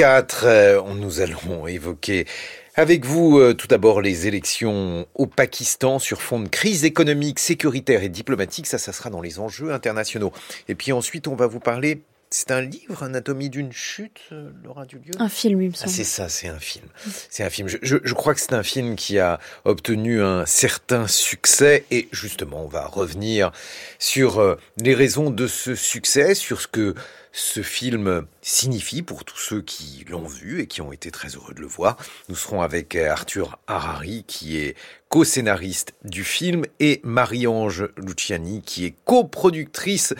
4, euh, nous allons évoquer avec vous euh, tout d'abord les élections au Pakistan sur fond de crise économique, sécuritaire et diplomatique. Ça, ça sera dans les enjeux internationaux. Et puis ensuite, on va vous parler c'est un livre, Anatomie d'une chute, euh, Laura Dulieu? Un film, il me ah, c'est ça, c'est un film. C'est un film. Je, je, crois que c'est un film qui a obtenu un certain succès et justement, on va revenir sur les raisons de ce succès, sur ce que ce film signifie pour tous ceux qui l'ont vu et qui ont été très heureux de le voir. Nous serons avec euh, Arthur Harari, qui est co-scénariste du film, et Marie-Ange Luciani, qui est coproductrice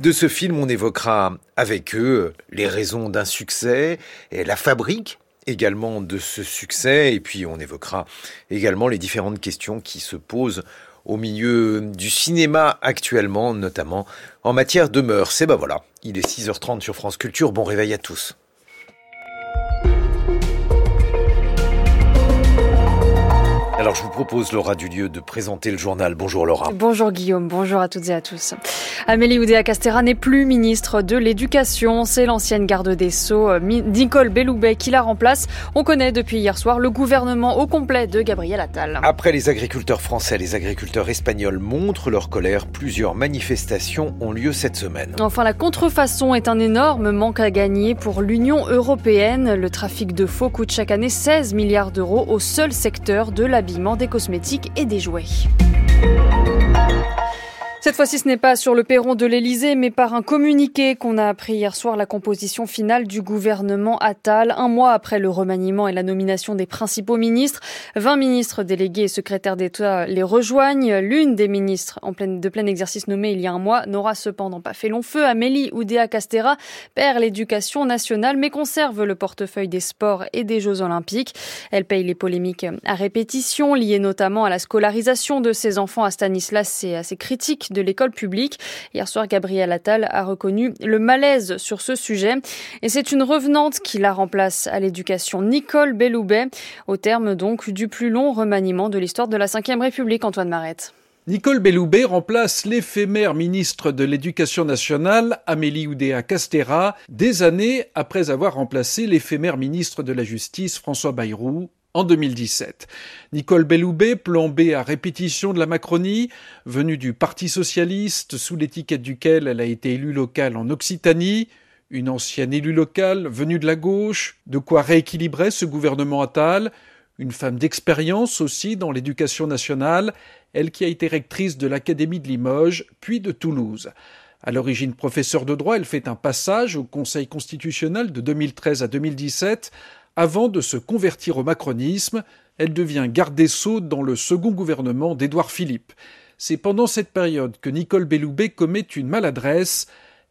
de ce film, on évoquera avec eux les raisons d'un succès et la fabrique également de ce succès, et puis on évoquera également les différentes questions qui se posent au milieu du cinéma actuellement, notamment en matière de mœurs. Et ben voilà, il est 6h30 sur France Culture, bon réveil à tous. Alors je vous propose Laura Dulieu de présenter le journal. Bonjour Laura. Bonjour Guillaume, bonjour à toutes et à tous. Amélie Oudéa-Castera n'est plus ministre de l'Éducation. C'est l'ancienne garde des Sceaux, euh, Nicole Belloubet, qui la remplace. On connaît depuis hier soir le gouvernement au complet de Gabriel Attal. Après les agriculteurs français, les agriculteurs espagnols montrent leur colère. Plusieurs manifestations ont lieu cette semaine. Enfin, la contrefaçon est un énorme manque à gagner pour l'Union européenne. Le trafic de faux coûte chaque année 16 milliards d'euros au seul secteur de la des cosmétiques et des jouets. Cette fois-ci, ce n'est pas sur le perron de l'Elysée, mais par un communiqué qu'on a appris hier soir la composition finale du gouvernement Attal. Un mois après le remaniement et la nomination des principaux ministres, 20 ministres délégués et secrétaires d'État les rejoignent. L'une des ministres en de plein exercice nommée il y a un mois n'aura cependant pas fait long feu. Amélie Oudéa Castera perd l'éducation nationale, mais conserve le portefeuille des sports et des Jeux olympiques. Elle paye les polémiques à répétition, liées notamment à la scolarisation de ses enfants à Stanislas et à ses critiques de l'école publique. Hier soir, Gabriel Attal a reconnu le malaise sur ce sujet et c'est une revenante qui la remplace à l'éducation, Nicole Belloubet, au terme donc du plus long remaniement de l'histoire de la Ve République, Antoine Marette. Nicole Belloubet remplace l'éphémère ministre de l'Éducation nationale, Amélie Oudéa Castera, des années après avoir remplacé l'éphémère ministre de la Justice, François Bayrou, en 2017. Nicole Belloubet, B à répétition de la Macronie, venue du Parti socialiste, sous l'étiquette duquel elle a été élue locale en Occitanie, une ancienne élue locale venue de la gauche, de quoi rééquilibrer ce gouvernement Attal, une femme d'expérience aussi dans l'éducation nationale, elle qui a été rectrice de l'Académie de Limoges, puis de Toulouse. À l'origine professeure de droit, elle fait un passage au Conseil constitutionnel de 2013 à 2017 avant de se convertir au macronisme, elle devient garde des Sceaux dans le second gouvernement d'Édouard Philippe. C'est pendant cette période que Nicole Belloubet commet une maladresse.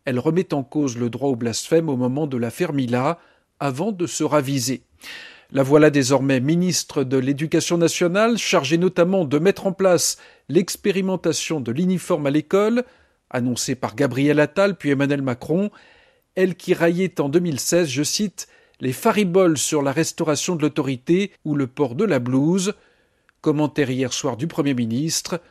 Elle remet en cause le droit au blasphème au moment de l'affaire Mila, avant de se raviser. La voilà désormais ministre de l'Éducation nationale, chargée notamment de mettre en place l'expérimentation de l'uniforme à l'école, annoncée par Gabriel Attal puis Emmanuel Macron, elle qui raillait en 2016, je cite, les fariboles sur la restauration de l'autorité ou le port de la blouse. Commentaire hier soir du Premier ministre.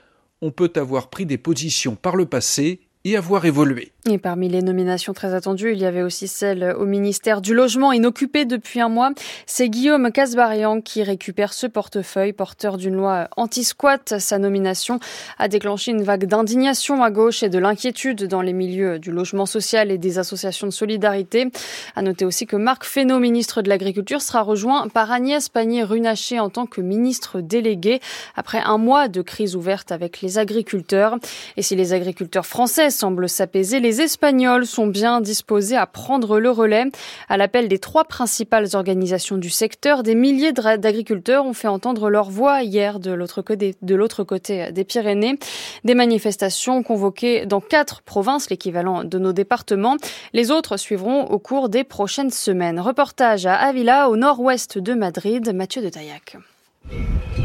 On peut avoir pris des positions par le passé et avoir évolué. Et parmi les nominations très attendues, il y avait aussi celle au ministère du Logement inoccupé depuis un mois. C'est Guillaume Casbarian qui récupère ce portefeuille, porteur d'une loi anti-squat. Sa nomination a déclenché une vague d'indignation à gauche et de l'inquiétude dans les milieux du logement social et des associations de solidarité. À noter aussi que Marc Fesneau, ministre de l'Agriculture, sera rejoint par Agnès Pannier-Runacher en tant que ministre délégué après un mois de crise ouverte avec les agriculteurs. Et si les agriculteurs français semblent s'apaiser, les Espagnols sont bien disposés à prendre le relais. À l'appel des trois principales organisations du secteur, des milliers d'agriculteurs ont fait entendre leur voix hier de l'autre côté, côté des Pyrénées. Des manifestations convoquées dans quatre provinces, l'équivalent de nos départements. Les autres suivront au cours des prochaines semaines. Reportage à Avila, au nord-ouest de Madrid. Mathieu de Taillac.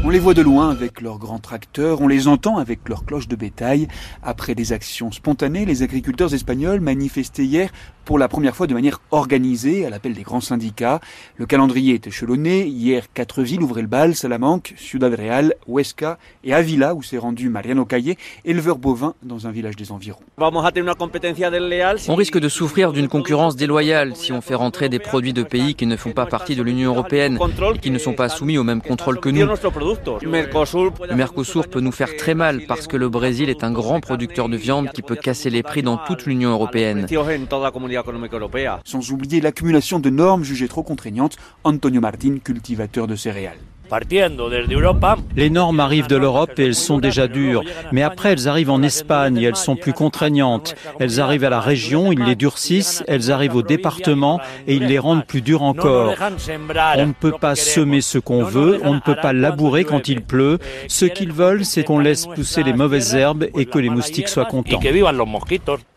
On les voit de loin avec leurs grands tracteurs, on les entend avec leurs cloches de bétail. Après des actions spontanées, les agriculteurs espagnols manifestaient hier pour la première fois de manière organisée à l'appel des grands syndicats. Le calendrier est échelonné. Hier, quatre villes ouvraient le bal, Salamanque, Ciudad Real, Huesca et Avila où s'est rendu Mariano Caillé, éleveur bovin dans un village des environs. On risque de souffrir d'une concurrence déloyale si on fait rentrer des produits de pays qui ne font pas partie de l'Union européenne et qui ne sont pas soumis au même contrôle que nous. Le Mercosur peut nous faire très mal parce que le Brésil est un grand producteur de viande qui peut casser les prix dans toute l'Union européenne. Sans oublier l'accumulation de normes jugées trop contraignantes, Antonio Martin, cultivateur de céréales. Les normes arrivent de l'Europe et elles sont déjà dures, mais après elles arrivent en Espagne et elles sont plus contraignantes. Elles arrivent à la région, ils les durcissent, elles arrivent au département et ils les rendent plus dures encore. On ne peut pas semer ce qu'on veut, on ne peut pas labourer quand il pleut. Ce qu'ils veulent, c'est qu'on laisse pousser les mauvaises herbes et que les moustiques soient contents.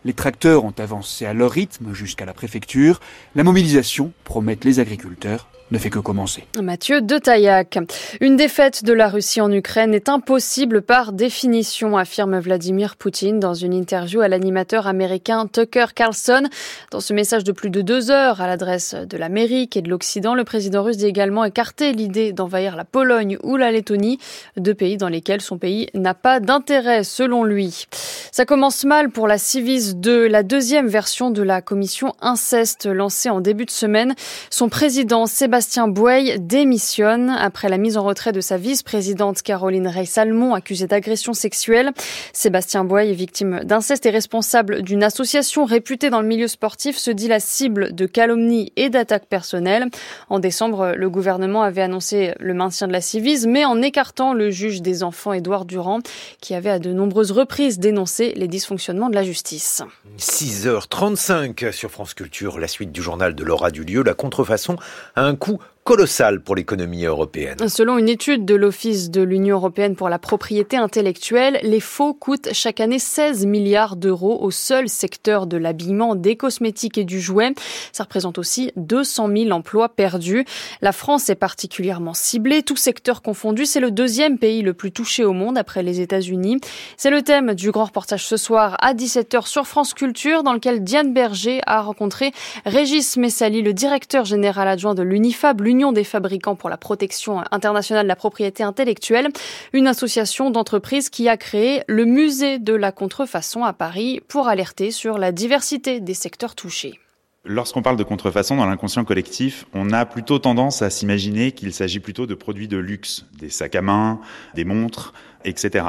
Les tracteurs ont avancé à leur rythme jusqu'à la préfecture. La mobilisation, promettent les agriculteurs, ne fait que commencer. Mathieu de Taillac. Une défaite de la Russie en Ukraine est impossible par définition, affirme Vladimir Poutine dans une interview à l'animateur américain Tucker Carlson. Dans ce message de plus de deux heures à l'adresse de l'Amérique et de l'Occident, le président russe dit également écarter l'idée d'envahir la Pologne ou la Lettonie, deux pays dans lesquels son pays n'a pas d'intérêt, selon lui. Ça commence mal pour la Civis 2, la deuxième version de la commission inceste lancée en début de semaine. Son président, Sébastien Sébastien Bouey démissionne après la mise en retrait de sa vice-présidente Caroline Rey-Salmon, accusée d'agression sexuelle. Sébastien Bouey victime d'inceste et responsable d'une association réputée dans le milieu sportif, se dit la cible de calomnies et d'attaques personnelles. En décembre, le gouvernement avait annoncé le maintien de la civise, mais en écartant le juge des enfants Édouard Durand, qui avait à de nombreuses reprises dénoncé les dysfonctionnements de la justice. 6h35 sur France Culture, la suite du journal de Laura Dulieu, la contrefaçon colossal pour l'économie européenne. Selon une étude de l'Office de l'Union européenne pour la propriété intellectuelle, les faux coûtent chaque année 16 milliards d'euros au seul secteur de l'habillement, des cosmétiques et du jouet. Ça représente aussi 200 000 emplois perdus. La France est particulièrement ciblée, tout secteur confondu. C'est le deuxième pays le plus touché au monde après les États-Unis. C'est le thème du grand reportage ce soir à 17h sur France Culture dans lequel Diane Berger a rencontré Régis Messali, le directeur général adjoint de l'UNIFAB, l'Union des fabricants pour la protection internationale de la propriété intellectuelle, une association d'entreprises qui a créé le musée de la contrefaçon à Paris pour alerter sur la diversité des secteurs touchés. Lorsqu'on parle de contrefaçon dans l'inconscient collectif, on a plutôt tendance à s'imaginer qu'il s'agit plutôt de produits de luxe, des sacs à main, des montres, etc.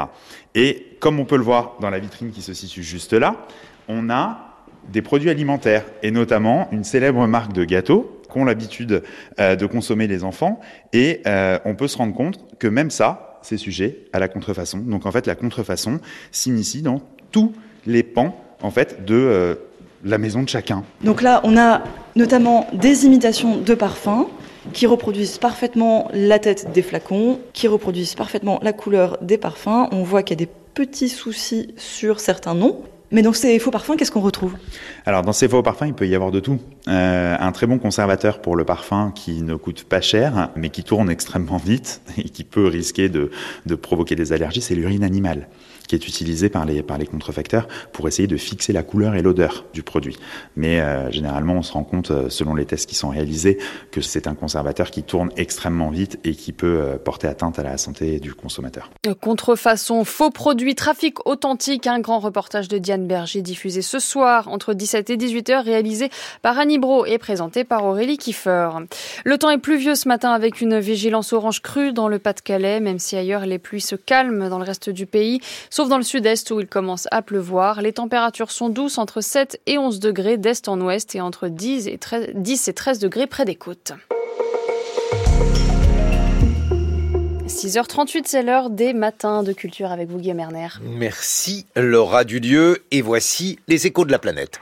Et comme on peut le voir dans la vitrine qui se situe juste là, on a des produits alimentaires, et notamment une célèbre marque de gâteaux qu'ont l'habitude euh, de consommer les enfants. Et euh, on peut se rendre compte que même ça, c'est sujet à la contrefaçon. Donc en fait, la contrefaçon s'initie dans tous les pans en fait de euh, la maison de chacun. Donc là, on a notamment des imitations de parfums qui reproduisent parfaitement la tête des flacons, qui reproduisent parfaitement la couleur des parfums. On voit qu'il y a des petits soucis sur certains noms. Mais dans ces faux parfums, qu'est-ce qu'on retrouve? Alors dans ces faux parfums, il peut y avoir de tout. Euh, un très bon conservateur pour le parfum qui ne coûte pas cher, mais qui tourne extrêmement vite et qui peut risquer de, de provoquer des allergies, c'est l'urine animale qui est utilisé par les, par les contrefacteurs pour essayer de fixer la couleur et l'odeur du produit. Mais euh, généralement, on se rend compte, euh, selon les tests qui sont réalisés, que c'est un conservateur qui tourne extrêmement vite et qui peut euh, porter atteinte à la santé du consommateur. Contrefaçon, faux produits, trafic authentique, un grand reportage de Diane Berger diffusé ce soir entre 17 et 18 heures, réalisé par Annie Bro et présenté par Aurélie Kiefer. Le temps est pluvieux ce matin avec une vigilance orange crue dans le Pas-de-Calais, même si ailleurs les pluies se calment dans le reste du pays sauf dans le sud-est où il commence à pleuvoir. Les températures sont douces entre 7 et 11 degrés d'est en ouest et entre 10 et 13, 10 et 13 degrés près des côtes. 6h38, c'est l'heure des matins de culture avec vous, Guillaume. Merci, Laura Dulieu. Et voici les échos de la planète.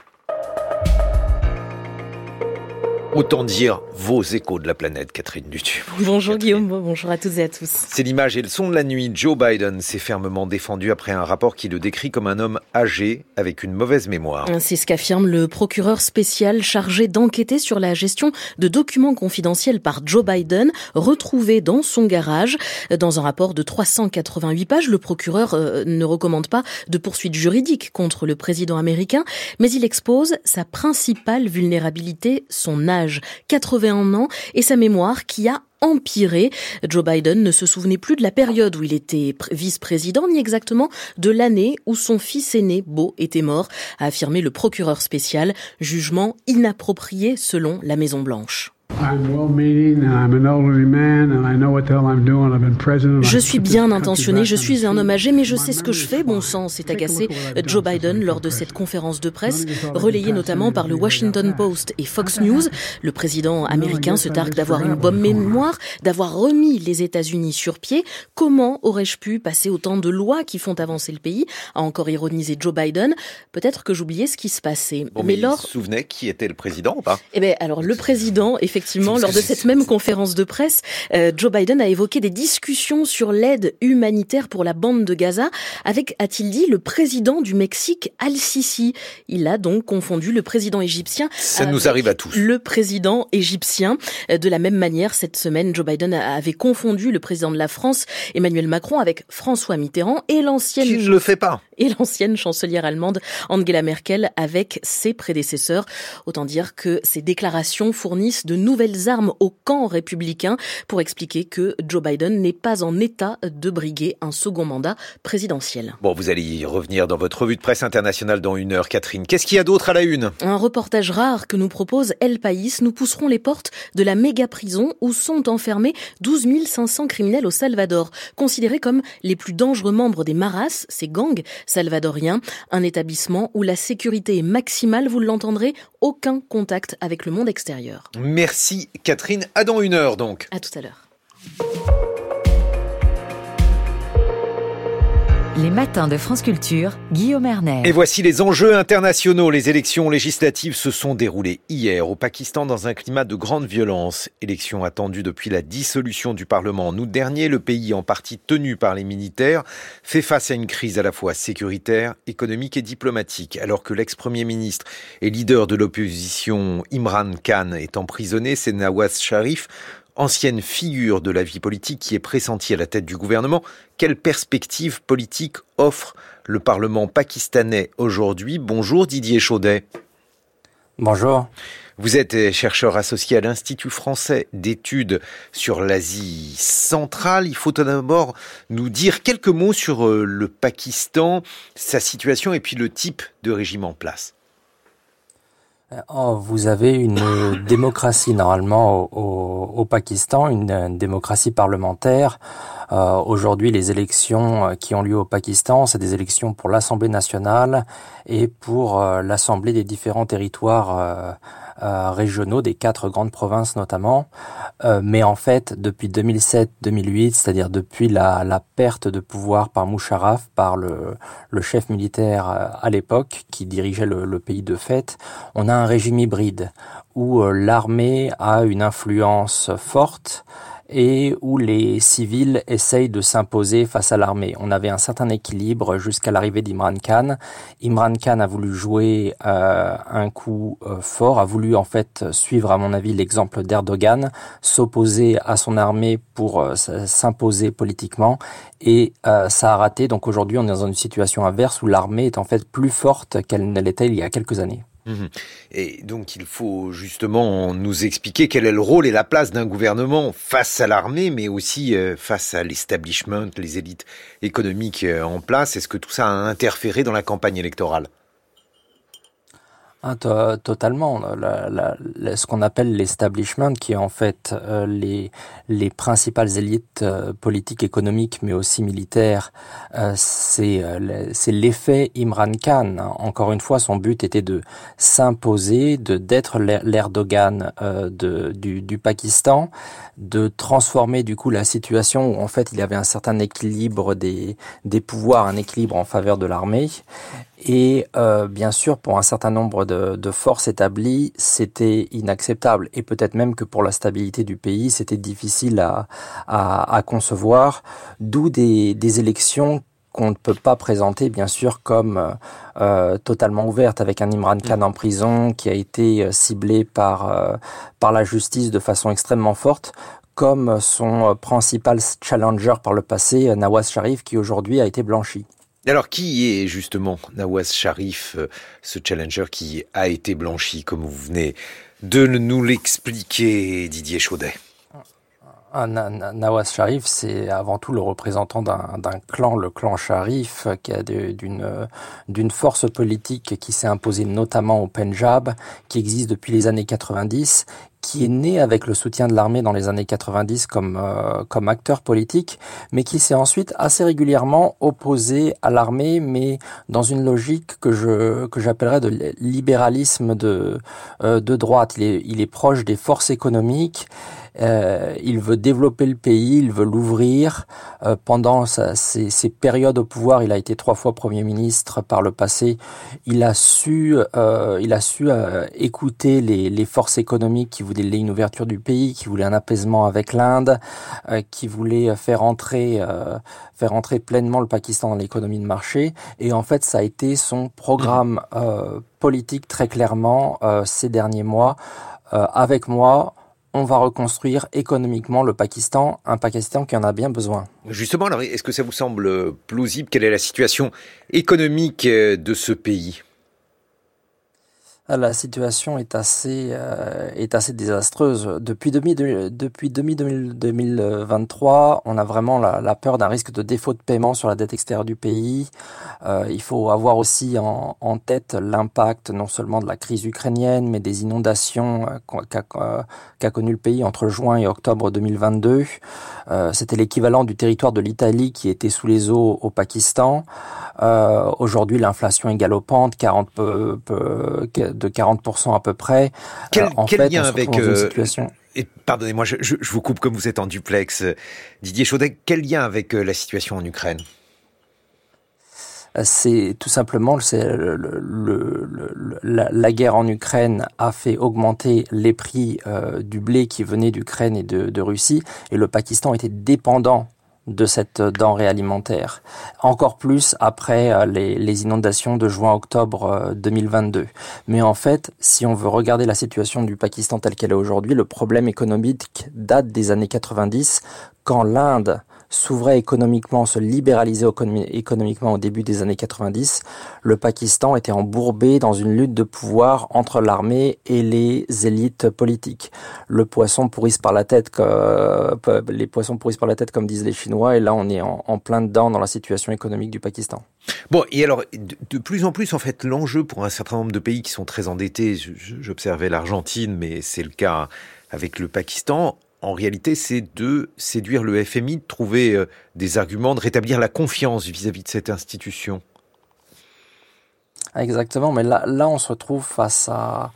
Autant dire vos échos de la planète, Catherine Dutu. Bonjour, Guillaume, bonjour à toutes et à tous. C'est l'image et le son de la nuit. Joe Biden s'est fermement défendu après un rapport qui le décrit comme un homme âgé avec une mauvaise mémoire. C'est ce qu'affirme le procureur spécial chargé d'enquêter sur la gestion de documents confidentiels par Joe Biden retrouvés dans son garage. Dans un rapport de 388 pages, le procureur euh, ne recommande pas de poursuite juridique contre le président américain, mais il expose sa principale vulnérabilité, son âge 81 ans, et sa mémoire qui a empiré. Joe Biden ne se souvenait plus de la période où il était vice-président, ni exactement de l'année où son fils aîné, Beau, était mort, a affirmé le procureur spécial, jugement inapproprié selon la Maison-Blanche. Je suis bien intentionné, je suis un homme âgé, mais je sais ce que je fais. Bon sang, s'est agacé Joe Biden lors de cette conférence de presse, relayée notamment par le Washington Post et Fox News. Le président américain se targue d'avoir une bonne mémoire, d'avoir remis les États-Unis sur pied. Comment aurais-je pu passer autant de lois qui font avancer le pays a encore ironisé Joe Biden. Peut-être que j'oubliais ce qui se passait. mais, mais lors... il se souvenait qui était le président ou pas? Eh bien, alors le président, effectivement, effectivement, lors de cette même conférence de presse, euh, Joe Biden a évoqué des discussions sur l'aide humanitaire pour la bande de Gaza avec, a-t-il dit, le président du Mexique, Al-Sisi. Il a donc confondu le président égyptien. Ça nous arrive à tous. Le président égyptien. Euh, de la même manière, cette semaine, Joe Biden avait confondu le président de la France, Emmanuel Macron, avec François Mitterrand et l'ancienne. Qui ne le fait pas et l'ancienne chancelière allemande Angela Merkel avec ses prédécesseurs. Autant dire que ces déclarations fournissent de nouvelles armes au camp républicain pour expliquer que Joe Biden n'est pas en état de briguer un second mandat présidentiel. Bon, vous allez y revenir dans votre revue de presse internationale dans une heure, Catherine. Qu'est-ce qu'il y a d'autre à la une? Un reportage rare que nous propose El País. Nous pousserons les portes de la méga prison où sont enfermés 12 500 criminels au Salvador, considérés comme les plus dangereux membres des Maras, ces gangs salvadorien, un établissement où la sécurité est maximale, vous l'entendrez, aucun contact avec le monde extérieur. Merci Catherine, à dans une heure donc. À tout à l'heure. Les matins de France Culture, Guillaume Erner. Et voici les enjeux internationaux. Les élections législatives se sont déroulées hier au Pakistan dans un climat de grande violence. Élections attendues depuis la dissolution du Parlement en août dernier. Le pays, en partie tenu par les militaires, fait face à une crise à la fois sécuritaire, économique et diplomatique. Alors que l'ex-premier ministre et leader de l'opposition Imran Khan est emprisonné, c'est Nawaz Sharif ancienne figure de la vie politique qui est pressentie à la tête du gouvernement, quelle perspective politique offre le Parlement pakistanais aujourd'hui? Bonjour Didier Chaudet. Bonjour. Vous êtes chercheur associé à l'Institut français d'études sur l'Asie centrale. Il faut d'abord nous dire quelques mots sur euh, le Pakistan, sa situation et puis le type de régime en place. Oh, vous avez une démocratie normalement au, Pakistan, une, démocratie parlementaire. Euh, aujourd'hui, les élections euh, qui ont lieu au Pakistan, c'est des élections pour l'Assemblée nationale et pour euh, l'Assemblée des différents territoires euh, régionaux des quatre grandes provinces notamment. Euh, mais en fait, depuis 2007-2008, c'est-à-dire depuis la, la, perte de pouvoir par Musharraf, par le, le chef militaire euh, à l'époque qui dirigeait le, le, pays de fait, on a un régime hybride où l'armée a une influence forte et où les civils essayent de s'imposer face à l'armée. On avait un certain équilibre jusqu'à l'arrivée d'Imran Khan. Imran Khan a voulu jouer euh, un coup euh, fort, a voulu en fait suivre à mon avis l'exemple d'Erdogan, s'opposer à son armée pour euh, s'imposer politiquement et ça a raté. Donc aujourd'hui on est dans une situation inverse où l'armée est en fait plus forte qu'elle ne l'était il y a quelques années. Mhm. Et donc il faut justement nous expliquer quel est le rôle et la place d'un gouvernement face à l'armée, mais aussi euh, face à l'establishment, les élites économiques euh, en place. Est-ce que tout ça a interféré dans la campagne électorale? Ah, totalement. ce qu'on appelle l'establishment, qui est en fait euh, les, les principales élites euh, politiques, économiques, mais aussi militaires, euh, c'est l'effet Imran Khan. Encore une fois, son but était de s'imposer, de d'être l'Erdogan du, du Pakistan, de transformer du coup la situation où en fait il y avait un certain équilibre des, des pouvoirs, un équilibre en faveur de l'armée, et euh, bien sûr, pour un certain nombre de, force établie, c'était inacceptable. Et peut-être même que pour la stabilité du pays, c'était difficile à, concevoir. D'où des, élections qu'on ne peut pas présenter bien sûr comme euh, totalement ouvertes, avec un Imran Khan en prison qui a été euh, ciblé par, euh, par la justice de façon extrêmement forte, comme son principal challenger par le passé, Nawaz Sharif, qui aujourd'hui a été blanchi. Alors, qui est justement Nawaz Sharif, ce challenger qui a été blanchi, comme vous venez de nous l'expliquer, Didier Chaudet? Nawaz Sharif, c'est avant tout le représentant d'un clan, le clan Sharif, qui a d'une force politique qui s'est imposée notamment au Punjab, qui existe depuis les années 90, qui est né avec le soutien de l'armée dans les années 90 comme, euh, comme acteur politique, mais qui s'est ensuite assez régulièrement opposé à l'armée, mais dans une logique que je que j'appellerais de libéralisme de euh, de droite. Il est, il est proche des forces économiques euh, il veut développer le pays, il veut l'ouvrir. Euh, pendant sa, ses, périodes au pouvoir, il a été trois fois Premier ministre par le passé. Il a su, euh, il a su écouter les, forces économiques qui voulaient une ouverture du pays, qui voulaient un apaisement avec l'Inde, qui voulaient faire entrer, faire entrer pleinement le Pakistan dans l'économie de marché. Et en fait, ça a été son programme politique très clairement ces derniers mois. avec moi, on va reconstruire économiquement le Pakistan, un Pakistan qui en a bien besoin. Justement, est-ce que ça vous semble plausible? Quelle est la situation économique euh, de ce pays? La situation est assez euh, est assez désastreuse. Depuis, depuis 2023, on a vraiment la, peur d'un risque de défaut de paiement sur la dette extérieure du pays. Euh, il faut avoir aussi en, en tête l'impact non seulement de la crise ukrainienne, mais des inondations euh, qu'a qu'a connu le pays entre juin et octobre 2022. Euh, C'était l'équivalent du territoire de l'Italie qui était sous les eaux au Pakistan. Euh, Aujourd'hui, l'inflation est galopante, 40 peu, peu, de 40% à peu près. Quel, euh, en quel fait, lien avec euh, et pardonnez-moi, je, je, je, vous coupe comme vous êtes en duplex, Didier Chaudet. Quel lien avec la situation en Ukraine? C'est tout simplement c'est le, le, le, la, la, guerre en Ukraine a fait augmenter les prix euh, du blé qui venait d'Ukraine et de, de, Russie et le Pakistan était dépendant de cette denrée alimentaire. Encore plus après euh, les, les inondations de juin-octobre 2022. Euh, Mais en fait, si on veut regarder la situation du Pakistan telle qu'elle est aujourd'hui, le problème économique date des années 90, quand l'Inde s'ouvrait économiquement, se libéralisait économiquement au début des années 90, le Pakistan était embourbé dans une lutte de pouvoir entre l'armée et les élites politiques. Le poisson pourrisse par la tête, les poissons pourrissent par la tête comme disent les Chinois, et là on est en, en plein dedans dans la situation économique du Pakistan. Bon, et alors, de plus en plus, en fait, l'enjeu pour un certain nombre de pays qui sont très endettés, j'observais l'Argentine, mais c'est le cas avec le Pakistan, en réalité, c'est de séduire le FMI, de trouver euh, des arguments, de rétablir la confiance vis-à-vis de cette institution. Exactement, mais là, on se retrouve face à,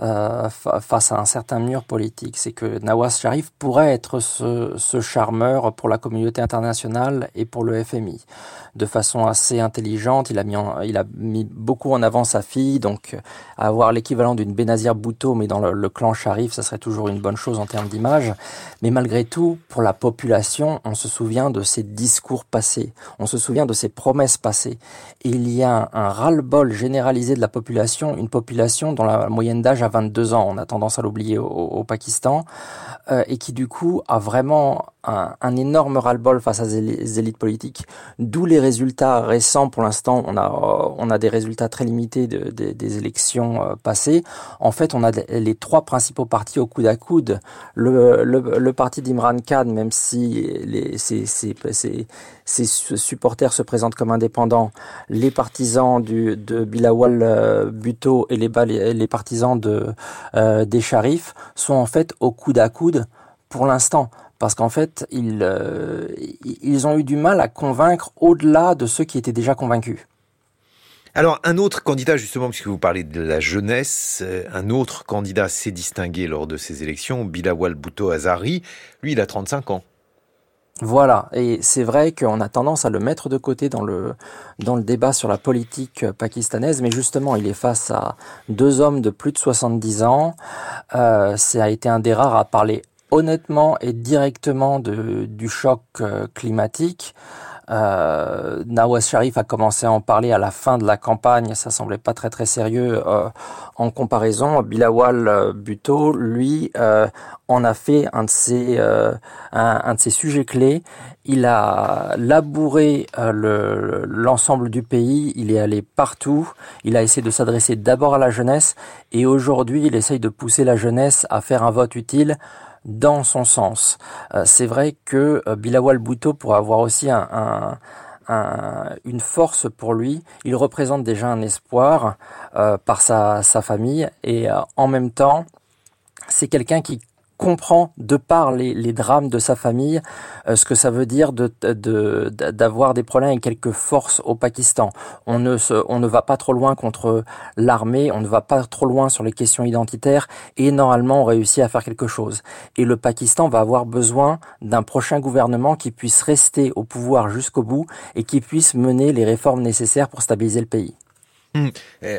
euh, face à un certain mur politique. C'est que Nawaz Sharif pourrait être ce, charmeur pour la communauté internationale et pour le FMI. De façon assez intelligente, il a mis, a beaucoup en avant sa fille, donc avoir l'équivalent d'une Benazir Bhutto, mais dans le, clan Sharif, ça serait toujours une bonne chose en termes d'image. Mais malgré tout, pour la population, on se souvient de ses discours passés, on se souvient de ses promesses passées. Il y a un, ras-le-bol généralisé de la population, une population dont la moyenne d'âge 22 ans, on a tendance à l'oublier au, au, Pakistan, euh, et qui du coup a vraiment un, énorme ras-le-bol face à ces élites politiques. D'où les résultats récents. Pour l'instant, on a on a des résultats très limités de, de, des élections euh, passées. En fait, on a les trois principaux partis au coude à coude. Le, le, parti d'Imran Khan, même si les, ses, ses, ses, ses, supporters se présentent comme indépendants, les partisans du, de Bilawal euh, Bhutto et les, les partisans de euh, des Sharifs sont en fait au coude à coude pour l'instant parce qu'en fait, ils, euh, ils ont eu du mal à convaincre au-delà de ceux qui étaient déjà convaincus. Alors, un autre candidat, justement, puisque vous parlez de la jeunesse, euh, un autre candidat s'est distingué lors de ces élections, Bilawal Bhutto Azari. Lui, il a 35 ans. Voilà, et c'est vrai qu'on a tendance à le mettre de côté dans le, dans le débat sur la politique pakistanaise, mais justement, il est face à deux hommes de plus de 70 ans. Euh, ça a été un des rares à parler honnêtement et directement de, du choc euh, climatique. Euh, Nawaz Sharif a commencé à en parler à la fin de la campagne, ça semblait pas très très sérieux euh, en comparaison. Bilawal euh, Bhutto, lui, euh, en a fait un de ses un, de ses sujets clés. Il a labouré l'ensemble du pays, il est allé partout, il a essayé de s'adresser d'abord à la jeunesse et aujourd'hui il essaye de pousser la jeunesse à faire un vote utile dans son sens. Euh, c'est vrai que euh, Bilawal Bhutto pourrait avoir aussi un, une force pour lui. Il représente déjà un espoir euh, par sa, famille et en même temps, c'est quelqu'un qui comprend de par les, drames de sa famille euh, ce que ça veut dire de, d'avoir des problèmes avec quelques forces au Pakistan. On ne, se, on ne va pas trop loin contre l'armée, on ne va pas trop loin sur les questions identitaires et normalement on réussit à faire quelque chose. Et le Pakistan va avoir besoin d'un prochain gouvernement qui puisse rester au pouvoir jusqu'au bout et qui puisse mener les réformes nécessaires pour stabiliser le pays. Hum.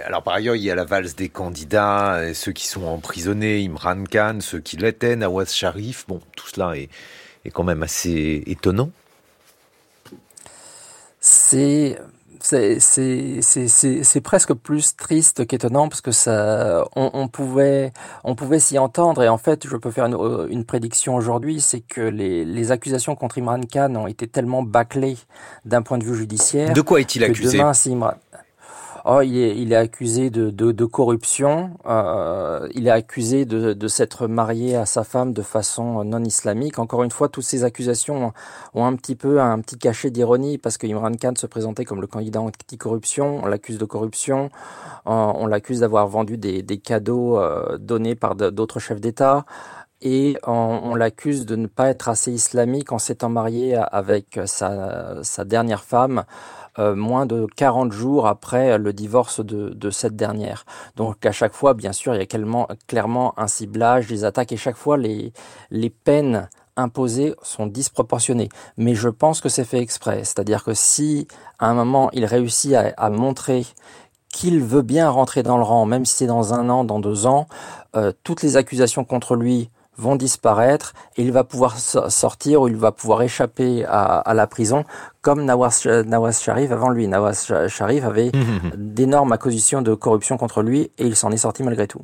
Alors par ailleurs, il y a la valse des candidats, ceux qui sont emprisonnés, Imran Khan, ceux qui l'étaient, Nawaz Sharif. Bon, tout cela est, est quand même assez étonnant. C'est c'est presque plus triste qu'étonnant parce que ça on, on pouvait on pouvait s'y entendre et en fait je peux faire une, une prédiction aujourd'hui c'est que les, les accusations contre Imran Khan ont été tellement bâclées d'un point de vue judiciaire de quoi est-il accusé? demain, si Imran, Oh, il est, accusé de, corruption. Euh, il est accusé de, s'être marié à sa femme de façon non islamique. Encore une fois, toutes ces accusations ont un petit peu un petit cachet d'ironie parce que Imran Khan se présentait comme le candidat anti-corruption. On l'accuse de corruption. On, on l'accuse d'avoir vendu des, cadeaux euh, donnés par d'autres chefs d'État et on, l'accuse de ne pas être assez islamique en s'étant marié avec sa dernière femme euh, moins de 40 jours après le divorce de, de, cette dernière. Donc à chaque fois, bien sûr, il y a clairement, clairement un ciblage, des attaques, et chaque fois, les, les peines imposées sont disproportionnées. Mais je pense que c'est fait exprès. C'est-à-dire que si à un moment il réussit à, à montrer qu'il veut bien rentrer dans le rang, même si c'est dans un an, dans deux ans, euh, toutes les accusations contre lui vont disparaître et il va pouvoir sortir ou il va pouvoir échapper à, à la prison comme Nawaz, Nawaz Sharif avant lui. Nawaz Sharif avait d'énormes accusations de corruption contre lui et il s'en est sorti malgré tout.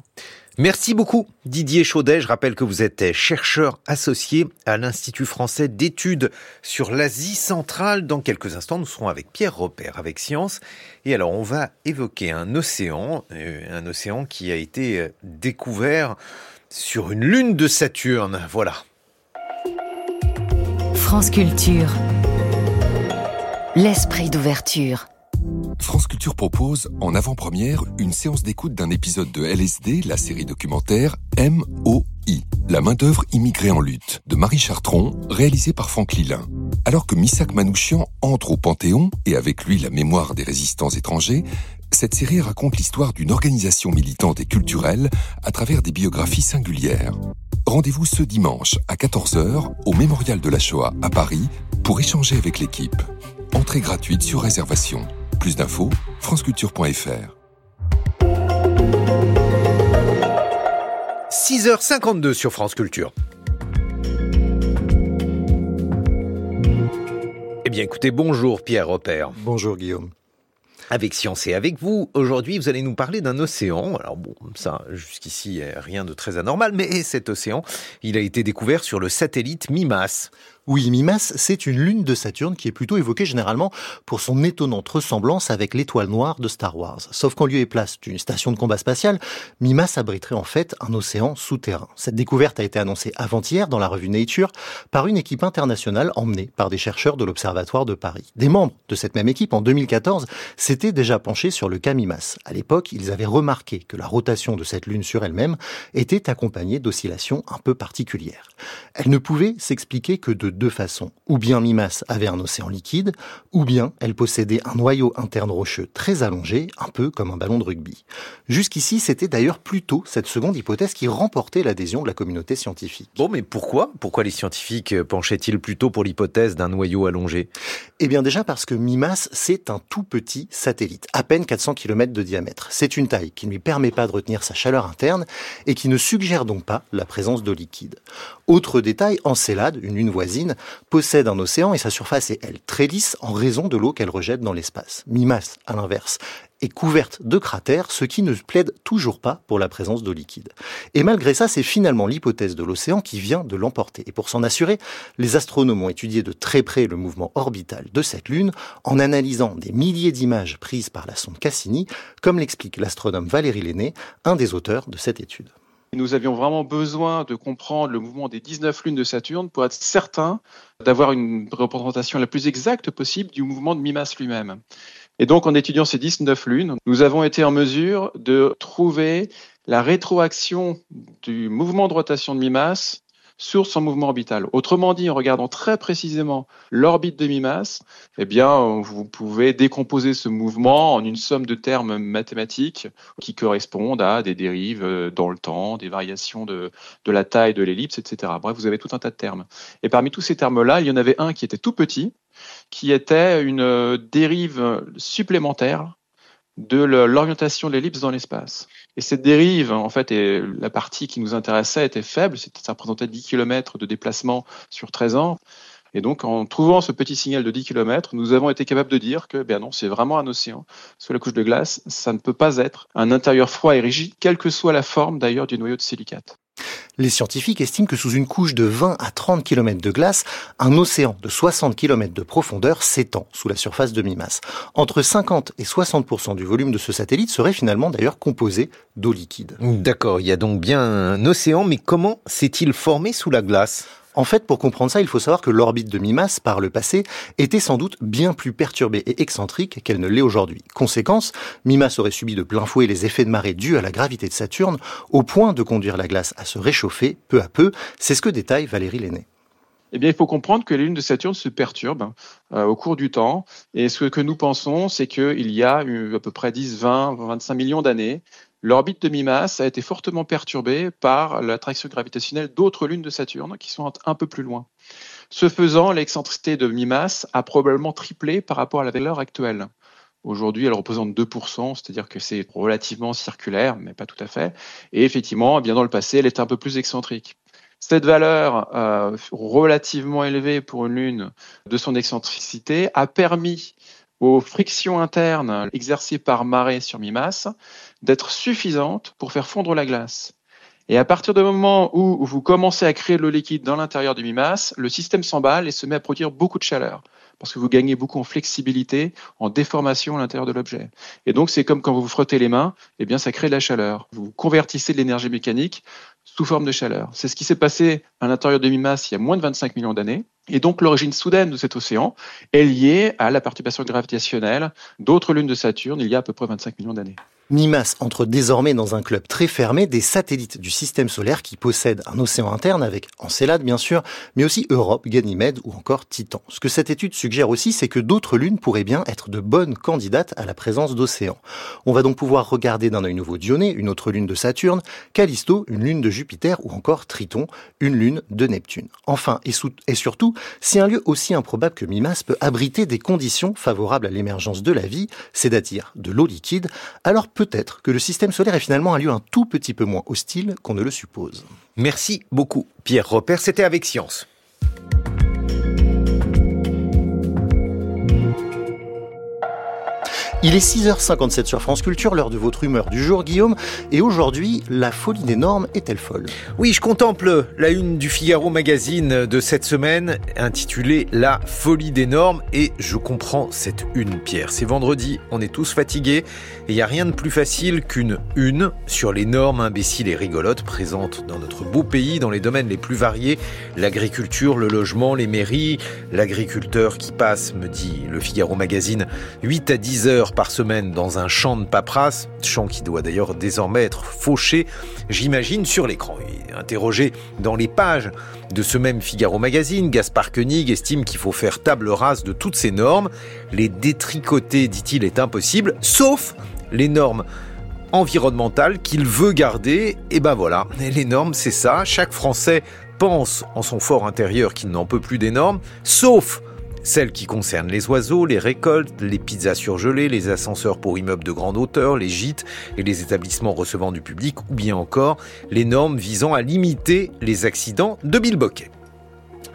Merci beaucoup Didier Chaudet. Je rappelle que vous êtes chercheur associé à l'Institut français d'études sur l'Asie centrale. Dans quelques instants, nous serons avec Pierre Repère, avec Science. Et alors, on va évoquer un océan, euh, un océan qui a été euh, découvert sur une lune de Saturne. Voilà. France Culture. L'esprit d'ouverture. France Culture propose, en avant-première, une séance d'écoute d'un épisode de LSD, la série documentaire MOI, la main-d'œuvre immigrée en lutte, de Marie Chartron, réalisée par Franck Lilin. Alors que Missak Manouchian entre au Panthéon, et avec lui la mémoire des résistants étrangers, cette série raconte l'histoire d'une organisation militante et culturelle à travers des biographies singulières. Rendez-vous ce dimanche à 14h au Mémorial de la Shoah à Paris pour échanger avec l'équipe. Entrée gratuite sur réservation. Plus d'infos, franceculture.fr. 6h52 sur France Culture. Eh bien écoutez, bonjour Pierre Repère. Bonjour Guillaume. Avec Science et avec vous, aujourd'hui, vous allez nous parler d'un océan. Alors bon, ça, jusqu'ici, rien de très anormal, mais cet océan, il a été découvert sur le satellite MIMAS. Oui, Mimas, c'est une lune de Saturne qui est plutôt évoquée généralement pour son étonnante ressemblance avec l'étoile noire de Star Wars. Sauf qu'en lieu et place d'une station de combat spatiale, Mimas abriterait en fait un océan souterrain. Cette découverte a été annoncée avant-hier dans la revue Nature par une équipe internationale emmenée par des chercheurs de l'Observatoire de Paris. Des membres de cette même équipe, en 2014, s'étaient déjà penchés sur le cas Mimas. À l'époque, ils avaient remarqué que la rotation de cette lune sur elle-même était accompagnée d'oscillations un peu particulières. Elle ne pouvait s'expliquer que de deux façons. Ou bien Mimas avait un océan liquide, ou bien elle possédait un noyau interne rocheux très allongé, un peu comme un ballon de rugby. Jusqu'ici, c'était d'ailleurs plutôt cette seconde hypothèse qui remportait l'adhésion de la communauté scientifique. Bon, mais pourquoi? Pourquoi les scientifiques penchaient-ils plutôt pour l'hypothèse d'un noyau allongé? Eh bien déjà parce que Mimas, c'est un tout petit satellite, à peine 400 km de diamètre. C'est une taille qui ne lui permet pas de retenir sa chaleur interne et qui ne suggère donc pas la présence d'eau liquide. Autre détail, Encelade, une lune voisine, possède un océan et sa surface est, elle, très lisse en raison de l'eau qu'elle rejette dans l'espace. Mimas, à l'inverse, est couverte de cratères, ce qui ne plaide toujours pas pour la présence d'eau liquide. Et malgré ça, c'est finalement l'hypothèse de l'océan qui vient de l'emporter. Et pour s'en assurer, les astronomes ont étudié de très près le mouvement orbital de cette Lune en analysant des milliers d'images prises par la sonde Cassini, comme l'explique l'astronome Valérie Lenné, un des auteurs de cette étude. Nous avions vraiment besoin de comprendre le mouvement des 19 lunes de Saturne pour être certain d'avoir une représentation la plus exacte possible du mouvement de Mimas lui-même. Et donc, en étudiant ces 19 lunes, nous avons été en mesure de trouver la rétroaction du mouvement de rotation de Mimas sur son mouvement orbital. Autrement dit, en regardant très précisément l'orbite de Mimas, eh bien, vous pouvez décomposer ce mouvement en une somme de termes mathématiques qui correspondent à des dérives euh, dans le temps, des variations de, de la taille de l'ellipse, etc. Bref, vous avez tout un tas de termes. Et parmi tous ces termes-là, il y en avait un qui était tout petit, qui était une euh, dérive supplémentaire de l'orientation de l'ellipse dans l'espace. Et cette dérive, en fait, et la partie qui nous intéressait était faible, ça représentait 10 km de déplacement sur 13 ans. Et donc, en trouvant ce petit signal de 10 km, nous avons été capables de dire que, ben non, c'est vraiment un océan. Sous la couche de glace, ça ne peut pas être un intérieur froid et rigide, quelle que soit la forme d'ailleurs du noyau de silicate. Les scientifiques estiment que sous une couche de 20 à 30 km de glace, un océan de 60 km de profondeur s'étend sous la surface de Mimas. Entre 50 et 60% du volume de ce satellite serait finalement d'ailleurs composé d'eau liquide. D'accord, il y a donc bien un océan, mais comment s'est-il formé sous la glace? En fait, pour comprendre ça, il faut savoir que l'orbite de Mimas, par le passé, était sans doute bien plus perturbée et excentrique qu'elle ne l'est aujourd'hui. Conséquence, Mimas aurait subi de plein fouet les effets de marée dus à la gravité de Saturne, au point de conduire la glace à se réchauffer peu à peu. C'est ce que détaille Valérie Lenné. Eh bien, il faut comprendre que les lunes de Saturne se perturbent euh, au cours du temps. Et ce que nous pensons, c'est qu'il y a à peu près 10, 20, 25 millions d'années, L'orbite de Mimas a été fortement perturbée par l'attraction gravitationnelle d'autres lunes de Saturne qui sont un peu plus loin. Ce faisant, l'excentricité de Mimas a probablement triplé par rapport à la valeur actuelle. Aujourd'hui, elle représente 2%, c'est-à-dire que c'est relativement circulaire, mais pas tout à fait. Et effectivement, bien dans le passé, elle était un peu plus excentrique. Cette valeur euh, relativement élevée pour une lune de son excentricité a permis aux frictions internes exercées par marée sur Mimas d'être suffisantes pour faire fondre la glace. Et à partir du moment où vous commencez à créer de l'eau liquide dans l'intérieur du Mimas, le système s'emballe et se met à produire beaucoup de chaleur parce que vous gagnez beaucoup en flexibilité, en déformation à l'intérieur de l'objet. Et donc, c'est comme quand vous vous frottez les mains, eh bien, ça crée de la chaleur. Vous convertissez de l'énergie mécanique sous forme de chaleur. C'est ce qui s'est passé à l'intérieur de Mimas il y a moins de 25 millions d'années. Et donc l'origine soudaine de cet océan est liée à la perturbation gravitationnelle d'autres lunes de Saturne il y a à peu près 25 millions d'années. Mimas entre désormais dans un club très fermé des satellites du système solaire qui possèdent un océan interne avec Encelade bien sûr, mais aussi Europe, Ganymède ou encore Titan. Ce que cette étude suggère aussi, c'est que d'autres lunes pourraient bien être de bonnes candidates à la présence d'océans. On va donc pouvoir regarder d'un œil nouveau Dionée, une autre lune de Saturne, Callisto, une lune de Jupiter ou encore Triton, une lune de Neptune. Enfin et, et surtout, si un lieu aussi improbable que Mimas peut abriter des conditions favorables à l'émergence de la vie, c'est-à-dire de l'eau liquide, alors peut-être que le système solaire est finalement un lieu un tout petit peu moins hostile qu'on ne le suppose. Merci beaucoup, Pierre Repère. C'était avec Science. Il est 6h57 sur France Culture, l'heure de votre humeur du jour, Guillaume. Et aujourd'hui, la folie des normes est-elle folle? Oui, je contemple la une du Figaro Magazine de cette semaine, intitulée La folie des normes, et je comprends cette une, Pierre. C'est vendredi, on est tous fatigués, et il n'y a rien de plus facile qu'une une sur les normes imbéciles et rigolotes présentes dans notre beau pays, dans les domaines les plus variés, l'agriculture, le logement, les mairies, l'agriculteur qui passe, me dit le Figaro Magazine, 8 à 10 heures par semaine dans un champ de paperasse, champ qui doit d'ailleurs désormais être fauché, j'imagine, sur l'écran. Interrogé dans les pages de ce même Figaro Magazine, Gaspard Koenig estime qu'il faut faire table rase de toutes ces normes. Les détricoter, dit-il, est impossible, sauf les normes environnementales qu'il veut garder. Et ben voilà, les normes, c'est ça. Chaque Français pense en son fort intérieur qu'il n'en peut plus des normes, sauf celles qui concernent les oiseaux, les récoltes, les pizzas surgelées, les ascenseurs pour immeubles de grande hauteur, les gîtes et les établissements recevant du public, ou bien encore les normes visant à limiter les accidents de bilboquet.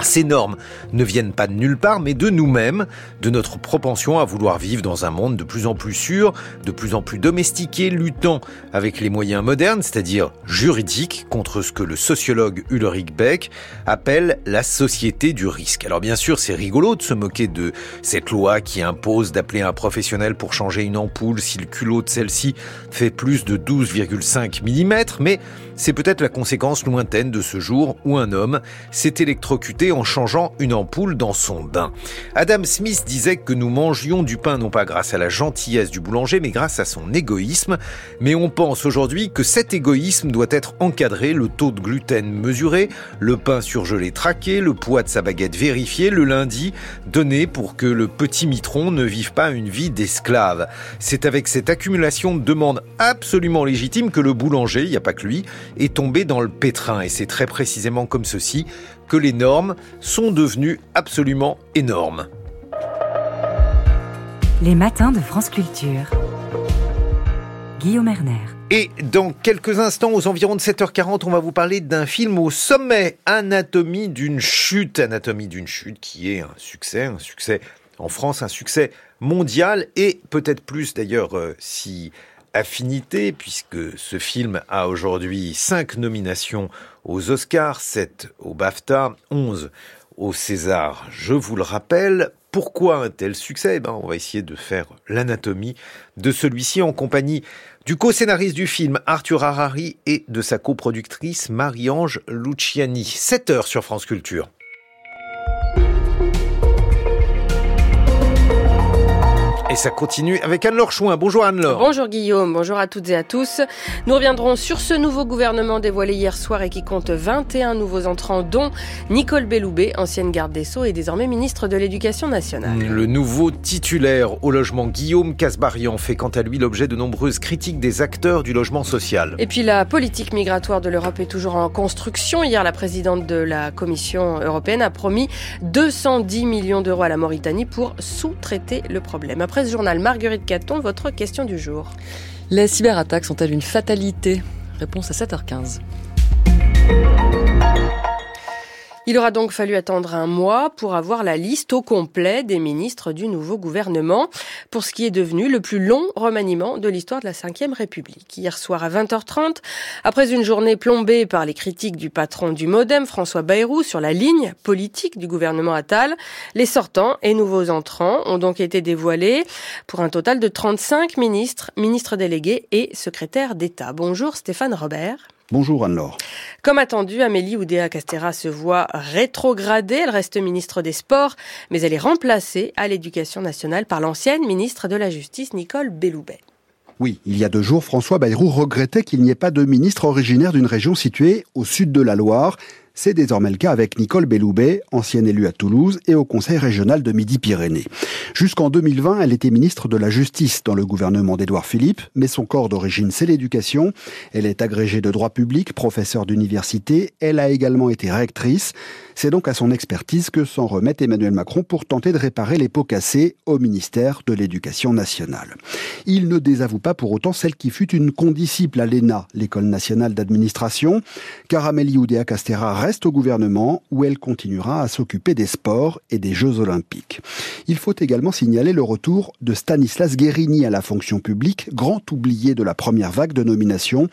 Ces normes ne viennent pas de nulle part, mais de nous-mêmes, de notre propension à vouloir vivre dans un monde de plus en plus sûr, de plus en plus domestiqué, luttant avec les moyens modernes, c'est-à-dire juridiques, contre ce que le sociologue Ulrich Beck appelle la société du risque. Alors bien sûr, c'est rigolo de se moquer de cette loi qui impose d'appeler un professionnel pour changer une ampoule si le culot de celle-ci fait plus de 12,5 mm, mais c'est peut-être la conséquence lointaine de ce jour où un homme s'est électrocuté en changeant une ampoule dans son bain. Adam Smith disait que nous mangions du pain non pas grâce à la gentillesse du boulanger, mais grâce à son égoïsme. Mais on pense aujourd'hui que cet égoïsme doit être encadré, le taux de gluten mesuré, le pain surgelé traqué, le poids de sa baguette vérifié, le lundi donné pour que le petit mitron ne vive pas une vie d'esclave. C'est avec cette accumulation de demandes absolument légitimes que le boulanger, il n'y a pas que lui, est tombé dans le pétrin. Et c'est très précisément comme ceci que les normes sont devenues absolument énormes. Les matins de France Culture. Guillaume Erner. Et dans quelques instants, aux environs de 7h40, on va vous parler d'un film au sommet, Anatomie d'une chute. Anatomie d'une chute qui est un succès, un succès en France, un succès mondial et peut-être plus d'ailleurs euh, si affinité, puisque ce film a aujourd'hui 5 nominations aux Oscars, 7 au BAFTA, 11 au César. Je vous le rappelle, pourquoi un tel succès? Eh ben, On va essayer de faire l'anatomie de celui-ci en compagnie du co-scénariste du film Arthur Harari et de sa coproductrice Marie-Ange Luciani. 7 heures sur France Culture. Et ça continue avec Anne-Laure Chouin. Bonjour Anne-Laure. Bonjour Guillaume, bonjour à toutes et à tous. Nous reviendrons sur ce nouveau gouvernement dévoilé hier soir et qui compte 21 nouveaux entrants, dont Nicole Belloubet, ancienne garde des Sceaux et désormais ministre de l'Éducation nationale. Le nouveau titulaire au logement Guillaume Casbarian fait quant à lui l'objet de nombreuses critiques des acteurs du logement social. Et puis la politique migratoire de l'Europe est toujours en construction. Hier, la présidente de la Commission européenne a promis 210 millions d'euros à la Mauritanie pour sous-traiter le problème. Après journal, Marguerite Caton, votre question du jour. Les cyberattaques sont-elles une fatalité? Réponse à 7h15. Il aura donc fallu attendre un mois pour avoir la liste au complet des ministres du nouveau gouvernement pour ce qui est devenu le plus long remaniement de l'histoire de la Ve République. Hier soir à 20h30, après une journée plombée par les critiques du patron du Modem, François Bayrou, sur la ligne politique du gouvernement Attal, les sortants et nouveaux entrants ont donc été dévoilés pour un total de 35 ministres, ministres délégués et secrétaires d'État. Bonjour Stéphane Robert. Bonjour Anne-Laure. Comme attendu, Amélie Oudéa Castera se voit rétrogradée. Elle reste ministre des Sports, mais elle est remplacée à l'Éducation nationale par l'ancienne ministre de la Justice, Nicole Belloubet. Oui, il y a deux jours, François Bayrou regrettait qu'il n'y ait pas de ministre originaire d'une région située au sud de la Loire. C'est désormais le cas avec Nicole Belloubet, ancienne élue à Toulouse et au Conseil régional de Midi-Pyrénées. Jusqu'en 2020, elle était ministre de la Justice dans le gouvernement d'Édouard Philippe, mais son corps d'origine, c'est l'éducation. Elle est agrégée de droit public, professeure d'université. Elle a également été rectrice. C'est donc à son expertise que s'en remet Emmanuel Macron pour tenter de réparer les pots cassés au ministère de l'Éducation nationale. Il ne désavoue pas pour autant celle qui fut une condisciple à l'ENA, l'École nationale d'administration, car Amélie Oudéa-Castera reste au gouvernement où elle continuera à s'occuper des sports et des Jeux olympiques. Il faut également signaler le retour de Stanislas Guérini à la fonction publique, grand oublié de la première vague de nomination.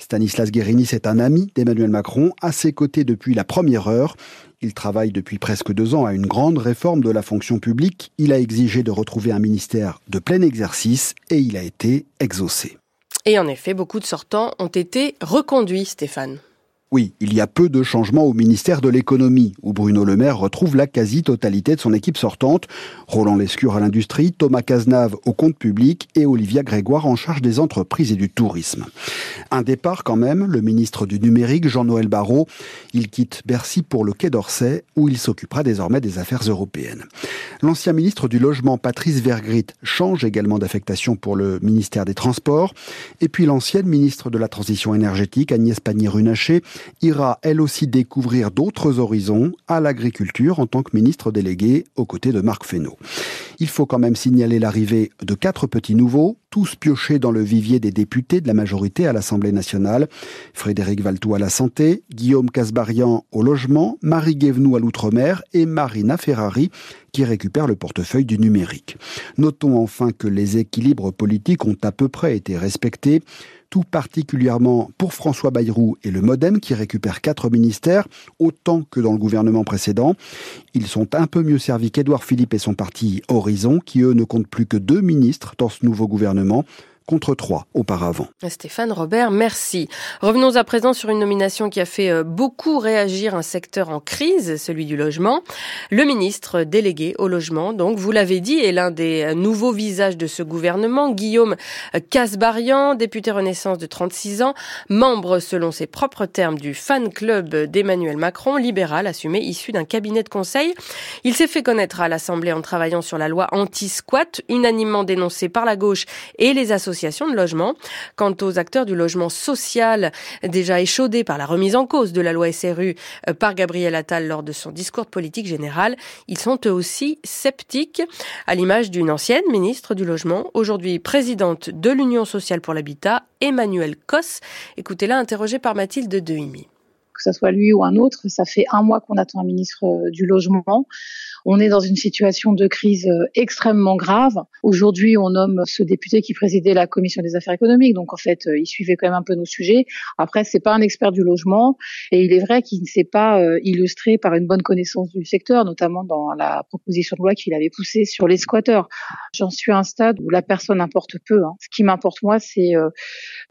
Stanislas Guérini, c'est un ami d'Emmanuel Macron, à ses côtés depuis la première heure. Il travaille depuis presque deux ans à une grande réforme de la fonction publique. Il a exigé de retrouver un ministère de plein exercice et il a été exaucé. Et en effet, beaucoup de sortants ont été reconduits, Stéphane. Oui, il y a peu de changements au ministère de l'économie, où Bruno Le Maire retrouve la quasi-totalité de son équipe sortante. Roland Lescure à l'industrie, Thomas Cazenave au compte public et Olivia Grégoire en charge des entreprises et du tourisme. Un départ quand même, le ministre du numérique, Jean-Noël Barrot. Il quitte Bercy pour le Quai d'Orsay, où il s'occupera désormais des affaires européennes. L'ancien ministre du Logement, Patrice Vergrit, change également d'affectation pour le ministère des Transports. Et puis l'ancienne ministre de la Transition énergétique, Agnès Pannier-Runacher, ira elle aussi découvrir d'autres horizons à l'agriculture en tant que ministre délégué aux côtés de Marc Fesneau. Il faut quand même signaler l'arrivée de quatre petits nouveaux, tous piochés dans le vivier des députés de la majorité à l'Assemblée nationale. Frédéric Valtou à la santé, Guillaume Casbarian au logement, Marie Guévenoux à l'outre-mer et Marina Ferrari qui récupère le portefeuille du numérique. Notons enfin que les équilibres politiques ont à peu près été respectés tout particulièrement pour François Bayrou et le Modem qui récupèrent quatre ministères, autant que dans le gouvernement précédent. Ils sont un peu mieux servis qu'Édouard Philippe et son parti Horizon, qui eux ne comptent plus que deux ministres dans ce nouveau gouvernement contre trois auparavant. Stéphane Robert, merci. Revenons à présent sur une nomination qui a fait euh, beaucoup réagir un secteur en crise, celui du logement. Le ministre délégué au logement, donc vous l'avez dit, est l'un des euh, nouveaux visages de ce gouvernement, Guillaume Casbarian, député Renaissance de 36 ans, membre selon ses propres termes du fan club d'Emmanuel Macron, libéral assumé issu d'un cabinet de conseil. Il s'est fait connaître à l'Assemblée en travaillant sur la loi anti-squat, unanimement dénoncée par la gauche et les associations de logement. Quant aux acteurs du logement social, déjà échaudés par la remise en cause de la loi SRU euh, par Gabriel Attal lors de son discours de politique générale, ils sont eux aussi sceptiques, à l'image d'une ancienne ministre du Logement, aujourd'hui présidente de l'Union sociale pour l'habitat, Emmanuel Cos. Écoutez-la, interrogée par Mathilde Dehimi que ce soit lui ou un autre. Ça fait un mois qu'on attend un ministre euh, du logement. On est dans une situation de crise euh, extrêmement grave. Aujourd'hui, on nomme ce député qui présidait la commission des affaires économiques. Donc, en fait, euh, il suivait quand même un peu nos sujets. Après, c'est pas un expert du logement. Et il est vrai qu'il ne s'est pas illustré par une bonne connaissance du secteur, notamment dans la proposition de loi qu'il avait poussée sur les squatteurs. J'en suis à un stade où la personne importe peu. Hein. Ce qui m'importe, moi, c'est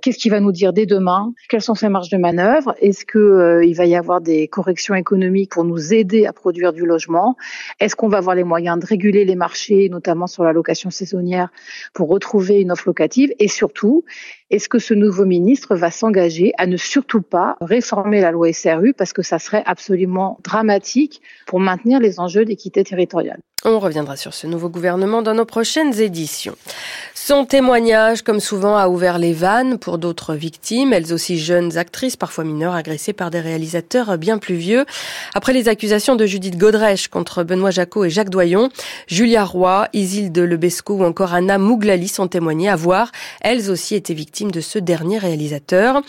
qu'est-ce qu'il va nous dire dès demain, quelles sont ses marges de manœuvre, est-ce que il va y avoir des corrections économiques pour nous aider à produire du logement? Est-ce qu'on va avoir les moyens de réguler les marchés, notamment sur la location saisonnière, pour retrouver une offre locative? Et surtout, est-ce que ce nouveau ministre va s'engager à ne surtout pas réformer la loi SRU parce que ça serait absolument dramatique pour maintenir les enjeux d'équité territoriale? On reviendra sur ce nouveau gouvernement dans nos prochaines éditions. Son témoignage, comme souvent, a ouvert les vannes pour d'autres victimes, elles aussi jeunes actrices, parfois mineures, agressées par des réalisateurs bien plus vieux. Après les accusations de Judith Godrèche contre Benoît Jacot et Jacques Doyon, Julia Roy, Isilde Lebesco ou encore Anna Mouglali sont témoignées à voir. Elles aussi étaient victimes de ce dernier réalisateur.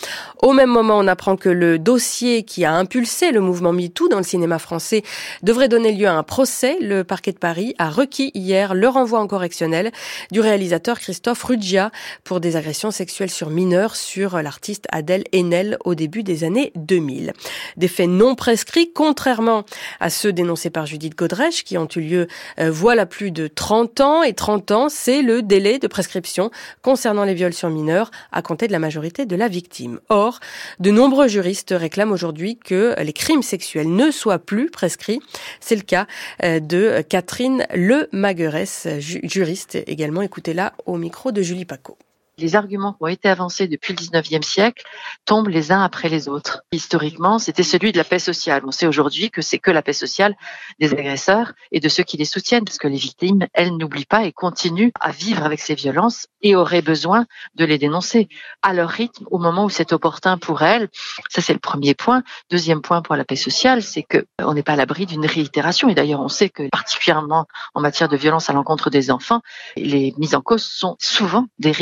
Au même moment, on apprend que le dossier qui a impulsé le mouvement MeToo dans le cinéma français devrait donner lieu à un procès. Le parquet de Paris a requis hier le renvoi en correctionnel du réalisateur Christophe Ruggia pour des agressions sexuelles sur mineurs sur l'artiste Adèle Haenel au début des années 2000. Des faits non prescrits, contrairement à ceux dénoncés par Judith Godrèche, qui ont eu lieu euh, voilà plus de 30 ans. Et 30 ans, c'est le délai de prescription concernant les viols sur mineurs à compter de la majorité de la victime. Or, de nombreux juristes réclament aujourd'hui que les crimes sexuels ne soient plus prescrits. C'est le cas euh, de Catherine Le Maguerès, juriste également. Écoutez-la au micro de Julie Paco les arguments qui ont été avancés depuis le 19e siècle tombent les uns après les autres. Historiquement, c'était celui de la paix sociale. On sait aujourd'hui que c'est que la paix sociale des agresseurs et de ceux qui les soutiennent, parce que les victimes, elles n'oublient pas et continuent à vivre avec ces violences et auraient besoin de les dénoncer à leur rythme au moment où c'est opportun pour elles. Ça, c'est le premier point. Deuxième point pour la paix sociale, c'est que on n'est pas à l'abri d'une réitération. Et d'ailleurs, on sait que particulièrement en matière de violence à l'encontre des enfants, les mises en cause sont souvent des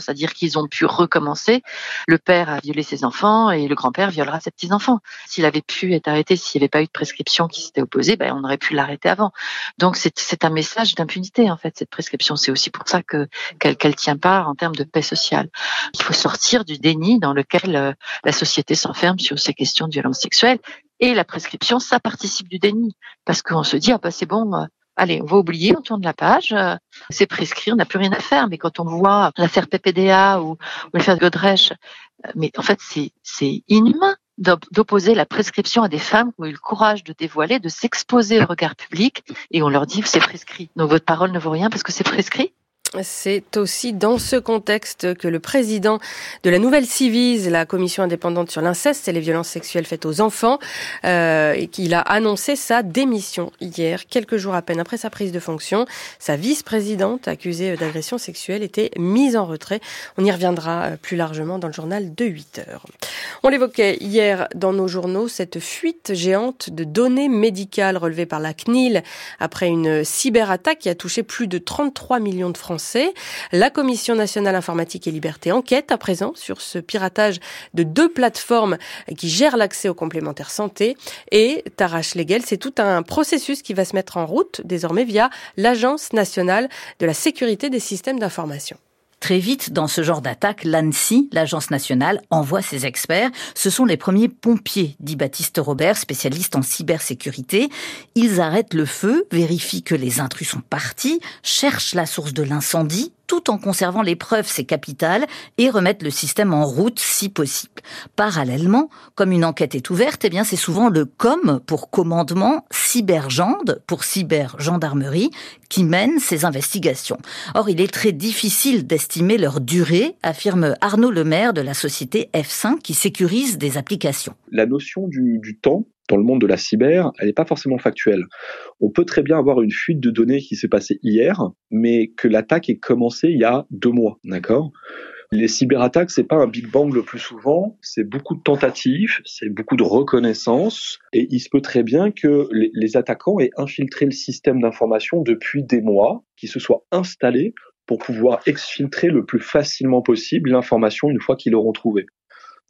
c'est-à-dire qu'ils ont pu recommencer. Le père a violé ses enfants et le grand-père violera ses petits-enfants. S'il avait pu être arrêté, s'il n'y avait pas eu de prescription qui s'était opposée, ben, on aurait pu l'arrêter avant. Donc c'est un message d'impunité en fait, cette prescription. C'est aussi pour ça que qu'elle tient pas en termes de paix sociale. Il faut sortir du déni dans lequel euh, la société s'enferme sur ces questions de violence sexuelle. Et la prescription, ça participe du déni. Parce qu'on se dit, ah bah c'est bon, euh, allez, on va oublier, on tourne la page, euh, c'est prescrit, on n'a plus rien à faire. Mais quand on voit l'affaire PPDA ou, l'affaire de Godrèche, euh, mais en fait, c'est inhumain d'opposer la prescription à des femmes qui ont eu le courage de dévoiler, de s'exposer au regard public, et on leur dit c'est prescrit. Donc votre parole ne vaut rien parce que c'est prescrit. C'est aussi dans ce contexte que le président de la nouvelle Civise, la commission indépendante sur l'inceste et les violences sexuelles faites aux enfants, euh, qu'il a annoncé sa démission hier, quelques jours à peine après sa prise de fonction. Sa vice-présidente, accusée d'agression sexuelle, était mise en retrait. On y reviendra euh, plus largement dans le journal de 8 heures. On l'évoquait hier dans nos journaux, cette fuite géante de données médicales relevées par la CNIL après une cyberattaque qui a touché plus de 33 millions de la Commission nationale informatique et liberté enquête à présent sur ce piratage de deux plateformes qui gèrent l'accès aux complémentaires santé. Et Tarache Legal, c'est tout un processus qui va se mettre en route désormais via l'Agence nationale de la sécurité des systèmes d'information. Très vite, dans ce genre d'attaque, l'ANSI, l'Agence nationale, envoie ses experts. Ce sont les premiers pompiers, dit Baptiste Robert, spécialiste en cybersécurité. Ils arrêtent le feu, vérifient que les intrus sont partis, cherchent la source de l'incendie, tout en conservant les preuves, c'est capital, et remettre le système en route si possible. Parallèlement, comme une enquête est ouverte, eh bien c'est souvent le COM pour commandement, cybergende pour cybergendarmerie qui mène ces investigations. Or, il est très difficile d'estimer leur durée, affirme Arnaud Lemaire de la société F5 qui sécurise des applications. La notion du, du temps dans le monde de la cyber, elle n'est pas forcément factuelle. On peut très bien avoir une fuite de données qui s'est passée hier, mais que l'attaque ait commencé il y a deux mois, d'accord? Les cyberattaques, c'est pas un big bang le plus souvent, c'est beaucoup de tentatives, c'est beaucoup de reconnaissance, et il se peut très bien que les, les attaquants aient infiltré le système d'information depuis des mois, qui se soient installés pour pouvoir exfiltrer le plus facilement possible l'information une fois qu'ils l'auront trouvée.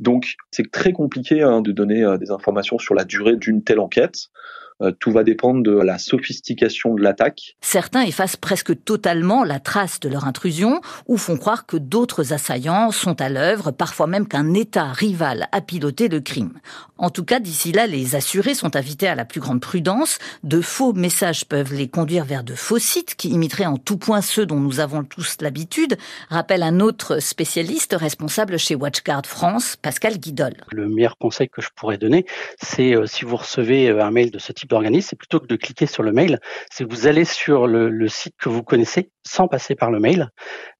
Donc c'est très compliqué hein, de donner euh, des informations sur la durée d'une telle enquête. Euh, tout va dépendre de la sophistication de l'attaque. Certains effacent presque totalement la trace de leur intrusion ou font croire que d'autres assaillants sont à l'œuvre, parfois même qu'un État rival a piloté le crime. En tout cas, d'ici là, les assurés sont invités à la plus grande prudence. De faux messages peuvent les conduire vers de faux sites qui imiteraient en tout point ceux dont nous avons tous l'habitude, rappelle un autre spécialiste responsable chez WatchGuard France, Pascal Guidol. Le meilleur conseil que je pourrais donner, c'est euh, si vous recevez euh, un mail de ce type d'organisme, c'est plutôt que de cliquer sur le mail, c'est que vous allez sur le, le, site que vous connaissez sans passer par le mail.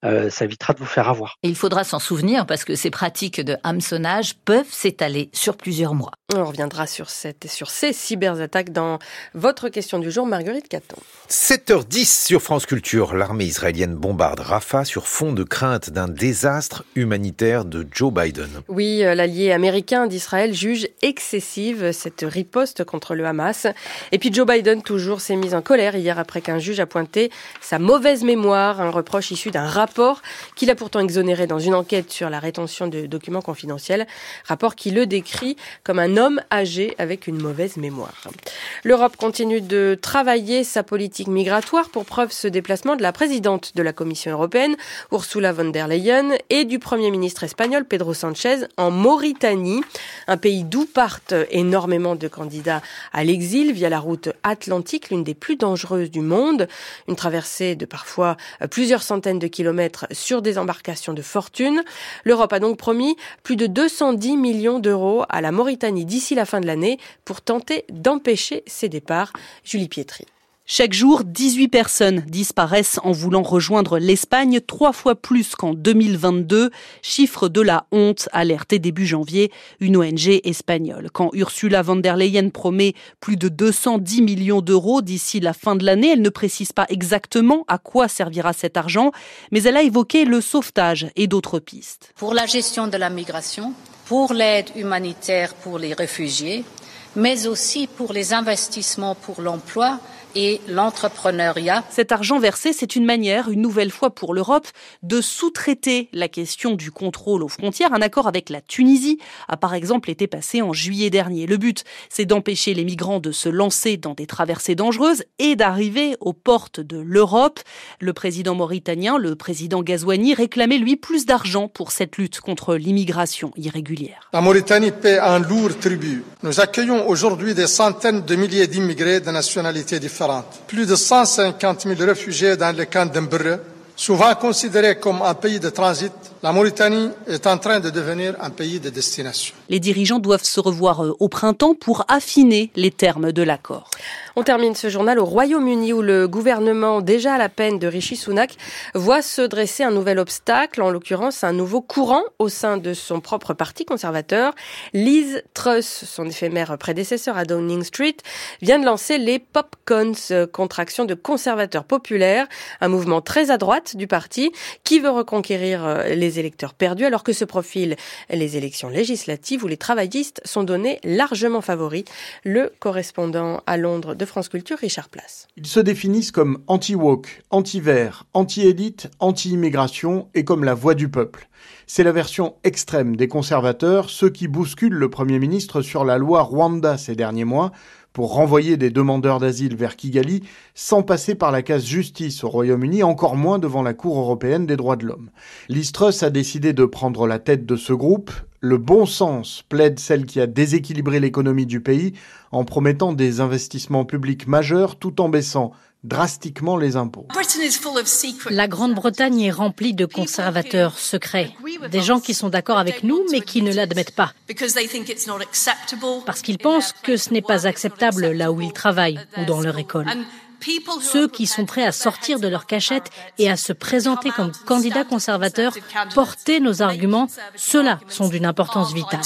Euh, ça évitera de vous faire avoir. Et il faudra s'en souvenir parce que ces pratiques de hameçonnage peuvent s'étaler sur plusieurs mois. On reviendra sur, cette, sur ces cyberattaques dans votre question du jour, Marguerite Caton. 7h10 sur France Culture. L'armée israélienne bombarde Rafah sur fond de crainte d'un désastre humanitaire de Joe Biden. Oui, euh, l'allié américain d'Israël juge excessive cette riposte contre le Hamas. Et puis Joe Biden toujours s'est mis en colère hier après qu'un juge a pointé sa mauvaise mémoire, un reproche issu d'un rapport qu'il a pourtant exonéré dans une enquête sur la rétention de documents confidentiels, rapport qui le décrit comme un homme âgé avec une mauvaise mémoire. L'Europe continue de travailler sa politique migratoire pour preuve ce déplacement de la présidente de la Commission européenne, Ursula von der Leyen, et du Premier ministre espagnol, Pedro Sanchez, en Mauritanie, un pays d'où partent énormément de candidats à l'exil via la route atlantique, l'une des plus dangereuses du monde, une traversée de parfois plusieurs centaines de kilomètres sur des embarcations de fortune. L'Europe a donc promis plus de 210 millions d'euros à la Mauritanie d'ici la fin de l'année pour tenter d'empêcher ces départs. Julie Pietri. Chaque jour, 18 personnes disparaissent en voulant rejoindre l'Espagne, trois fois plus qu'en 2022. Chiffre de la honte, alerté début janvier une ONG espagnole. Quand Ursula von der Leyen promet plus de 210 millions d'euros d'ici la fin de l'année, elle ne précise pas exactement à quoi servira cet argent, mais elle a évoqué le sauvetage et d'autres pistes. Pour la gestion de la migration, pour l'aide humanitaire pour les réfugiés, mais aussi pour les investissements pour l'emploi et l'entrepreneuriat. Cet argent versé, c'est une manière, une nouvelle fois pour l'Europe, de sous-traiter la question du contrôle aux frontières. Un accord avec la Tunisie a par exemple été passé en juillet dernier. Le but, c'est d'empêcher les migrants de se lancer dans des traversées dangereuses et d'arriver aux portes de l'Europe. Le président mauritanien, le président Gazouani, réclamait lui plus d'argent pour cette lutte contre l'immigration irrégulière. La Mauritanie paie un lourd tribut. Nous accueillons aujourd'hui des centaines de milliers d'immigrés de nationalités différentes plus de 150 000 réfugiés dans le camp d'Embreux, souvent considéré comme un pays de transit la Mauritanie est en train de devenir un pays de destination. Les dirigeants doivent se revoir euh, au printemps pour affiner les termes de l'accord. On termine ce journal au Royaume-Uni où le gouvernement, déjà à la peine de Rishi Sunak, voit se dresser un nouvel obstacle, en l'occurrence un nouveau courant au sein de son propre parti conservateur. Liz Truss, son éphémère prédécesseur à Downing Street, vient de lancer les Popcons, euh, contraction de conservateurs populaires, un mouvement très à droite du parti qui veut reconquérir euh, les électeurs perdus alors que se profilent les élections législatives où les travaillistes sont donnés largement favoris. Le correspondant à Londres de France Culture, Richard Place. Ils se définissent comme anti-woke, anti-vert, anti-élite, anti-immigration et comme la voix du peuple. C'est la version extrême des conservateurs, ceux qui bousculent le Premier ministre sur la loi Rwanda ces derniers mois pour renvoyer des demandeurs d'asile vers Kigali sans passer par la case justice au Royaume-Uni, encore moins devant la Cour européenne des droits de l'homme. Listrus a décidé de prendre la tête de ce groupe. Le bon sens plaide celle qui a déséquilibré l'économie du pays en promettant des investissements publics majeurs tout en baissant drastiquement les impôts. La Grande-Bretagne est remplie de conservateurs secrets, des gens qui sont d'accord avec nous mais qui ne l'admettent pas, parce qu'ils pensent que ce n'est pas acceptable là où ils travaillent ou dans leur école. Ceux qui sont prêts à sortir de leur cachette et à se présenter comme candidats conservateurs, porter nos arguments, ceux-là sont d'une importance vitale.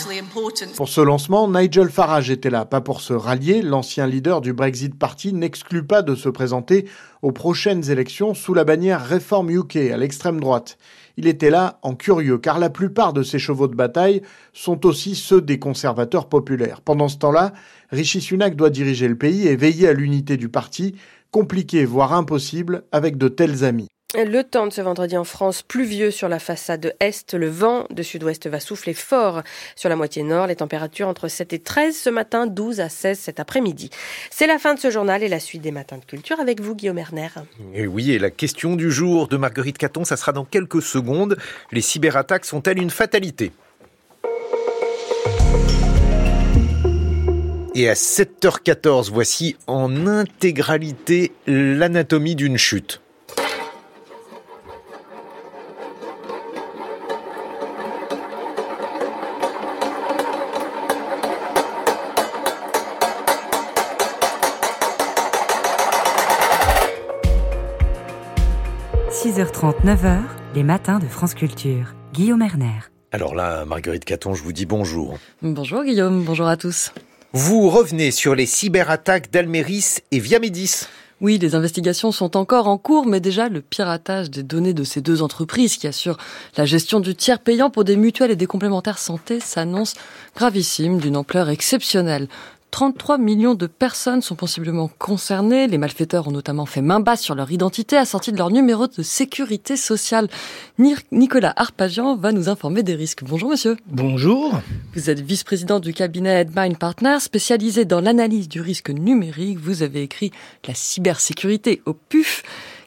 Pour ce lancement, Nigel Farage était là, pas pour se rallier. L'ancien leader du Brexit Party n'exclut pas de se présenter aux prochaines élections sous la bannière Reform UK à l'extrême droite. Il était là en curieux, car la plupart de ses chevaux de bataille sont aussi ceux des conservateurs populaires. Pendant ce temps-là, Rishi Sunak doit diriger le pays et veiller à l'unité du parti, compliqué, voire impossible, avec de tels amis. Le temps de ce vendredi en France, pluvieux sur la façade est. Le vent de sud-ouest va souffler fort sur la moitié nord. Les températures entre 7 et 13 ce matin, 12 à 16 cet après-midi. C'est la fin de ce journal et la suite des matins de culture avec vous, Guillaume Erner. Et oui, et la question du jour de Marguerite Caton, ça sera dans quelques secondes. Les cyberattaques sont-elles une fatalité? Et à 7h14, voici en intégralité l'anatomie d'une chute. – 6h30, 9h, les matins de France Culture. Guillaume Erner. Alors là, Marguerite Caton, je vous dis bonjour. Bonjour Guillaume, bonjour à tous. Vous revenez sur les cyberattaques d'Almeris et Viamedis. Oui, les investigations sont encore en cours, mais déjà le piratage des données de ces deux entreprises qui assurent la gestion du tiers payant pour des mutuelles et des complémentaires santé s'annonce gravissime, d'une ampleur exceptionnelle. 33 millions de personnes sont possiblement concernées. Les malfaiteurs ont notamment fait main basse sur leur identité, assortie de leur numéro de sécurité sociale. Nicolas Arpagian va nous informer des risques. Bonjour monsieur. Bonjour. Vous êtes vice-président du cabinet Edmine Partners, spécialisé dans l'analyse du risque numérique. Vous avez écrit la cybersécurité au PUF.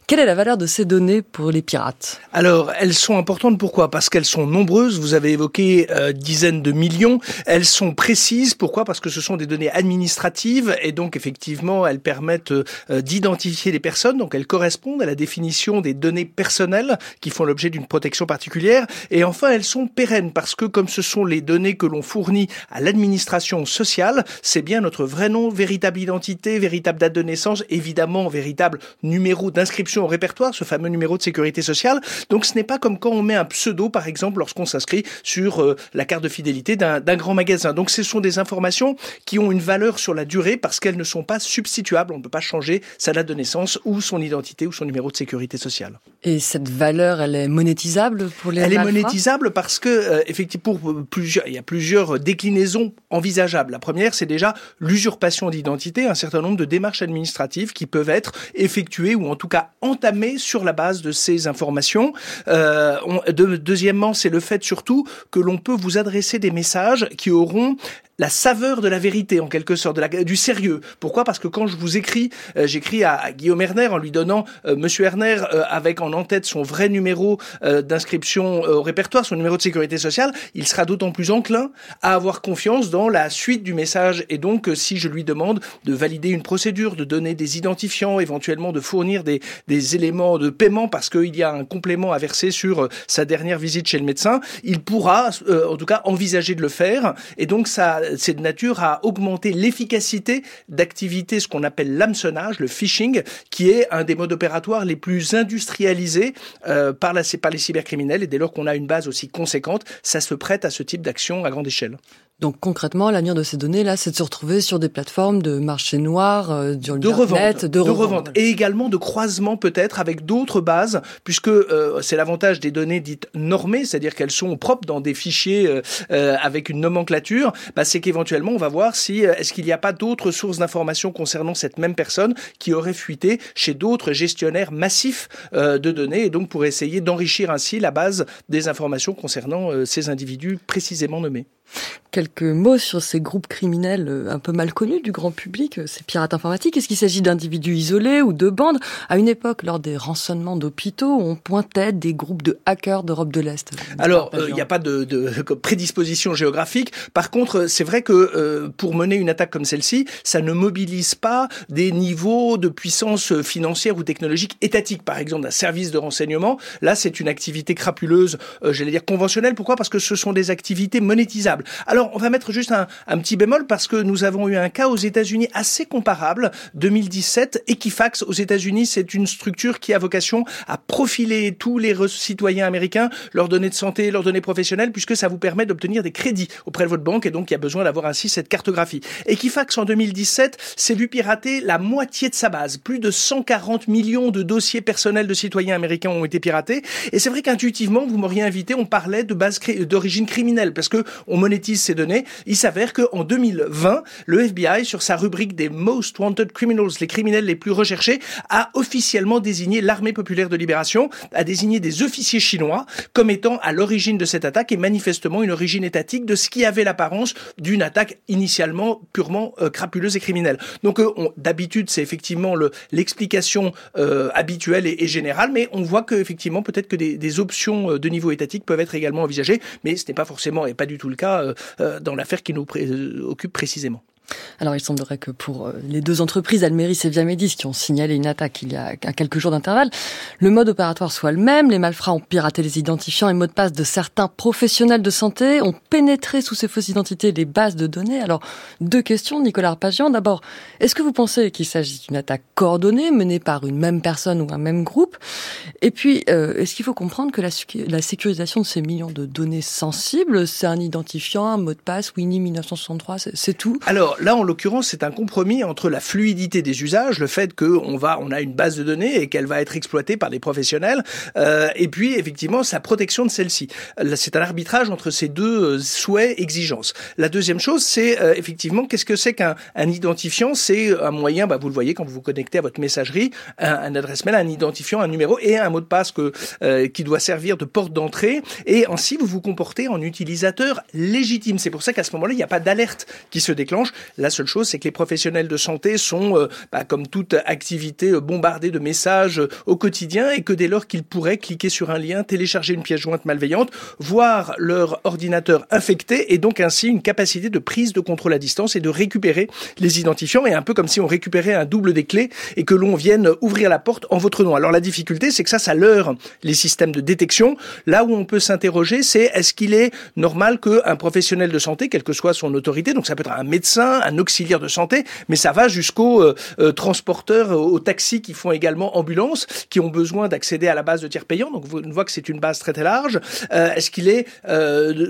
Quelle est la valeur de ces données pour les pirates? Alors, elles sont importantes pourquoi? Parce qu'elles sont nombreuses, vous avez évoqué euh, dizaines de millions, elles sont précises, pourquoi? Parce que ce sont des données administratives et donc effectivement, elles permettent euh, d'identifier les personnes, donc elles correspondent à la définition des données personnelles qui font l'objet d'une protection particulière. Et enfin, elles sont pérennes parce que comme ce sont les données que l'on fournit à l'administration sociale, c'est bien notre vrai nom, véritable identité, véritable date de naissance, évidemment véritable numéro d'inscription au répertoire, ce fameux numéro de sécurité sociale. Donc ce n'est pas comme quand on met un pseudo, par exemple, lorsqu'on s'inscrit sur euh, la carte de fidélité d'un grand magasin. Donc ce sont des informations qui ont une valeur sur la durée parce qu'elles ne sont pas substituables. On ne peut pas changer sa date de naissance ou son identité ou son numéro de sécurité sociale. Et cette valeur, elle est monétisable pour les Elle est monétisable parce que, euh, effectivement, pour plusieurs, il y a plusieurs déclinaisons envisageables. La première, c'est déjà l'usurpation d'identité, un certain nombre de démarches administratives qui peuvent être effectuées ou en tout cas entamé sur la base de ces informations. Euh, deuxièmement, c'est le fait surtout que l'on peut vous adresser des messages qui auront la saveur de la vérité, en quelque sorte, du sérieux. Pourquoi? Parce que quand je vous écris, euh, j'écris à, Guillaume Erner en lui donnant euh, Monsieur Erner avec en en-tête son vrai numéro d'inscription au répertoire, son numéro de sécurité sociale, il sera d'autant plus enclin à avoir confiance dans la suite du message. Et donc, si je lui demande de valider une procédure, de donner des identifiants, éventuellement de fournir des, des éléments de paiement parce qu'il y a un complément à verser sur sa dernière visite chez le médecin, il pourra, en tout cas, envisager de le faire. Et donc, ça, c'est de nature à augmenter l'efficacité d'activité, ce qu'on appelle l'hameçonnage, le phishing, qui est un des modes opératoires les plus industrialisés euh, par, la, par les cybercriminels. Et dès lors qu'on a une base aussi conséquente, ça se prête à ce type d'action à grande échelle. Donc concrètement, l'avenir de ces données là, c'est de se retrouver sur des plateformes de marché noir, euh, de revente, de, revente, et également de croisement peut-être avec d'autres bases, puisque euh, c'est l'avantage des données dites normées, c'est-à-dire qu'elles sont propres dans des fichiers euh, avec une nomenclature. Bah, c'est qu'éventuellement on va voir si euh, est-ce qu'il n'y a pas d'autres sources d'informations concernant cette même personne qui aurait fuité chez d'autres gestionnaires massifs de données, et donc pour essayer d'enrichir ainsi la base des informations concernant ces individus précisément nommés. Quelques mots sur ces groupes criminels euh, un peu mal connus du grand public, euh, ces pirates informatiques. Est-ce qu'il s'agit d'individus isolés ou de bandes À une époque, lors des rançonnements d'hôpitaux, on pointait des groupes de hackers d'Europe de l'Est. Alors, il n'y a pas de, de, prédisposition géographique. Par contre, c'est vrai que euh, pour mener une attaque comme celle-ci, ça ne mobilise pas des niveaux de puissance financière ou technologique étatique. Par exemple, d'un service de renseignement. Là, c'est une activité crapuleuse, j'allais dire conventionnelle. Pourquoi? Parce que ce sont des activités monétisables. Alors, on va mettre juste un, petit bémol parce que nous avons eu un cas aux États-Unis assez comparable, 2017. Equifax aux États-Unis, c'est une structure qui a vocation à profiler tous les citoyens américains, leurs données de santé, leurs données professionnelles, puisque ça vous permet d'obtenir des crédits auprès de votre banque et donc il y a besoin d'avoir ainsi cette cartographie. Equifax en 2017 s'est vu pirater la moitié de sa base. Plus de 140 millions de dossiers personnels de citoyens américains ont été piratés. Et c'est vrai qu'intuitivement, vous m'auriez invité, on parlait de base d'origine criminelle parce que monétise ces données. Il s'avère qu'en 2020, le FBI, sur sa rubrique des Most Wanted Criminals, les criminels les plus recherchés, a officiellement désigné l'armée populaire de libération, a désigné des officiers chinois comme étant à l'origine de cette attaque et manifestement une origine étatique de ce qui avait l'apparence d'une attaque initialement purement euh, crapuleuse et criminelle. Donc euh, d'habitude, c'est effectivement l'explication euh, habituelle et, générale, mais on voit que effectivement peut-être que des, des options de niveau étatique peuvent être également envisagées, mais ce n'est pas forcément et pas du tout le cas euh, euh, dans l'affaire qui nous euh, occupe précisément. Alors il semblerait que pour euh, les deux entreprises, Almeris et Viamedis, qui ont signalé une attaque il y a quelques jours d'intervalle, le mode opératoire soit le même. Les malfrats ont piraté les identifiants et mots de passe de certains professionnels de santé, ont pénétré sous ces fausses identités les bases de données. Alors deux questions, Nicolas Arpagian. D'abord, est-ce que vous pensez qu'il s'agit d'une attaque coordonnée menée par une même personne ou un même groupe? Et puis, euh, est-ce qu'il faut comprendre que la, sécurisation de ces millions de données sensibles, c'est un identifiant, un mot de passe, Winnie 1963, c'est tout? Alors, là, en l'occurrence, c'est un compromis entre la fluidité des usages, le fait qu'on va, on a une base de données et qu'elle va être exploitée par des professionnels, euh, et puis effectivement sa protection de celle-ci. C'est un arbitrage entre ces deux euh, souhaits, exigences. La deuxième chose, c'est euh, effectivement qu'est-ce que c'est qu'un un identifiant? C'est un moyen, bah, vous le voyez quand vous vous connectez à votre messagerie, un, adresse mail, un identifiant, un numéro et un mot de passe que, qui doit servir de porte d'entrée. Et ainsi, vous vous comportez en utilisateur légitime. C'est pour ça qu'à ce moment-là, il n'y a pas d'alerte qui se déclenche. La seule chose, c'est que les professionnels de santé sont, euh, bah, comme toute activité, euh, bombardés de messages euh, au quotidien et que dès lors qu'ils pourraient cliquer sur un lien, télécharger une pièce jointe malveillante, voir leur ordinateur infecté et donc ainsi une capacité de prise de contrôle à distance et de récupérer les identifiants et un peu comme si on récupérait un double des clés et que l'on vienne ouvrir la porte en votre nom. Alors la difficulté, c'est que ça, ça leurre les systèmes de détection. Là où on peut s'interroger, c'est est-ce qu'il est normal qu'un professionnel de santé, quelle que soit son autorité, donc ça peut être un médecin, un auxiliaire de santé, mais ça va jusqu'aux euh, euh, transporteurs, aux taxis qui font également ambulance, qui ont besoin d'accéder à la base de tiers payants. Donc on voit que c'est une base très très large. Euh, est-ce qu'il est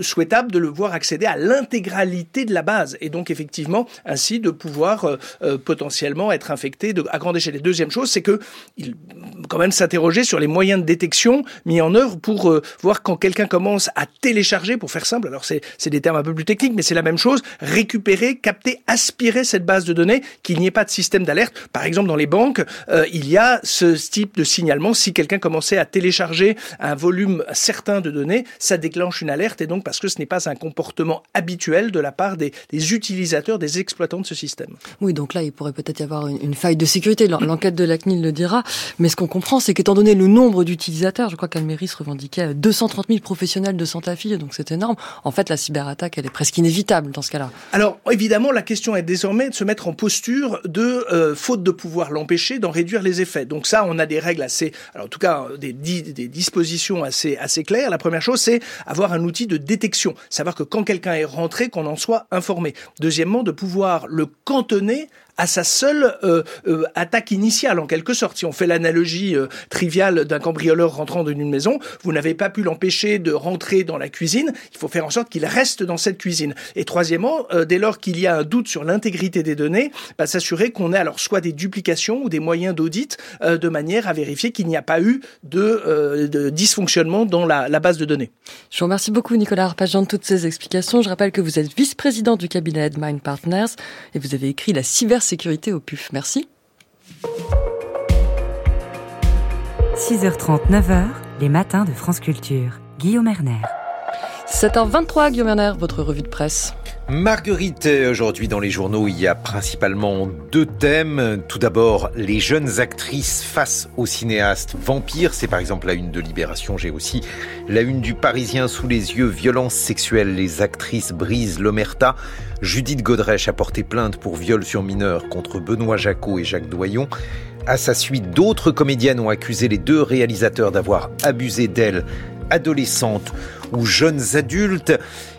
souhaitable de le voir accéder à l'intégralité de la base et donc effectivement ainsi de pouvoir potentiellement être infecté de, à grande échelle? Et deuxième chose, c'est que il quand même s'interroger sur les moyens de détection mis en œuvre pour voir quand quelqu'un commence à télécharger, pour faire simple. Alors c'est des termes un peu plus techniques, mais c'est la même chose. Récupérer, capter aspirer cette base de données, qu'il n'y ait pas de système d'alerte. Par exemple, dans les banques, euh, il y a ce type de signalement. Si quelqu'un commençait à télécharger un volume certain de données, ça déclenche une alerte et donc parce que ce n'est pas un comportement habituel de la part des, des, utilisateurs, des exploitants de ce système. Oui, donc là, il pourrait peut-être y avoir une, une faille de sécurité. L'enquête de la CNIL le dira. Mais ce qu'on comprend, c'est qu'étant donné le nombre d'utilisateurs, je crois qu'Almeris revendiquait 230 000 professionnels de Santa-Fi, donc c'est énorme. En fait, la cyberattaque, elle est presque inévitable dans ce cas-là. Alors, évidemment, la question est désormais de se mettre en posture de, euh, faute de pouvoir l'empêcher, d'en réduire les effets. Donc ça, on a des règles assez, alors en tout cas, des, des dispositions assez, assez claires. La première chose, c'est avoir un outil de détection. Savoir que quand quelqu'un est rentré, qu'on en soit informé. Deuxièmement, de pouvoir le cantonner à sa seule euh, euh, attaque initiale en quelque sorte. Si on fait l'analogie euh, triviale d'un cambrioleur rentrant dans une maison, vous n'avez pas pu l'empêcher de rentrer dans la cuisine, il faut faire en sorte qu'il reste dans cette cuisine. Et troisièmement, dès lors qu'il y a un doute sur l'intégrité des données, bah, s'assurer qu'on ait alors soit des duplications ou des moyens d'audit de manière à vérifier qu'il n'y a pas eu de, dysfonctionnement dans la, la, base de données. Je vous remercie beaucoup Nicolas Arpagian de toutes ces explications. Je rappelle que vous êtes vice-président du cabinet Headmind Partners et vous avez écrit la cyber sécurité au PUF. Merci. 6h30, 9h, les matins de France Culture. Guillaume Erner. 7h23, Guillaume Erner, votre revue de presse. Marguerite, aujourd'hui dans les journaux, il y a principalement deux thèmes. Tout d'abord, les jeunes actrices face aux cinéastes vampires. C'est par exemple la une de Libération. J'ai aussi la une du Parisien sous les yeux. Violence sexuelle. Les actrices brisent l'omerta. Judith Godrèche a porté plainte pour viol sur mineur contre Benoît Jacot et Jacques Doyon. À sa suite, d'autres comédiennes ont accusé les deux réalisateurs d'avoir abusé d'elles adolescentes ou jeunes adultes.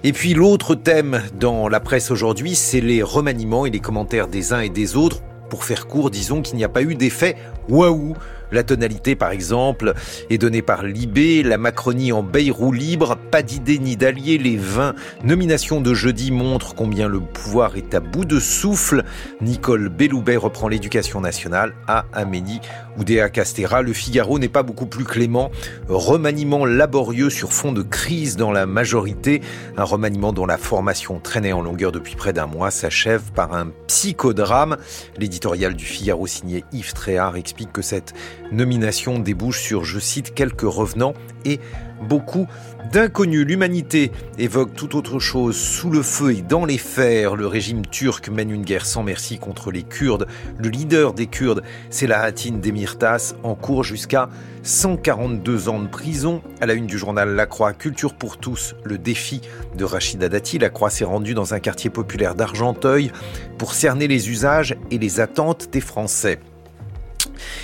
Et puis l'autre thème dans la presse aujourd'hui, c'est les remaniements et les commentaires des uns et des autres. Pour faire court, disons qu'il n'y a pas eu d'effet waouh la tonalité, par exemple, est donnée par Libé, la Macronie en Bayrou libre, pas d'idée ni d'alliés, les 20 nominations de jeudi montrent combien le pouvoir est à bout de souffle. Nicole Belloubet reprend l'éducation nationale à Amélie Oudéa Castera. Le Figaro n'est pas beaucoup plus clément. Remaniement laborieux sur fond de crise dans la majorité. Un remaniement dont la formation traînait en longueur depuis près d'un mois s'achève par un psychodrame. L'éditorial du Figaro signé Yves Tréhard explique que cette nomination débouche sur, je cite, quelques revenants et beaucoup d'inconnus. L'humanité évoque tout autre chose. Sous le feu et dans les fers, le régime turc mène une guerre sans merci contre les Kurdes. Le leader des Kurdes, c'est la Hatine Demirtas, en cours jusqu'à 142 ans de prison. À la une du journal La Croix, Culture pour tous, le défi de Rachida Dati. La Croix s'est rendue dans un quartier populaire d'Argenteuil pour cerner les usages et les attentes des Français.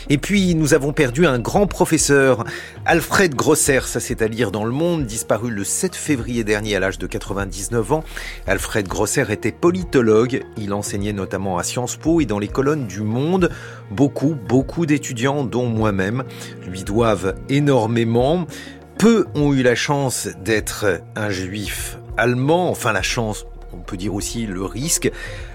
Et puis, nous avons perdu un grand professeur, Alfred Grosser, ça c'est à lire dans Le Monde, disparu le 7 février dernier à l'âge de 99 ans. Alfred Grosser était politologue, il enseignait notamment à Sciences Po et dans les colonnes du Monde. Beaucoup, beaucoup d'étudiants, dont moi-même, lui doivent énormément. Peu ont eu la chance d'être un juif allemand, enfin la chance, on peut dire aussi le risque.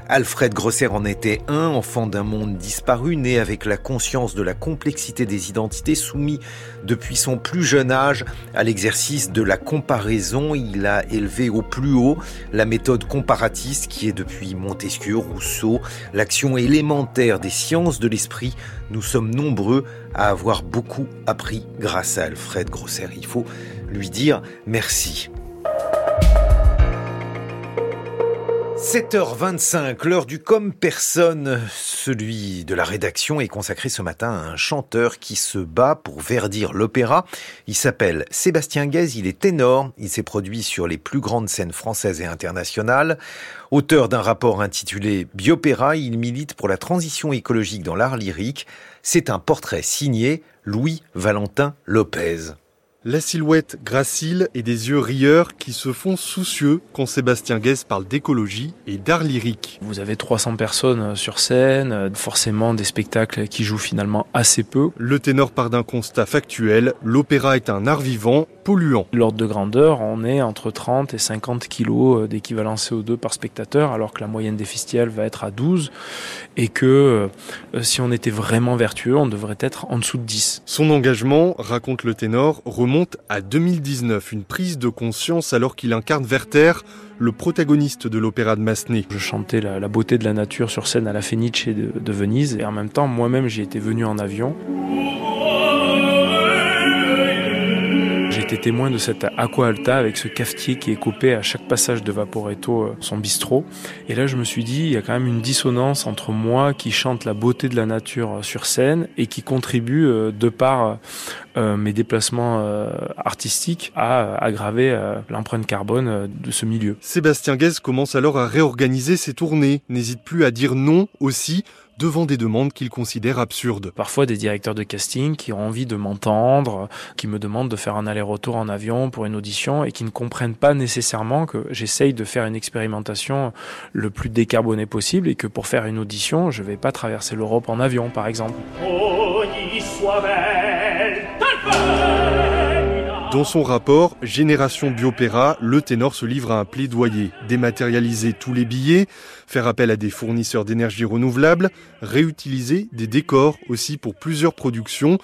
Alfred Grosser en était un, enfant d'un monde disparu, né avec la conscience de la complexité des identités, soumis depuis son plus jeune âge à l'exercice de la comparaison. Il a élevé au plus haut la méthode comparatiste qui est depuis Montesquieu, Rousseau, l'action élémentaire des sciences de l'esprit. Nous sommes nombreux à avoir beaucoup appris grâce à Alfred Grosser. Il faut lui dire merci. 7h25, l'heure du comme personne, celui de la rédaction est consacré ce matin à un chanteur qui se bat pour verdir l'opéra. Il s'appelle Sébastien Guez, il est ténor, il s'est produit sur les plus grandes scènes françaises et internationales. Auteur d'un rapport intitulé Biopéra, il milite pour la transition écologique dans l'art lyrique. C'est un portrait signé Louis Valentin Lopez. La silhouette gracile et des yeux rieurs qui se font soucieux quand Sébastien Guès parle d'écologie et d'art lyrique. Vous avez 300 personnes sur scène, forcément des spectacles qui jouent finalement assez peu. Le ténor part d'un constat factuel, l'opéra est un art vivant polluants. L'ordre de grandeur, on est entre 30 et 50 kilos d'équivalent CO2 par spectateur, alors que la moyenne des festivals va être à 12, et que euh, si on était vraiment vertueux, on devrait être en dessous de 10. Son engagement, raconte le ténor, remonte à 2019, une prise de conscience alors qu'il incarne Werther, le protagoniste de l'opéra de Massenet. Je chantais la, beauté de la nature sur scène à la Fenice de, de Venise, et en même temps, moi-même, j'y étais venu en avion. Témoin de cette aqua alta avec ce cafetier qui est coupé à chaque passage de Vaporetto, euh, son bistrot. Et là, je me suis dit, il y a quand même une dissonance entre moi qui chante la beauté de la nature euh, sur scène et qui contribue, euh, de par mes déplacements artistiques, à aggraver l'empreinte carbone de ce milieu. Sébastien Guez commence alors à réorganiser ses tournées, n'hésite plus à dire non aussi devant des demandes qu'il considère absurdes. Parfois des directeurs de casting qui ont envie de m'entendre, qui me demandent de faire un aller-retour en avion pour une audition et qui ne comprennent pas nécessairement que j'essaye de faire une expérimentation le plus décarbonée possible et que pour faire une audition, je ne vais pas traverser l'Europe en avion par exemple. Dans son rapport Génération Biopéra, le ténor se livre à un plaidoyer. Dématérialiser tous les billets, faire appel à des fournisseurs d'énergie renouvelable, réutiliser des décors aussi pour plusieurs productions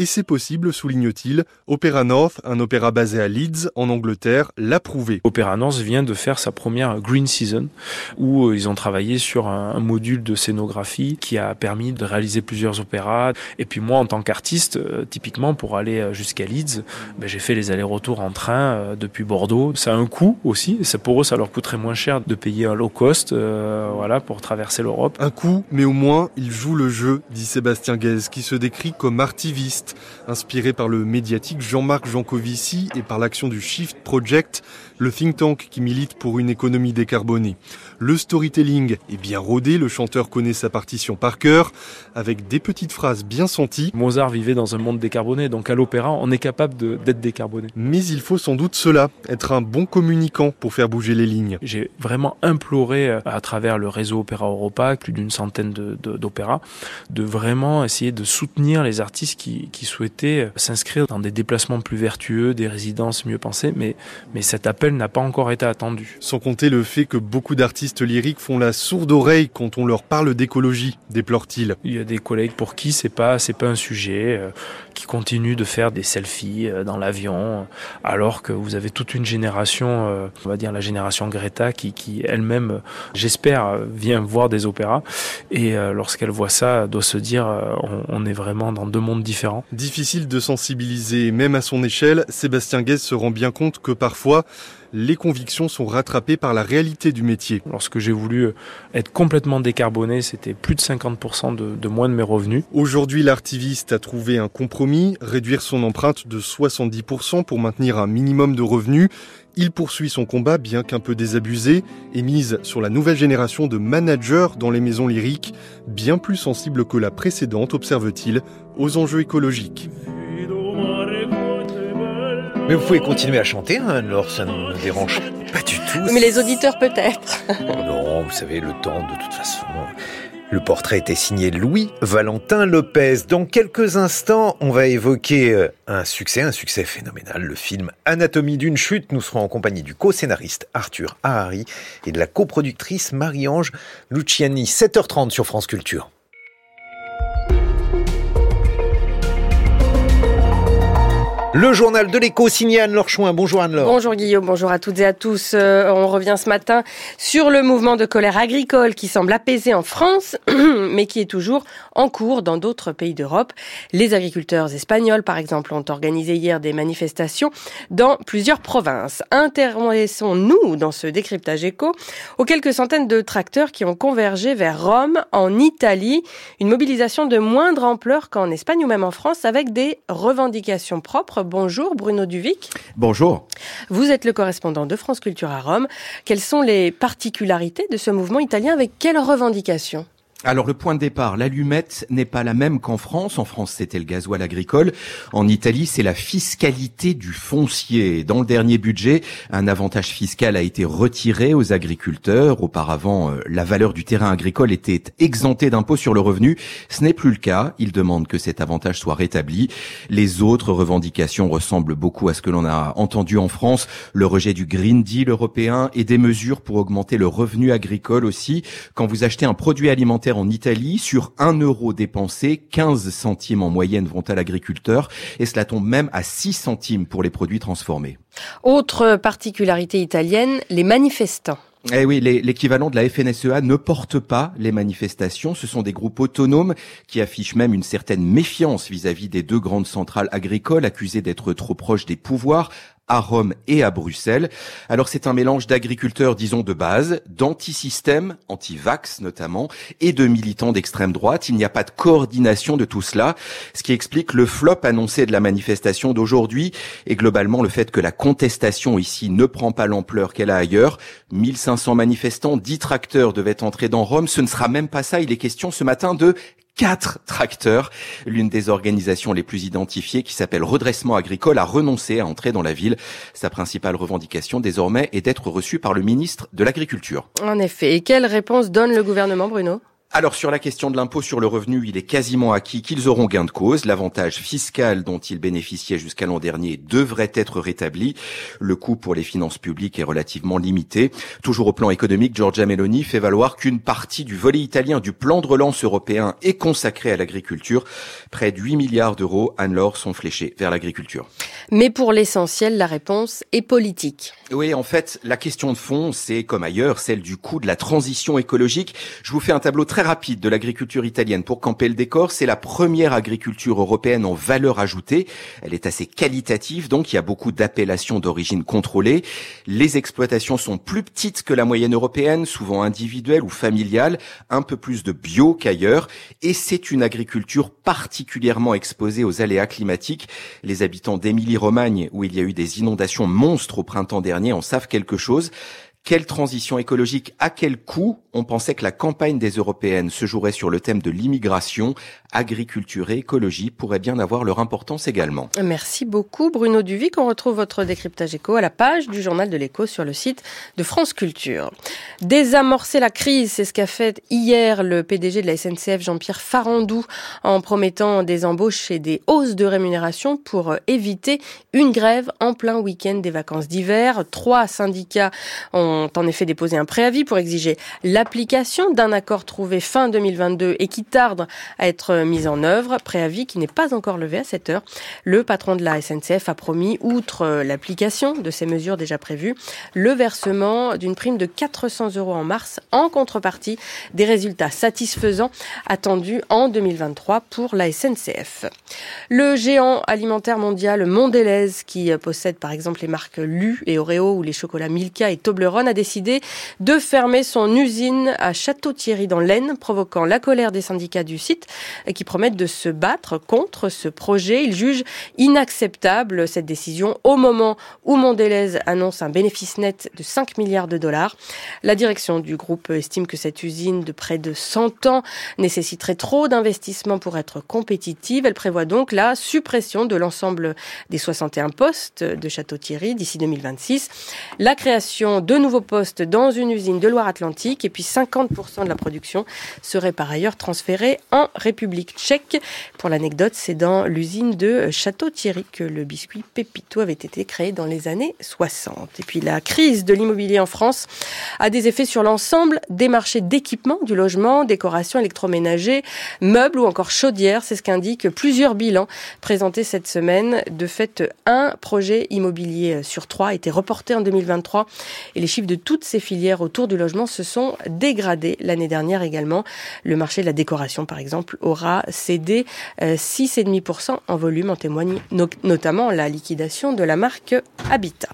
et c'est possible, souligne-t-il. Opera North, un opéra basé à Leeds, en Angleterre, l'a prouvé. Opera North vient de faire sa première Green Season, où euh, ils ont travaillé sur un, module de scénographie qui a permis de réaliser plusieurs opéras. Et puis moi, en tant qu'artiste, euh, typiquement pour aller euh, jusqu'à Leeds, ben, j'ai fait les allers-retours en train depuis Bordeaux. Ça a un coût aussi. C'est pour eux, ça leur coûterait moins cher de payer un low cost, voilà, pour traverser l'Europe. Un coût, mais au moins, ils jouent le jeu, dit Sébastien Guez, qui se décrit comme artiviste inspiré par le médiatique Jean-Marc Jancovici et par l'action du Shift Project, le think tank qui milite pour une économie décarbonée. Le storytelling est bien rodé, le chanteur connaît sa partition par cœur, avec des petites phrases bien senties. Mozart vivait dans un monde décarboné, donc à l'opéra, on est capable d'être décarboné. Mais il faut sans doute cela, être un bon communicant pour faire bouger les lignes. J'ai vraiment imploré euh, à travers le réseau Opéra Europa, plus d'une centaine d'opéras, de, de, vraiment essayer de soutenir les artistes qui, qui souhaitaient euh, s'inscrire dans des déplacements plus vertueux, des résidences mieux pensées, mais, mais cet appel n'a pas encore été attendu. Sans compter le fait que beaucoup d'artistes lyriques font la sourde oreille quand on leur parle d'écologie, déplore-t-il. Il y a des collègues pour qui c'est pas c'est pas un sujet, euh, qui continuent de faire des selfies euh, dans l'avion, alors que vous avez toute une génération, on va dire la génération Greta, qui, qui elle-même, j'espère, vient voir des opéras et lorsqu'elle voit ça, doit se dire on, on est vraiment dans deux mondes différents. Difficile de sensibiliser, même à son échelle, Sébastien Guez se rend bien compte que parfois, les convictions sont rattrapées par la réalité du métier. Lorsque j'ai voulu être complètement décarboné, c'était plus de 50% de, de, moins de mes revenus. Aujourd'hui, l'artiviste a trouvé un compromis, réduire son empreinte de 70% pour maintenir un minimum de revenus. Il poursuit son combat, bien qu'un peu désabusé, et mise sur la nouvelle génération de managers dans les maisons lyriques, bien plus sensibles que la précédente, observe-t-il, aux enjeux écologiques. Mais vous pouvez continuer à chanter, hein, alors ça ne nous dérange pas du tout. Mais les auditeurs peut-être. non, vous savez, le temps de toute façon. Le portrait était signé Louis Valentin Lopez. Dans quelques instants, on va évoquer euh, un succès, un succès phénoménal, le film Anatomie d'une chute. Nous serons en compagnie du co-scénariste Arthur Ahari et de la coproductrice Marie-Ange Luciani. 7h30 sur France Culture. Le journal de l'écho signé Anne-Laure Chouin. Bonjour Anne-Laure. Bonjour Guillaume, bonjour à toutes et à tous. Euh, on revient ce matin sur le mouvement de colère agricole qui semble apaisé en France, mais qui est toujours en cours dans d'autres pays d'Europe. Les agriculteurs espagnols, par exemple, ont organisé hier des manifestations dans plusieurs provinces. Intéressons-nous dans ce décryptage écho aux quelques centaines de tracteurs qui ont convergé vers Rome, en Italie. Une mobilisation de moindre ampleur qu'en Espagne ou même en France avec des revendications propres Bonjour Bruno Duvic. Bonjour. Vous êtes le correspondant de France Culture à Rome. Quelles sont les particularités de ce mouvement italien? Avec quelles revendications? Alors le point de départ, l'allumette n'est pas la même qu'en France. En France, c'était le gasoil agricole. En Italie, c'est la fiscalité du foncier. Dans le dernier budget, un avantage fiscal a été retiré aux agriculteurs. Auparavant, euh, la valeur du terrain agricole était exemptée d'impôt sur le revenu. Ce n'est plus le cas. Ils demandent que cet avantage soit rétabli. Les autres revendications ressemblent beaucoup à ce que l'on a entendu en France. Le rejet du Green Deal européen et des mesures pour augmenter le revenu agricole aussi. Quand vous achetez un produit alimentaire en Italie, sur 1 euro dépensé, 15 centimes en moyenne vont à l'agriculteur et cela tombe même à 6 centimes pour les produits transformés. Autre particularité italienne, les manifestants. Eh oui, l'équivalent de la FNSEA ne porte pas les manifestations. Ce sont des groupes autonomes qui affichent même une certaine méfiance vis-à-vis -vis des deux grandes centrales agricoles accusées d'être trop proches des pouvoirs, à Rome et à Bruxelles. Alors c'est un mélange d'agriculteurs, disons, de base, d'anti-système, anti-vax notamment, et de militants d'extrême droite. Il n'y a pas de coordination de tout cela, ce qui explique le flop annoncé de la manifestation d'aujourd'hui et globalement le fait que la contestation ici ne prend pas l'ampleur qu'elle a ailleurs. 1500 manifestants, 10 tracteurs devaient entrer dans Rome. Ce ne sera même pas ça. Il est question ce matin de quatre tracteurs. L'une des organisations les plus identifiées, qui s'appelle Redressement Agricole, a renoncé à entrer dans la ville. Sa principale revendication désormais est d'être reçue par le ministre de l'Agriculture. En effet. Et quelle réponse donne le gouvernement, Bruno? Alors sur la question de l'impôt sur le revenu, il est quasiment acquis qu'ils auront gain de cause. L'avantage fiscal dont ils bénéficiaient jusqu'à l'an dernier devrait être rétabli. Le coût pour les finances publiques est relativement limité. Toujours au plan économique, Giorgia Meloni fait valoir qu'une partie du volet italien du plan de relance européen est consacrée à l'agriculture. Près de 8 milliards d'euros, Anne-Laure, sont fléchés vers l'agriculture. Mais pour l'essentiel, la réponse est politique. Oui, en fait, la question de fond, c'est comme ailleurs, celle du coût de la transition écologique. Je vous fais un tableau très rapide de l'agriculture italienne pour camper le décor. C'est la première agriculture européenne en valeur ajoutée. Elle est assez qualitative, donc il y a beaucoup d'appellations d'origine contrôlée. Les exploitations sont plus petites que la moyenne européenne, souvent individuelles ou familiales, un peu plus de bio qu'ailleurs. Et c'est une agriculture particulièrement exposée aux aléas climatiques. Les habitants d'Émilie-Romagne, où il y a eu des inondations monstres au printemps dernier, en savent quelque chose. Quelle transition écologique À quel coût On pensait que la campagne des européennes se jouerait sur le thème de l'immigration. Agriculture et écologie pourraient bien avoir leur importance également. Merci beaucoup Bruno Duvic. On retrouve votre décryptage éco à la page du journal de l'écho sur le site de France Culture. Désamorcer la crise, c'est ce qu'a fait hier le PDG de la SNCF Jean-Pierre Farandou en promettant des embauches et des hausses de rémunération pour éviter une grève en plein week-end des vacances d'hiver. Trois syndicats ont en effet déposé un préavis pour exiger l'application d'un accord trouvé fin 2022 et qui tarde à être mis en œuvre. Préavis qui n'est pas encore levé à cette heure. Le patron de la SNCF a promis, outre l'application de ces mesures déjà prévues, le versement d'une prime de 400 euros en mars en contrepartie des résultats satisfaisants attendus en 2023 pour la SNCF. Le géant alimentaire mondial Mondelez, qui possède par exemple les marques Lu et Oreo ou les chocolats Milka et Toblerone, a décidé de fermer son usine à Château-Thierry dans l'Aisne, provoquant la colère des syndicats du site qui promettent de se battre contre ce projet. Ils jugent inacceptable cette décision au moment où Mondelez annonce un bénéfice net de 5 milliards de dollars. La direction du groupe estime que cette usine de près de 100 ans nécessiterait trop d'investissements pour être compétitive. Elle prévoit donc la suppression de l'ensemble des 61 postes de Château-Thierry d'ici 2026, la création de nouveaux postes dans une usine de Loire-Atlantique et puis 50% de la production serait par ailleurs transférée en République tchèque. Pour l'anecdote, c'est dans l'usine de Château-Thierry que le biscuit Pépito avait été créé dans les années 60. Et puis la crise de l'immobilier en France a des effets sur l'ensemble des marchés d'équipement, du logement, décoration, électroménager, meubles ou encore chaudières. C'est ce qu'indiquent plusieurs bilans présentés cette semaine. De fait, un projet immobilier sur trois a été reporté en 2023 et les chiffres de toutes ces filières autour du logement se sont dégradés l'année dernière également. Le marché de la décoration, par exemple, aura cédé 6,5% euh, en volume, en témoigne notamment la liquidation de la marque Habitat.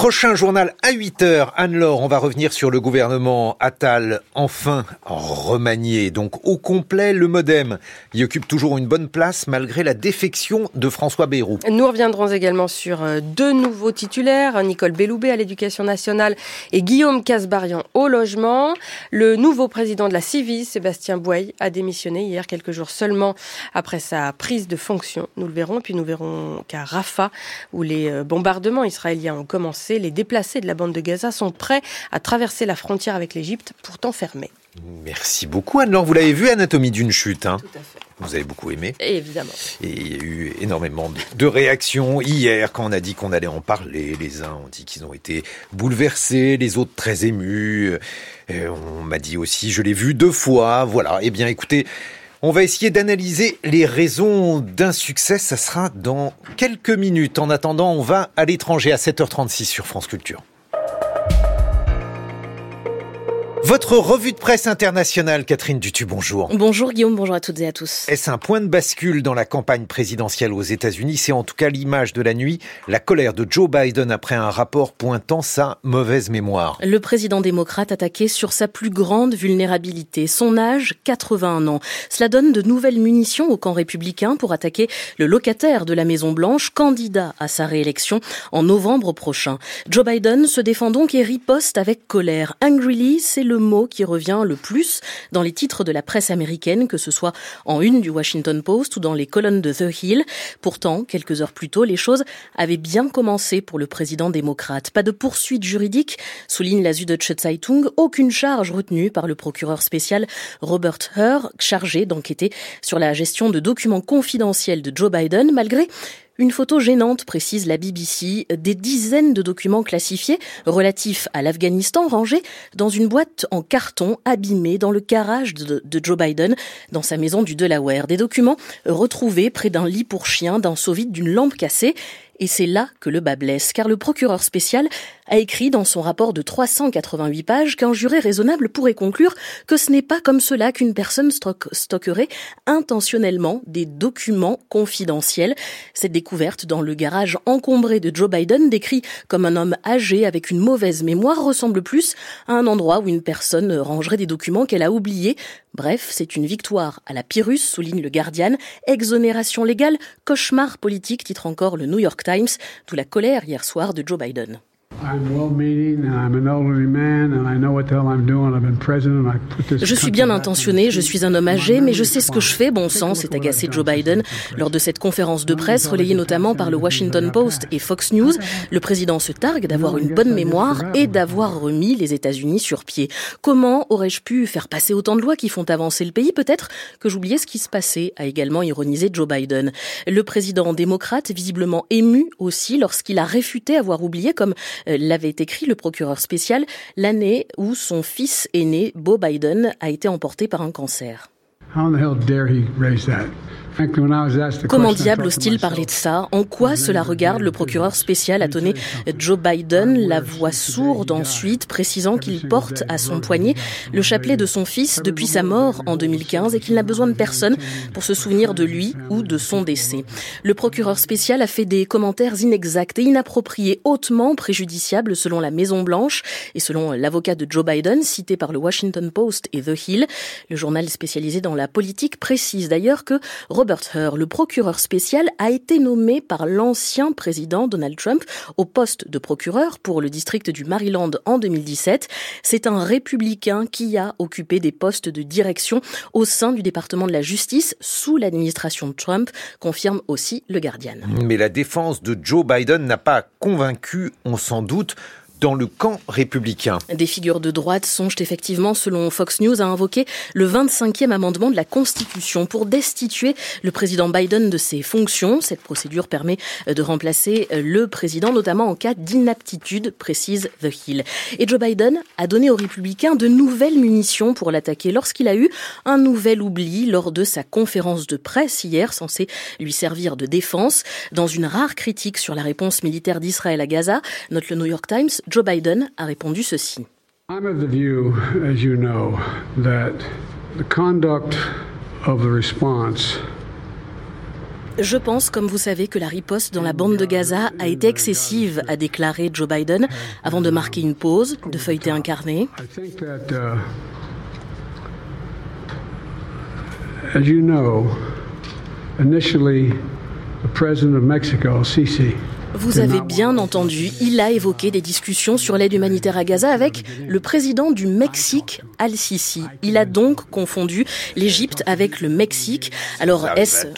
Prochain journal à 8h. Anne-Laure, on va revenir sur le gouvernement Attal, enfin remanié, donc au complet. Le modem y occupe toujours une bonne place malgré la défection de François Bayrou. Nous reviendrons également sur euh, deux nouveaux titulaires, Nicole Belloubet à l'éducation nationale et Guillaume Casbarian au logement. Le nouveau président de la Civis, Sébastien Bouey, a démissionné hier, quelques jours seulement après sa prise de fonction. Nous le verrons, puis nous verrons qu'à Rafah, où les euh, bombardements israéliens ont commencé, les déplacés de la bande de Gaza sont prêts à traverser la frontière avec l'Égypte, pourtant fermée. Merci beaucoup Anne-Laure. Vous l'avez vu, Anatomie d'une chute. Hein Tout à fait. Vous avez beaucoup aimé. évidemment. Et il y a eu énormément de réactions hier quand on a dit qu'on allait en parler. Les uns ont dit qu'ils ont été bouleversés, les autres très émus. Et on m'a dit aussi, je l'ai vu deux fois. Voilà. Eh bien, écoutez, on va essayer d'analyser les raisons d'un succès. Ça sera dans quelques minutes. En attendant, on va à l'étranger à 7h36 sur France Culture. Votre revue de presse internationale, Catherine Dutu, bonjour. Bonjour Guillaume, bonjour à toutes et à tous. Est-ce un point de bascule dans la campagne présidentielle aux États-Unis? C'est en tout cas l'image de la nuit, la colère de Joe Biden après un rapport pointant sa mauvaise mémoire. Le président démocrate attaqué sur sa plus grande vulnérabilité, son âge, 81 ans. Cela donne de nouvelles munitions au camp républicain pour attaquer le locataire de la Maison-Blanche, candidat à sa réélection en novembre prochain. Joe Biden se défend donc et riposte avec colère. Angrily, c'est le mot qui revient le plus dans les titres de la presse américaine, que ce soit en une du Washington Post ou dans les colonnes de The Hill. Pourtant, quelques heures plus tôt, les choses avaient bien commencé pour le président démocrate. Pas de poursuite juridique, souligne la Süddeutsche Zeitung, aucune charge retenue par le procureur spécial Robert Hur, chargé d'enquêter sur la gestion de documents confidentiels de Joe Biden, malgré une photo gênante, précise la BBC, des dizaines de documents classifiés relatifs à l'Afghanistan rangés dans une boîte en carton abîmée dans le garage de, Joe Biden dans sa maison du Delaware. Des documents retrouvés près d'un lit pour chien, d'un seau vide, d'une lampe cassée et c'est là que le bas blesse, car le procureur spécial a écrit dans son rapport de 388 pages qu'un juré raisonnable pourrait conclure que ce n'est pas comme cela qu'une personne stockerait intentionnellement des documents confidentiels. Cette découverte dans le garage encombré de Joe Biden, décrit comme un homme âgé avec une mauvaise mémoire, ressemble plus à un endroit où une personne rangerait des documents qu'elle a oubliés. Bref, c'est une victoire à la Pyrrhus, souligne le Guardian. Exonération légale, cauchemar politique, titre encore le New York Times, d'où la colère hier soir de Joe Biden. Je suis bien intentionné, je suis un homme âgé, mais je sais ce que je fais, bon sang, s'est agacé Joe Biden. Lors de cette conférence de presse, relayée notamment par le Washington Post et Fox News, le président se targue d'avoir une bonne mémoire et d'avoir remis les États-Unis sur pied. Comment aurais-je pu faire passer autant de lois qui font avancer le pays? Peut-être que j'oubliais ce qui se passait, a également ironisé Joe Biden. Le président démocrate, visiblement ému aussi lorsqu'il a réfuté avoir oublié, comme l'avait écrit le procureur spécial l'année où son fils aîné, Beau Biden, a été emporté par un cancer. Comment diable ose-t-il parler de ça? En quoi cela regarde le procureur spécial a tonné Joe Biden, la voix sourde ensuite, précisant qu'il porte à son poignet le chapelet de son fils depuis sa mort en 2015 et qu'il n'a besoin de personne pour se souvenir de lui ou de son décès. Le procureur spécial a fait des commentaires inexacts et inappropriés, hautement préjudiciables selon la Maison Blanche et selon l'avocat de Joe Biden, cité par le Washington Post et The Hill. Le journal spécialisé dans la politique précise d'ailleurs que Robert Hur, le procureur spécial, a été nommé par l'ancien président Donald Trump au poste de procureur pour le district du Maryland en 2017. C'est un républicain qui a occupé des postes de direction au sein du département de la justice sous l'administration Trump, confirme aussi le Guardian. Mais la défense de Joe Biden n'a pas convaincu, on s'en doute, dans le camp républicain. Des figures de droite songent effectivement, selon Fox News, à invoquer le 25e amendement de la Constitution pour destituer le président Biden de ses fonctions. Cette procédure permet de remplacer le président, notamment en cas d'inaptitude, précise The Hill. Et Joe Biden a donné aux républicains de nouvelles munitions pour l'attaquer lorsqu'il a eu un nouvel oubli lors de sa conférence de presse hier, censée lui servir de défense. Dans une rare critique sur la réponse militaire d'Israël à Gaza, note le New York Times, Joe Biden a répondu ceci. I'm of the view, as you know, that the conduct of the response Je pense, comme vous savez, que la riposte dans la bande de Gaza a été excessive, a déclaré Joe Biden, avant de marquer une pause, de feuilleter un carnet. As you know, initially, the president of Mexico, Sisi, vous avez bien entendu, il a évoqué des discussions sur l'aide humanitaire à Gaza avec le président du Mexique, Al-Sisi. Il a donc confondu l'Égypte avec le Mexique. Alors est-ce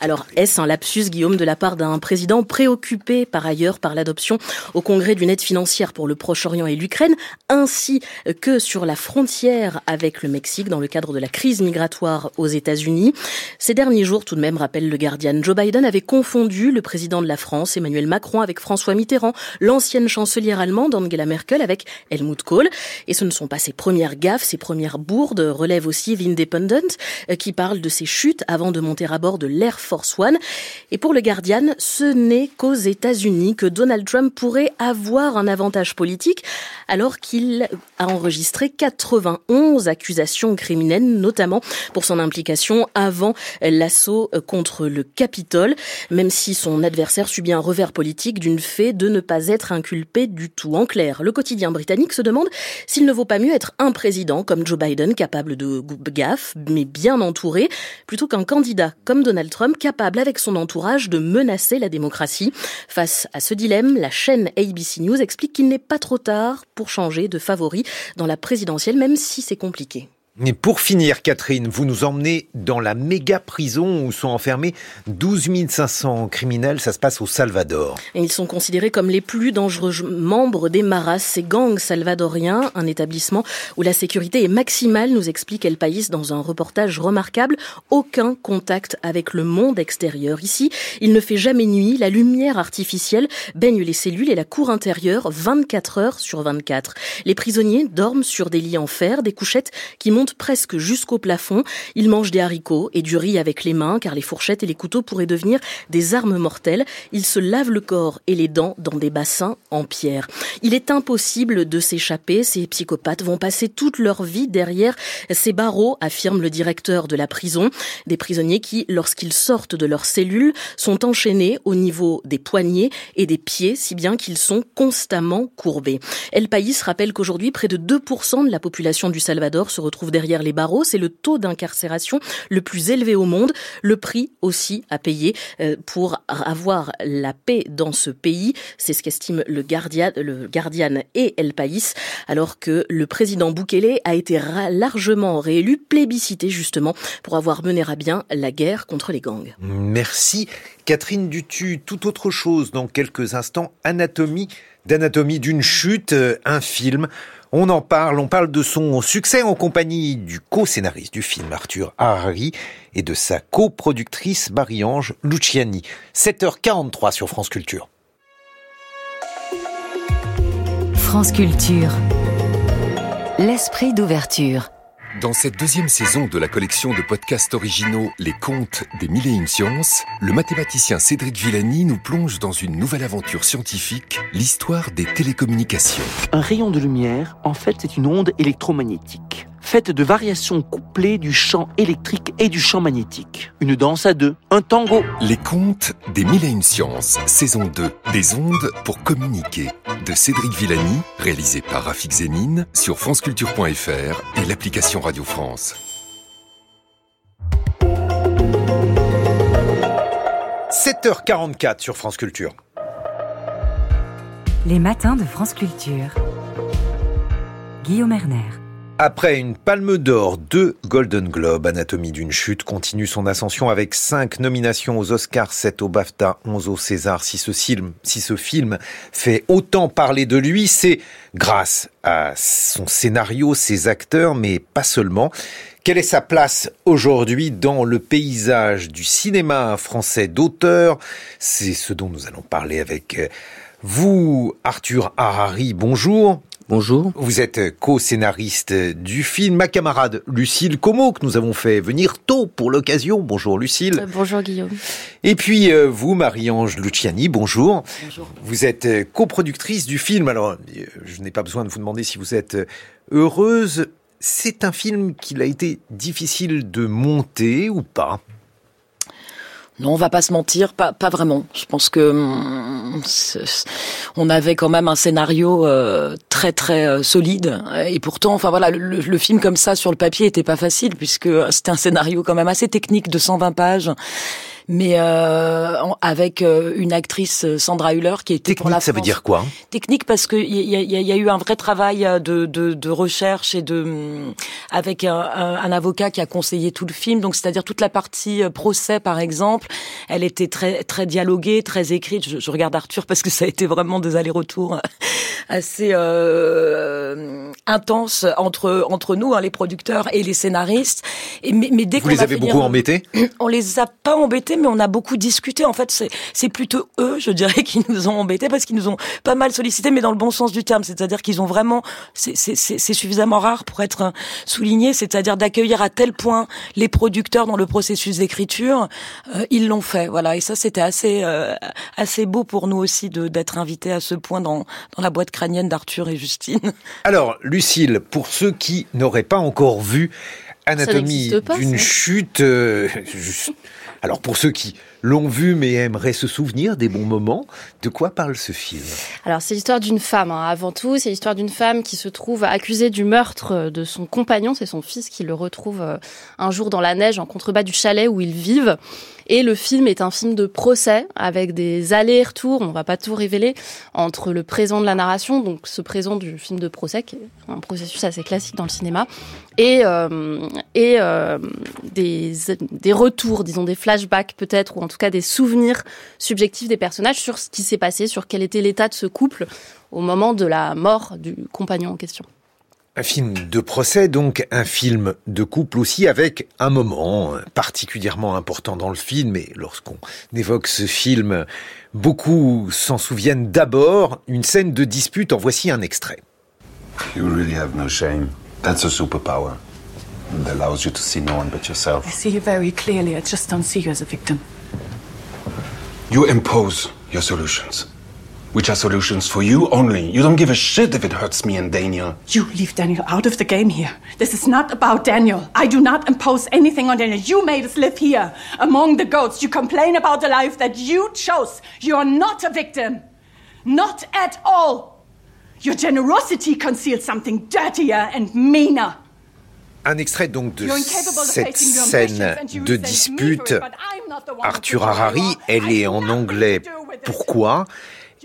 alors est un lapsus Guillaume de la part d'un président préoccupé par ailleurs par l'adoption au Congrès d'une aide financière pour le Proche-Orient et l'Ukraine, ainsi que sur la frontière avec le Mexique dans le cadre de la crise migratoire aux États-Unis? Ces derniers jours, tout de même, rappelle le Guardian, Joe Biden avait confondu le président de la France, Emmanuel Macron, Macron avec François Mitterrand, l'ancienne chancelière allemande Angela Merkel avec Helmut Kohl. Et ce ne sont pas ses premières gaffes, ses premières bourdes, relève aussi l'Independent, euh, qui parle de ses chutes avant de monter à bord de l'Air Force One. Et pour le Guardian, ce n'est qu'aux États-Unis que Donald Trump pourrait avoir un avantage politique, alors qu'il a enregistré 91 accusations criminelles, notamment pour son implication avant l'assaut contre le Capitole, même si son adversaire subit un revers politique d'une fait de ne pas être inculpé du tout. En clair, le quotidien britannique se demande s'il ne vaut pas mieux être un président comme Joe Biden, capable de gaffe, mais bien entouré, plutôt qu'un candidat comme Donald Trump, capable avec son entourage de menacer la démocratie. Face à ce dilemme, la chaîne ABC News explique qu'il n'est pas trop tard pour changer de favori dans la présidentielle, même si c'est compliqué. Et pour finir, Catherine, vous nous emmenez dans la méga prison où sont enfermés 12 500 criminels. Ça se passe au Salvador. Et ils sont considérés comme les plus dangereux membres des Maras, ces gangs salvadoriens, un établissement où la sécurité est maximale, nous explique El País dans un reportage remarquable. Aucun contact avec le monde extérieur. Ici, il ne fait jamais nuit. La lumière artificielle baigne les cellules et la cour intérieure 24 heures sur 24. Les prisonniers dorment sur des lits en fer, des couchettes qui montent presque jusqu'au plafond. Ils mangent des haricots et du riz avec les mains car les fourchettes et les couteaux pourraient devenir des armes mortelles. Ils se lavent le corps et les dents dans des bassins en pierre. Il est impossible de s'échapper. Ces psychopathes vont passer toute leur vie derrière ces barreaux, affirme le directeur de la prison. Des prisonniers qui, lorsqu'ils sortent de leurs cellules, sont enchaînés au niveau des poignets et des pieds, si bien qu'ils sont constamment courbés. El País rappelle qu'aujourd'hui, près de 2% de la population du Salvador se retrouve derrière les barreaux. C'est le taux d'incarcération le plus élevé au monde. Le prix aussi à payer euh, pour avoir la paix dans ce pays. C'est ce qu'estime le Guardian, et El País, alors que le président Bukele a été largement réélu, plébiscité justement pour avoir mené à bien la guerre contre les gangs. Merci. Catherine Dutu, tout autre chose dans quelques instants. Anatomie d'anatomie d'une chute, euh, un film on en parle, on parle de son succès en compagnie du co-scénariste du film Arthur Harari et de sa coproductrice Marie-Ange Luciani. 7h43 sur France Culture. France Culture. L'esprit d'ouverture. Dans cette deuxième saison de la collection de podcasts originaux Les Contes des Mille Sciences, le mathématicien Cédric Villani nous plonge dans une nouvelle aventure scientifique, l'histoire des télécommunications. Un rayon de lumière, en fait, c'est une onde électromagnétique faite de variations couplées du champ électrique et du champ magnétique. Une danse à deux, un tango. Les contes des mille et une sciences, saison 2, des ondes pour communiquer, de Cédric Villani, réalisé par Rafik Zénine, sur franceculture.fr et l'application Radio France. – 7h44 sur France Culture. Les matins de France Culture. Guillaume Erner. Après une palme d'or, deux Golden Globe, Anatomie d'une chute continue son ascension avec cinq nominations aux Oscars, 7 au BAFTA, 11 au César. Si ce film, si ce film fait autant parler de lui, c'est grâce à son scénario, ses acteurs, mais pas seulement. Quelle est sa place aujourd'hui dans le paysage du cinéma français d'auteur? C'est ce dont nous allons parler avec vous, Arthur Harari. Bonjour. Bonjour. Vous êtes co-scénariste du film. Ma camarade Lucille Como, que nous avons fait venir tôt pour l'occasion. Bonjour Lucille. Euh, bonjour Guillaume. Et puis euh, vous, Marie-Ange Luciani, bonjour. Bonjour. Vous êtes euh, coproductrice du film. Alors, je n'ai pas besoin de vous demander si vous êtes heureuse. C'est un film qu'il a été difficile de monter ou pas? Non, on va pas se mentir, pas, pas vraiment. Je pense que hum, on avait quand même un scénario euh, très très euh, solide et pourtant, enfin voilà, le, le, film comme ça sur le papier était pas facile puisque c'était un scénario quand même assez technique de 120 pages mais euh, avec euh, une actrice euh, Sandra Hüller qui était technique. Pour la ça veut dire quoi? Technique parce que il y a, y a, eu un vrai travail de, de, de recherche et de hum, avec un, un, avocat qui a conseillé tout le film. Donc c'est-à-dire toute la partie procès par exemple, elle était très très dialoguée, très écrite. Je, je regarde Arthur parce que ça a été vraiment des allers-retours assez euh, intenses entre entre nous, hein, les producteurs et les scénaristes. Et mais, mais dès vous les avez beaucoup embêtés? On les a pas embêtés mais on a beaucoup discuté. En fait, c'est, c'est plutôt eux, je dirais, qui nous ont embêtés parce qu'ils nous ont pas mal sollicité, mais dans le bon sens du terme. C'est-à-dire qu'ils ont vraiment, c'est, suffisamment rare pour être souligné, c'est-à-dire d'accueillir à tel point les producteurs dans le processus d'écriture. Euh, ils l'ont fait, voilà. Et ça, c'était assez, euh, assez beau pour nous aussi d'être invités à ce point dans, dans la boîte crânienne d'Arthur et Justine. Alors, Lucille, pour ceux qui n'auraient pas encore vu Anatomie d'une chute, euh, alors pour ceux qui l'ont vu mais aimeraient se souvenir des bons moments, de quoi parle ce film? Alors c'est l'histoire d'une femme, hein. avant tout, c'est l'histoire d'une femme qui se trouve accusée du meurtre de son compagnon, c'est son fils qui le retrouve euh, un jour dans la neige en contrebas du chalet où ils vivent. Et le film est un film de procès avec des allers-retours, on va pas tout révéler, entre le présent de la narration, donc ce présent du film de procès, qui est un processus assez classique dans le cinéma, et, euh, euh, des, des retours, disons des flashbacks peut-être, ou en tout cas des souvenirs subjectifs des personnages sur ce qui s'est passé, sur quel était l'état de ce couple au moment de la mort du compagnon en question. Un film de procès, donc un film de couple aussi, avec un moment particulièrement important dans le film. Et lorsqu'on évoque ce film, beaucoup s'en souviennent d'abord. Une scène de dispute, en voici un extrait. You really have no shame. That's a superpower. It allows you to see no one but yourself. I see you very clearly. I just don't see you as a victim. You impose your solutions. which are solutions for you only. You don't give a shit if it hurts me and Daniel. You leave Daniel out of the game here. This is not about Daniel. I do not impose anything on Daniel. You made us live here among the goats. You complain about the life that you chose. You are not a victim. Not at all. Your generosity conceals something dirtier and meaner. Un extrait donc de cette scène de dispute. Arthur Harari, elle est en anglais. Pourquoi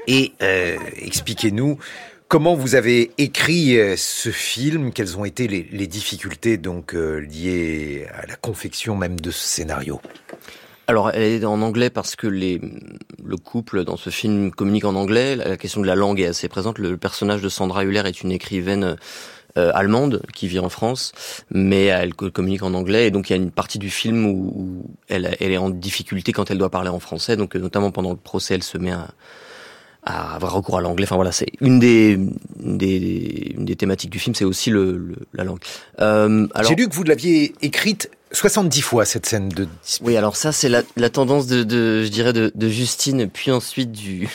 Et euh, expliquez-nous comment vous avez écrit euh, ce film, quelles ont été les, les difficultés donc euh, liées à la confection même de ce scénario. Alors, elle est en anglais parce que les, le couple dans ce film communique en anglais. La question de la langue est assez présente. Le personnage de Sandra Hüller est une écrivaine euh, allemande qui vit en France, mais elle communique en anglais. Et donc, il y a une partie du film où, où elle, elle, est en difficulté quand elle doit parler en français. Donc, notamment pendant le procès, elle se met à, à avoir recours à l'anglais. Enfin voilà, c'est une des, des, une des thématiques du film, c'est aussi le, le, la langue. Euh, alors... J'ai lu que vous l'aviez écrite 70 fois cette scène de Oui, alors ça c'est la, la tendance de, de, je dirais de, de Justine, puis ensuite du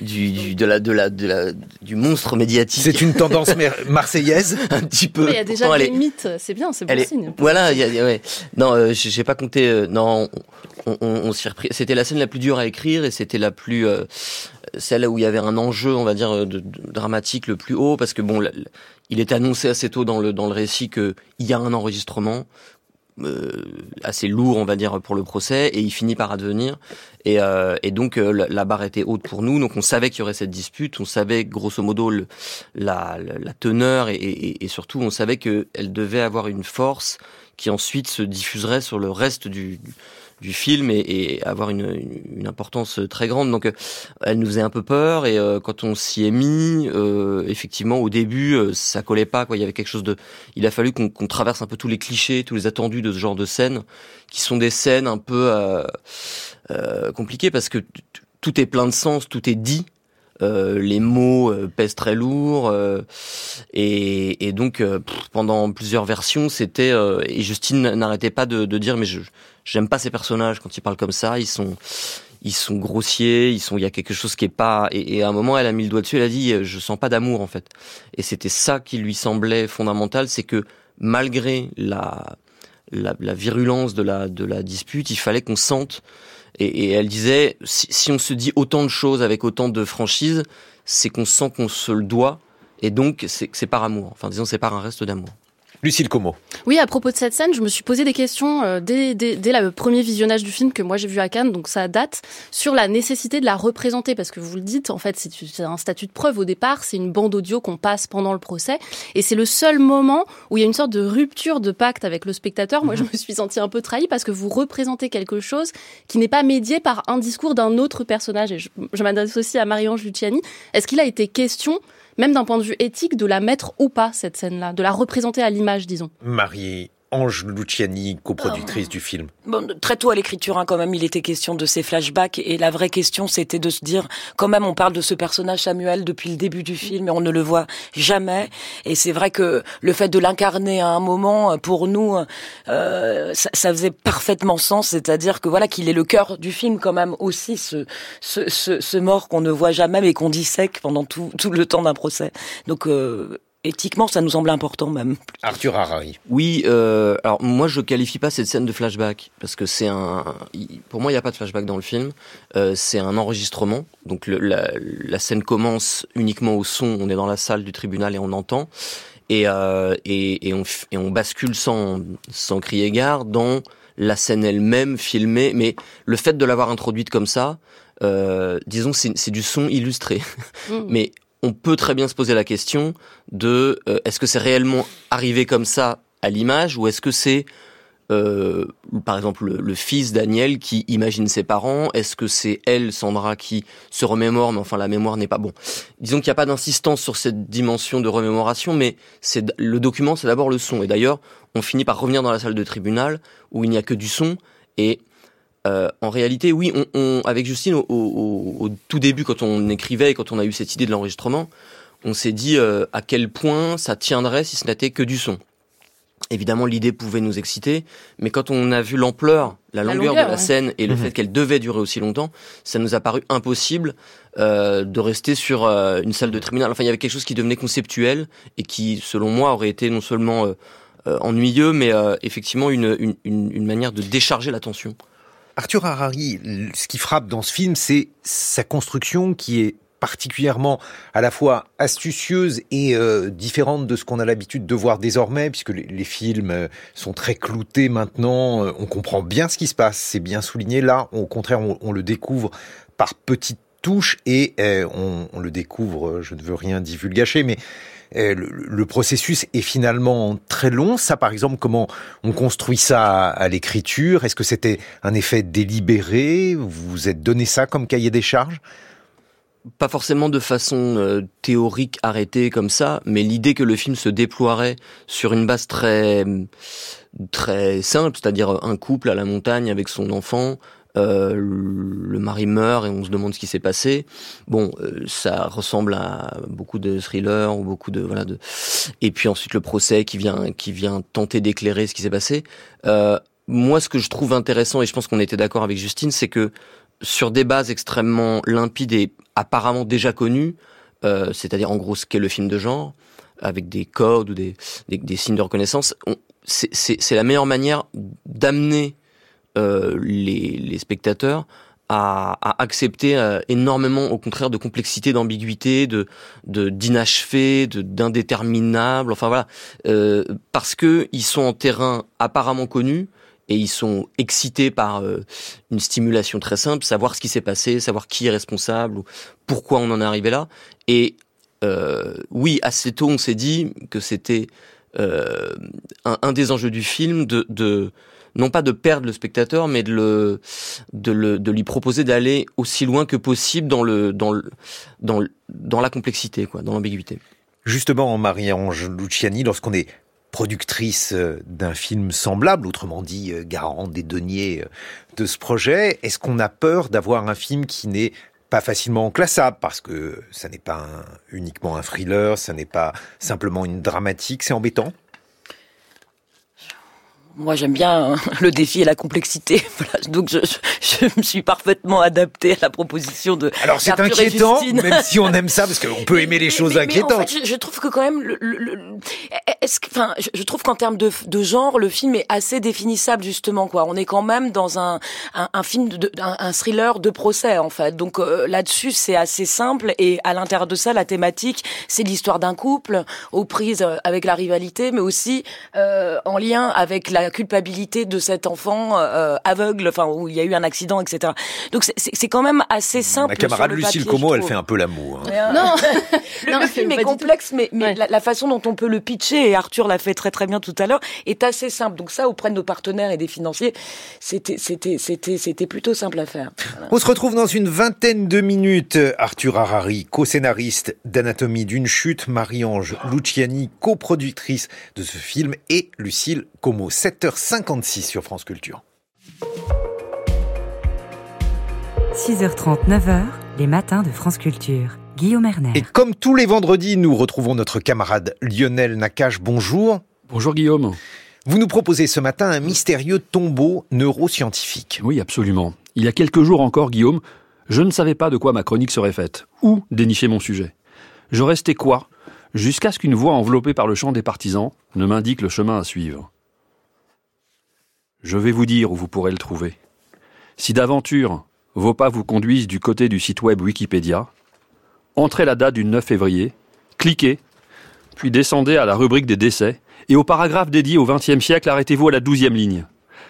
du, du, de la, de la, de la, du monstre médiatique. C'est une tendance marseillaise un petit peu. Il y a déjà des mythes, c'est bien, c'est bon signe. Voilà, il y a, ouais. Non, euh, j'ai pas compté. Euh, non, on, on, on s'y repris. C'était la scène la plus dure à écrire et c'était la plus euh, celle où il y avait un enjeu, on va dire, de, de, dramatique le plus haut parce que bon, il est annoncé assez tôt dans le dans le récit que il y a un enregistrement euh, assez lourd, on va dire, pour le procès, et il finit par advenir. Et, euh, et donc euh, la, barre était haute pour nous, donc on savait qu'il y aurait cette dispute, on savait grosso modo la, la, teneur, et, et, et surtout on savait qu'elle devait avoir une force qui ensuite se diffuserait sur le reste du, du film et, et avoir une, une, importance très grande. Donc, euh, elle nous faisait un peu peur et euh, quand on s'y est mis, euh, effectivement, au début, euh, ça collait pas. Quoi. Il y avait quelque chose de. Il a fallu qu'on traverse un peu tous les clichés, tous les attendus de ce genre de scènes, qui sont des scènes un peu compliquées parce que tout est plein de sens, tout est dit. Euh, les mots euh, pèsent très lourd euh, et, et, donc pendant plusieurs versions c'était et Justine n'arrêtait pas de, de, dire mais je j'aime pas ces personnages quand ils parlent comme ça ils sont ils sont grossiers ils sont il y a quelque chose qui est pas et, à un moment elle a mis le doigt dessus elle a dit je sens pas d'amour en fait et c'était ça qui lui semblait fondamental c'est que malgré la la, virulence de la, de la dispute, il fallait qu'on sente. Et, et, elle disait, si, si, on se dit autant de choses avec autant de franchise, c'est qu'on sent qu'on se le doit. Et donc, c'est par amour. Enfin, disons, c'est par un reste d'amour. Lucille Como. Oui, à propos de cette scène, je me suis posé des questions euh, dès, dès, dès, le premier visionnage du film que moi j'ai vu à Cannes, donc ça date, sur la nécessité de la représenter, parce que vous le dites, en fait, c'est un statut de preuve au départ, c'est une bande audio qu'on passe pendant le procès, et c'est le seul moment où il y a une sorte de rupture de pacte avec le spectateur. Moi, je me suis sentie un peu trahie parce que vous représentez quelque chose qui n'est pas médié par un discours d'un autre personnage. Et je, je m'adresse aussi à Marie-Ange Luciani. Est-ce qu'il a été question même d'un point de vue éthique, de la mettre ou pas, cette scène-là, de la représenter à l'image, disons. Ange Luciani, coproductrice du film. Bon, très tôt à l'écriture, hein, quand même, il était question de ces flashbacks. Et la vraie question, c'était de se dire, quand même, on parle de ce personnage Samuel depuis le début du film, et on ne le voit jamais. Et c'est vrai que le fait de l'incarner à un moment, pour nous, euh, ça, ça, faisait parfaitement sens. C'est-à-dire que voilà, qu'il est le cœur du film, quand même, aussi, ce, ce, ce, ce mort qu'on ne voit jamais, mais qu'on dissèque pendant tout, tout le temps d'un procès. Donc, euh, éthiquement, ça nous semble important même. Arthur Harari. Oui, euh, alors moi je qualifie pas cette scène de flashback parce que c'est un, pour moi il n'y a pas de flashback dans le film. Euh, c'est un enregistrement, donc le, la, la, scène commence uniquement au son. On est dans la salle du tribunal et on entend et euh, et, et, on, et on bascule sans sans crier gare dans la scène elle-même filmée, mais le fait de l'avoir introduite comme ça, euh, disons c'est du son illustré. Mmh. mais on peut très bien se poser la question de euh, est-ce que c'est réellement arrivé comme ça à l'image ou est-ce que c'est euh, par exemple le, le, fils Daniel qui imagine ses parents Est-ce que c'est elle, Sandra, qui se remémore, mais enfin la mémoire n'est pas bon. Disons qu'il n'y a pas d'insistance sur cette dimension de remémoration, mais c'est le document, c'est d'abord le son. Et d'ailleurs, on finit par revenir dans la salle de tribunal où il n'y a que du son et euh, en réalité, oui, on, on, avec Justine, au, au, au, tout début, quand on écrivait et quand on a eu cette idée de l'enregistrement, on s'est dit euh, à quel point ça tiendrait si ce n'était que du son. Évidemment, l'idée pouvait nous exciter, mais quand on a vu l'ampleur, la, la, longueur, de la ouais. scène et le mmh. fait qu'elle devait durer aussi longtemps, ça nous a paru impossible euh, de rester sur euh, une salle de tribunal. Enfin, il y avait quelque chose qui devenait conceptuel et qui, selon moi, aurait été non seulement euh, ennuyeux, mais effectivement une, une, une manière de décharger l'attention. Arthur Harari, ce qui frappe dans ce film, c'est sa construction qui est particulièrement à la fois astucieuse et euh, différente de ce qu'on a l'habitude de voir désormais, puisque les, films euh, sont très cloutés maintenant, euh, on comprend bien ce qui se passe, c'est bien souligné. Là, au contraire, on, le découvre par petites touches et on, on, le découvre, je ne veux rien divulgacher, mais le, le, processus est finalement très long. Ça, par exemple, comment on construit ça à, à l'écriture? Est-ce que c'était un effet délibéré? Vous vous êtes donné ça comme cahier des charges? Pas forcément de façon euh, théorique arrêtée comme ça, mais l'idée que le film se déploierait sur une base très très simple, c'est-à-dire un couple à la montagne avec son enfant, euh, le mari meurt et on se demande ce qui s'est passé. Bon, euh, ça ressemble à beaucoup de thrillers ou beaucoup de voilà de. Et puis ensuite le procès qui vient qui vient tenter d'éclairer ce qui s'est passé. Euh, moi, ce que je trouve intéressant et je pense qu'on était d'accord avec Justine, c'est que sur des bases extrêmement limpides et apparemment déjà connues, euh, c'est-à-dire en gros ce qu'est le film de genre, avec des codes ou des, des, des signes de reconnaissance, c'est la meilleure manière d'amener euh, les, les, spectateurs à, à accepter euh, énormément, au contraire, de complexité, d'ambiguïté, de d'inachevé, de d'indéterminable. Enfin voilà, euh, parce que ils sont en terrain apparemment connu et ils sont excités par euh, une stimulation très simple, savoir ce qui s'est passé, savoir qui est responsable ou pourquoi on en est arrivé là. Et euh, oui, assez tôt, on s'est dit que c'était un, un, des enjeux du film de, de, non pas de perdre le spectateur, mais de, le, de, le, de lui proposer d'aller aussi loin que possible dans, le, dans, le, dans, dans la complexité, quoi, dans l'ambiguïté. Justement, Marie-Ange Luciani, lorsqu'on est productrice euh, d'un film semblable, autrement dit euh, garant des deniers euh, de ce projet, est-ce qu'on a peur d'avoir un film qui n'est pas facilement classable? Parce que ça n'est pas un, uniquement un thriller, ça n'est pas simplement une dramatique, c'est embêtant? Moi j'aime bien hein, le défi et la complexité. donc je, je, me suis parfaitement adapté à la proposition de. Alors c'est inquiétant, même si on aime ça, parce qu'on peut aimer les choses inquiétantes. je, trouve que quand même, le, le, est-ce que, enfin, je, trouve qu'en termes de, de, genre, le film est assez définissable justement. Quoi, on est quand même dans un, un, un film, de, un, thriller de procès en fait. Donc euh, là-dessus, c'est assez simple et à l'intérieur de ça, la thématique, c'est l'histoire d'un couple aux prises euh, avec la rivalité, mais aussi euh, en lien avec la la culpabilité de cet enfant euh, aveugle, enfin où il y a eu un accident, etc. Donc c'est quand même assez simple. Ma camarade Lucille Como, elle fait un peu l'amour. Hein. Non, le, film est complexe, mais, mais la, façon dont on peut le pitcher, et Arthur l'a fait très très bien tout à l'heure, est assez simple. Donc ça, auprès de nos partenaires et des financiers, c'était c'était c'était c'était plutôt simple à faire. On se retrouve dans une vingtaine de minutes. Arthur Harari, co-scénariste d'Anatomie d'une chute, Marie-Ange Luciani, coproductrice de ce film, et Lucille Como. 7h56 sur France Culture. 6h30, 9h, les matins de France Culture. Guillaume Erner. Et comme tous les vendredis, nous retrouvons notre camarade Lionel Nakache. Bonjour. Bonjour Guillaume. Vous nous proposez ce matin un mystérieux tombeau neuroscientifique. Oui, absolument. Il y a quelques jours encore, Guillaume, je ne savais pas de quoi ma chronique serait faite, ou dénicher mon sujet. Je restais quoi Jusqu'à ce qu'une voix enveloppée par le chant des partisans ne m'indique le chemin à suivre. Je vais vous dire où vous pourrez le trouver. Si d'aventure vos pas vous conduisent du côté du site web Wikipédia, entrez la date du 9 février, cliquez, puis descendez à la rubrique des décès, et au paragraphe dédié au XXe siècle, arrêtez-vous à la douzième ligne.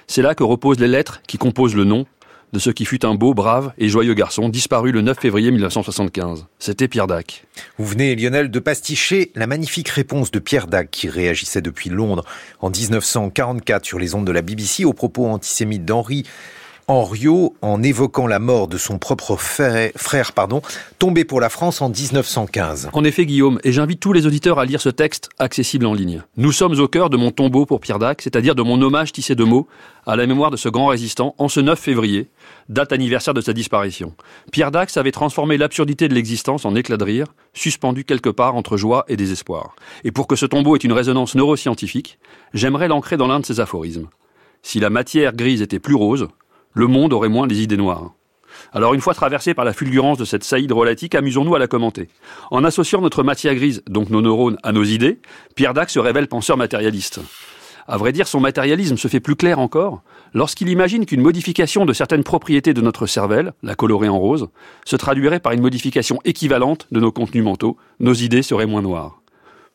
C'est là que reposent les lettres qui composent le nom de ce qui fut un beau, brave et joyeux garçon disparu le 9 février 1975. C'était Pierre Dac. Vous venez, Lionel, de pasticher la magnifique réponse de Pierre Dac qui réagissait depuis Londres en 1944 sur les ondes de la BBC aux propos antisémites d'Henri Henriot en évoquant la mort de son propre frère, pardon, tombé pour la France en 1915. En effet, Guillaume, et j'invite tous les auditeurs à lire ce texte accessible en ligne. Nous sommes au cœur de mon tombeau pour Pierre Dac, c'est-à-dire de mon hommage tissé de mots à la mémoire de ce grand résistant en ce 9 février, date anniversaire de sa disparition. Pierre Dac avait transformé l'absurdité de l'existence en éclat de rire, suspendu quelque part entre joie et désespoir. Et pour que ce tombeau ait une résonance neuroscientifique, j'aimerais l'ancrer dans l'un de ses aphorismes. Si la matière grise était plus rose, le monde aurait moins des idées noires. Alors une fois traversé par la fulgurance de cette saillie drôlatique, amusons-nous à la commenter. En associant notre matière grise, donc nos neurones, à nos idées, Pierre Dac se révèle penseur matérialiste. À vrai dire, son matérialisme se fait plus clair encore lorsqu'il imagine qu'une modification de certaines propriétés de notre cervelle, la colorer en rose, se traduirait par une modification équivalente de nos contenus mentaux, nos idées seraient moins noires.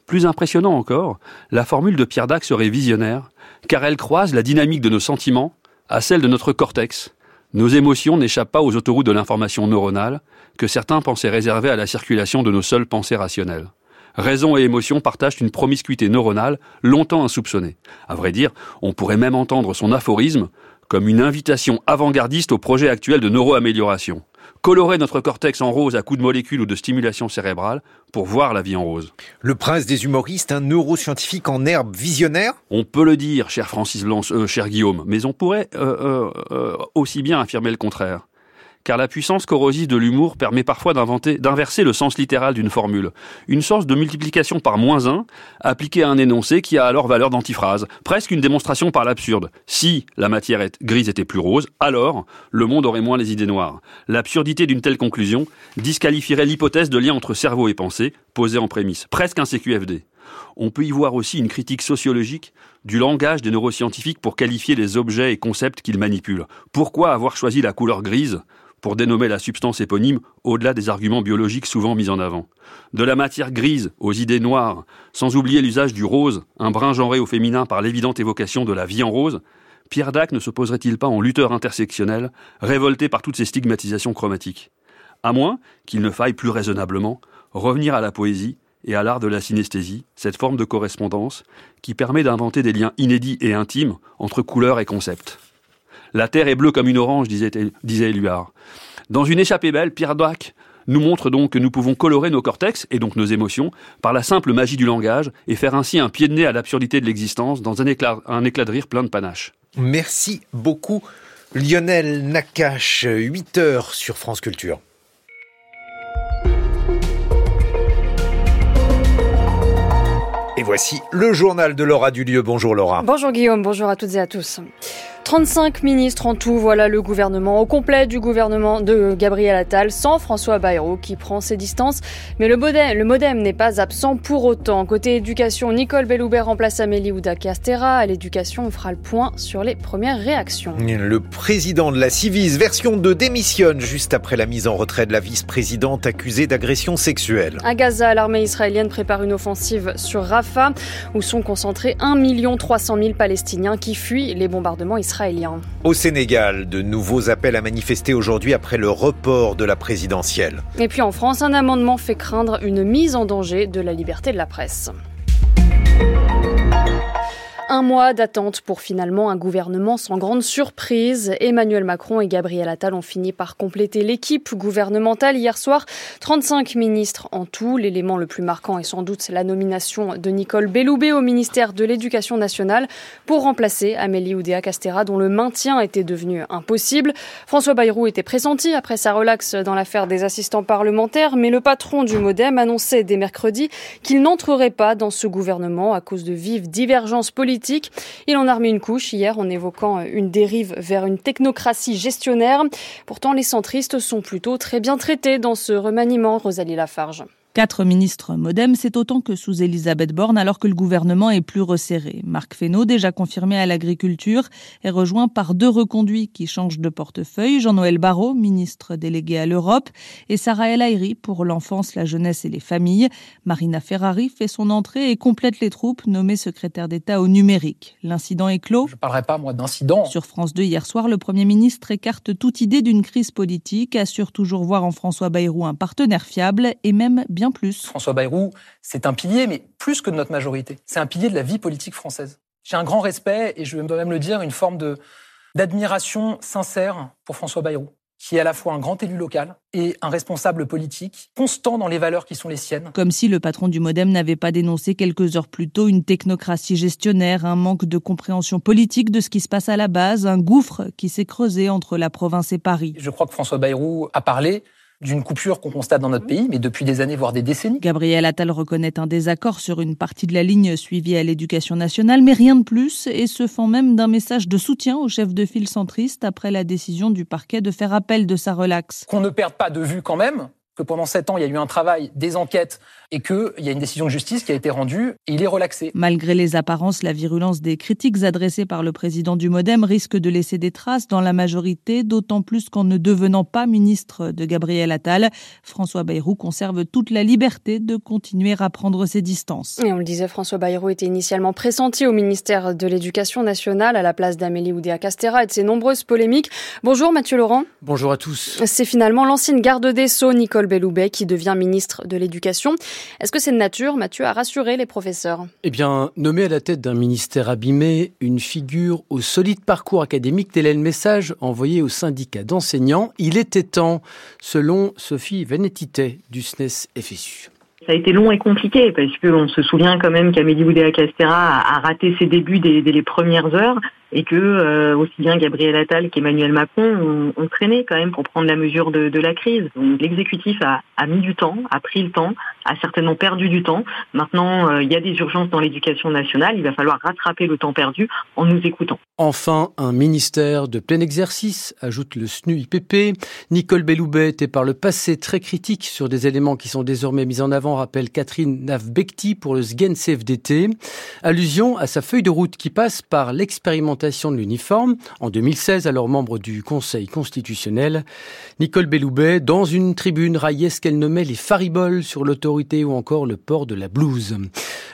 Plus impressionnant encore, la formule de Pierre Dac serait visionnaire, car elle croise la dynamique de nos sentiments à celle de notre cortex. Nos émotions n'échappent pas aux autoroutes de l'information neuronale que certains pensaient réserver à la circulation de nos seules pensées rationnelles. Raison et émotion partagent une promiscuité neuronale longtemps insoupçonnée. À vrai dire, on pourrait même entendre son aphorisme comme une invitation avant-gardiste au projet actuel de neuroamélioration colorer notre cortex en rose à coups de molécules ou de stimulation cérébrale pour voir la vie en rose. Le prince des humoristes, un neuroscientifique en herbe visionnaire On peut le dire, cher Francis Blanche, euh, cher Guillaume, mais on pourrait euh, euh, aussi bien affirmer le contraire car la puissance corrosive de l'humour permet parfois d'inverser le sens littéral d'une formule. Une sorte de multiplication par moins 1 appliquée à un énoncé qui a alors valeur d'antiphrase, presque une démonstration par l'absurde. Si la matière grise était plus rose, alors le monde aurait moins les idées noires. L'absurdité d'une telle conclusion disqualifierait l'hypothèse de lien entre cerveau et pensée, posée en prémisse, presque un CQFD. On peut y voir aussi une critique sociologique du langage des neuroscientifiques pour qualifier les objets et concepts qu'ils manipulent. Pourquoi avoir choisi la couleur grise pour dénommer la substance éponyme au-delà des arguments biologiques souvent mis en avant. De la matière grise aux idées noires, sans oublier l'usage du rose, un brin genré au féminin par l'évidente évocation de la vie en rose, Pierre Dac ne se poserait-il pas en lutteur intersectionnel, révolté par toutes ces stigmatisations chromatiques? À moins qu'il ne faille plus raisonnablement revenir à la poésie et à l'art de la synesthésie, cette forme de correspondance qui permet d'inventer des liens inédits et intimes entre couleurs et concepts. La terre est bleue comme une orange, disait, disait Éluard. Dans une échappée belle, Pierre Dac nous montre donc que nous pouvons colorer nos cortex, et donc nos émotions, par la simple magie du langage, et faire ainsi un pied de nez à l'absurdité de l'existence dans un éclat, un éclat de rire plein de panache. Merci beaucoup Lionel Nakache, 8 heures sur France Culture. Et voici le journal de Laura Dulieu. Bonjour Laura. Bonjour Guillaume, bonjour à toutes et à tous. 35 ministres en tout, voilà le gouvernement au complet du gouvernement de Gabriel Attal, sans François Bayrou qui prend ses distances. Mais le modem, le modem n'est pas absent pour autant. Côté éducation, Nicole Belloubet remplace Amélie Ouda-Castera. À l'éducation, on fera le point sur les premières réactions. Le président de la Civis, version 2, démissionne juste après la mise en retrait de la vice-présidente accusée d'agression sexuelle. À Gaza, l'armée israélienne prépare une offensive sur Rafah, où sont concentrés 1 300 000 Palestiniens qui fuient les bombardements israéliens. Au Sénégal, de nouveaux appels à manifester aujourd'hui après le report de la présidentielle. Et puis en France, un amendement fait craindre une mise en danger de la liberté de la presse. Un mois d'attente pour finalement un gouvernement sans grande surprise. Emmanuel Macron et Gabriel Attal ont fini par compléter l'équipe gouvernementale hier soir. 35 ministres en tout. L'élément le plus marquant est sans doute la nomination de Nicole Belloubet au ministère de l'Éducation nationale pour remplacer Amélie Oudéa-Castera dont le maintien était devenu impossible. François Bayrou était pressenti après sa relaxe dans l'affaire des assistants parlementaires, mais le patron du Modem annonçait dès mercredi qu'il n'entrerait pas dans ce gouvernement à cause de vives divergences politiques il en a remis une couche hier en évoquant une dérive vers une technocratie gestionnaire. Pourtant, les centristes sont plutôt très bien traités dans ce remaniement, Rosalie Lafarge. Quatre ministres modem, c'est autant que sous Elisabeth Borne, alors que le gouvernement est plus resserré. Marc Fesneau, déjà confirmé à l'agriculture, est rejoint par deux reconduits qui changent de portefeuille. Jean-Noël Barrot, ministre délégué à l'Europe, et Sarah El Haïry pour l'enfance, la jeunesse et les familles. Marina Ferrari fait son entrée et complète les troupes, nommée secrétaire d'État au numérique. L'incident est clos. Je ne parlerai pas, moi, d'incident. Sur France 2, hier soir, le Premier ministre écarte toute idée d'une crise politique, assure toujours voir en François Bayrou un partenaire fiable et même bien plus. François Bayrou, c'est un pilier, mais plus que de notre majorité. C'est un pilier de la vie politique française. J'ai un grand respect, et je dois même le dire, une forme de d'admiration sincère pour François Bayrou, qui est à la fois un grand élu local et un responsable politique, constant dans les valeurs qui sont les siennes. Comme si le patron du Modem n'avait pas dénoncé quelques heures plus tôt une technocratie gestionnaire, un manque de compréhension politique de ce qui se passe à la base, un gouffre qui s'est creusé entre la province et Paris. Je crois que François Bayrou a parlé d'une coupure qu'on constate dans notre pays, mais depuis des années, voire des décennies. Gabriel Attal reconnaît un désaccord sur une partie de la ligne suivie à l'éducation nationale, mais rien de plus, et se fend même d'un message de soutien au chef de file centriste après la décision du parquet de faire appel de sa relaxe. Qu'on ne perde pas de vue quand même que pendant sept ans, il y a eu un travail, des enquêtes, et qu'il y a une décision de justice qui a été rendue, et il est relaxé. Malgré les apparences, la virulence des critiques adressées par le président du Modem risque de laisser des traces dans la majorité, d'autant plus qu'en ne devenant pas ministre de Gabriel Attal, François Bayrou conserve toute la liberté de continuer à prendre ses distances. Et on le disait, François Bayrou était initialement pressenti au ministère de l'Éducation nationale à la place d'Amélie Oudéa-Castera et de ses nombreuses polémiques. Bonjour Mathieu Laurent. Bonjour à tous. C'est finalement l'ancienne garde des Sceaux, Nicole Belloubet, qui devient ministre de l'Éducation. Est-ce que c'est de nature, Mathieu, à rassurer les professeurs? Eh bien, nommer à la tête d'un ministère abîmé une figure au solide parcours académique, tel est le message envoyé au syndicat d'enseignants. Il était temps, selon Sophie Venetité du SNES FSU. Ça a été long et compliqué parce qu'on se souvient quand même qu'Amélie Oudéa-Castéra a raté ses débuts dès, dès les premières heures et que euh, aussi bien Gabriel Attal qu'Emmanuel Macron ont, ont, traîné quand même pour prendre la mesure de, de la crise. Donc l'exécutif a, a, mis du temps, a pris le temps, a certainement perdu du temps. Maintenant, euh, il y a des urgences dans l'éducation nationale. Il va falloir rattraper le temps perdu en nous écoutant. Enfin, un ministère de plein exercice, ajoute le SNU-IPP. Nicole Belloubet était par le passé très critique sur des éléments qui sont désormais mis en avant, rappelle Catherine Navbekti pour le SGEN CFDT. Allusion à sa feuille de route qui passe par l'expérimentation de l'uniforme. En 2016, alors membre du Conseil constitutionnel, Nicole Belloubet, dans une tribune, raillait ce qu'elle nommait les fariboles sur l'autorité ou encore le port de la blouse.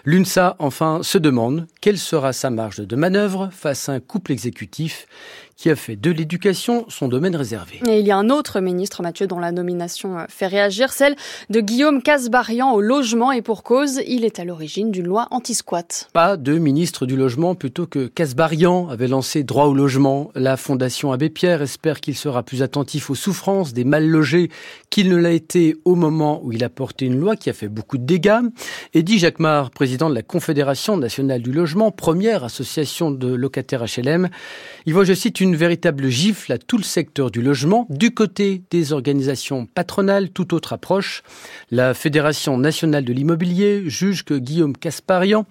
L'UNSA, enfin, se demande quelle sera sa marge de manœuvre face à un couple exécutif qui a fait de l'éducation son domaine réservé. Et il y a un autre ministre, Mathieu, dont la nomination fait réagir, celle de Guillaume Casbarian au logement et pour cause, il est à l'origine d'une loi anti-squat. Pas de ministre du logement plutôt que Casbarian avait lancé droit au logement. La Fondation Abbé Pierre espère qu'il sera plus attentif aux souffrances des mal logés qu'il ne l'a été au moment où il a porté une loi qui a fait beaucoup de dégâts. Eddie Jacquemart, président de la Confédération nationale du logement, première association de locataires HLM, il voit, je cite, une véritable gifle à tout le secteur du logement. Du côté des organisations patronales, toute autre approche. La Fédération nationale de l'immobilier juge que Guillaume Casparian,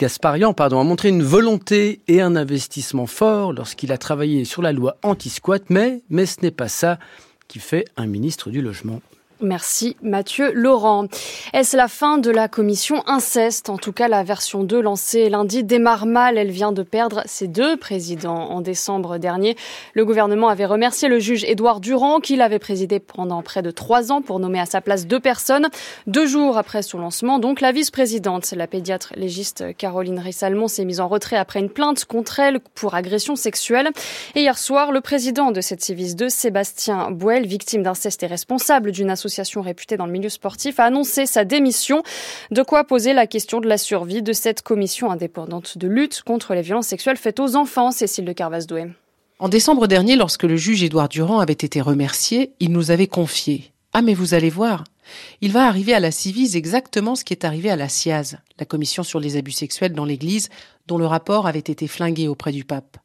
a montré une volonté et un investissement fort lorsqu'il a travaillé sur la loi anti-squat, mais, mais ce n'est pas ça qui fait un ministre du logement. Merci Mathieu Laurent. Est-ce la fin de la commission inceste? En tout cas, la version 2 lancée lundi démarre mal. Elle vient de perdre ses deux présidents en décembre dernier. Le gouvernement avait remercié le juge Édouard Durand, qui l'avait présidé pendant près de trois ans pour nommer à sa place deux personnes. Deux jours après son lancement, donc, la vice-présidente, la pédiatre légiste Caroline Rissalmon, s'est mise en retrait après une plainte contre elle pour agression sexuelle. Et hier soir, le président de cette Civis 2, Sébastien Bouel, victime d'inceste et responsable d'une association association réputée dans le milieu sportif, a annoncé sa démission. De quoi poser la question de la survie de cette commission indépendante de lutte contre les violences sexuelles faites aux enfants, Cécile de Carvasdoué. En décembre dernier, lorsque le juge Édouard Durand avait été remercié, il nous avait confié Ah, mais vous allez voir, il va arriver à la Civise exactement ce qui est arrivé à la SIAZ, la commission sur les abus sexuels dans l'Église, dont le rapport avait été flingué auprès du pape.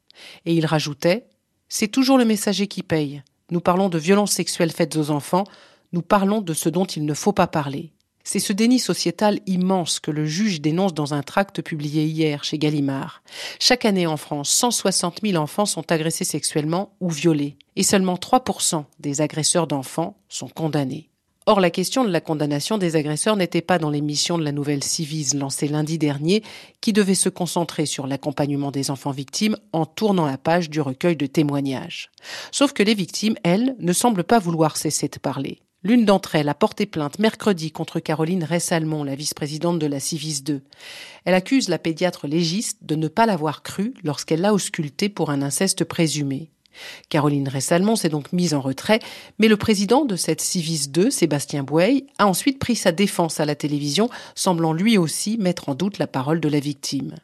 Et il rajoutait C'est toujours le messager qui paye. Nous parlons de violences sexuelles faites aux enfants, nous parlons de ce dont il ne faut pas parler. C'est ce déni sociétal immense que le juge dénonce dans un tract publié hier chez Gallimard. Chaque année en France, 160 000 enfants sont agressés sexuellement ou violés, et seulement 3% des agresseurs d'enfants sont condamnés. Or, la question de la condamnation des agresseurs n'était pas dans l'émission de la nouvelle Civise lancée lundi dernier, qui devait se concentrer sur l'accompagnement des enfants victimes en tournant la page du recueil de témoignages. Sauf que les victimes, elles, ne semblent pas vouloir cesser de parler. L'une d'entre elles a porté plainte mercredi contre Caroline Ressalmon, la vice-présidente de la Civis 2. Elle accuse la pédiatre légiste de ne pas l'avoir crue lorsqu'elle l'a auscultée pour un inceste présumé. Caroline Ressalmon s'est donc mise en retrait, mais le président de cette Civis 2, Sébastien Bouey, a ensuite pris sa défense à la télévision, semblant lui aussi mettre en doute la parole de la victime.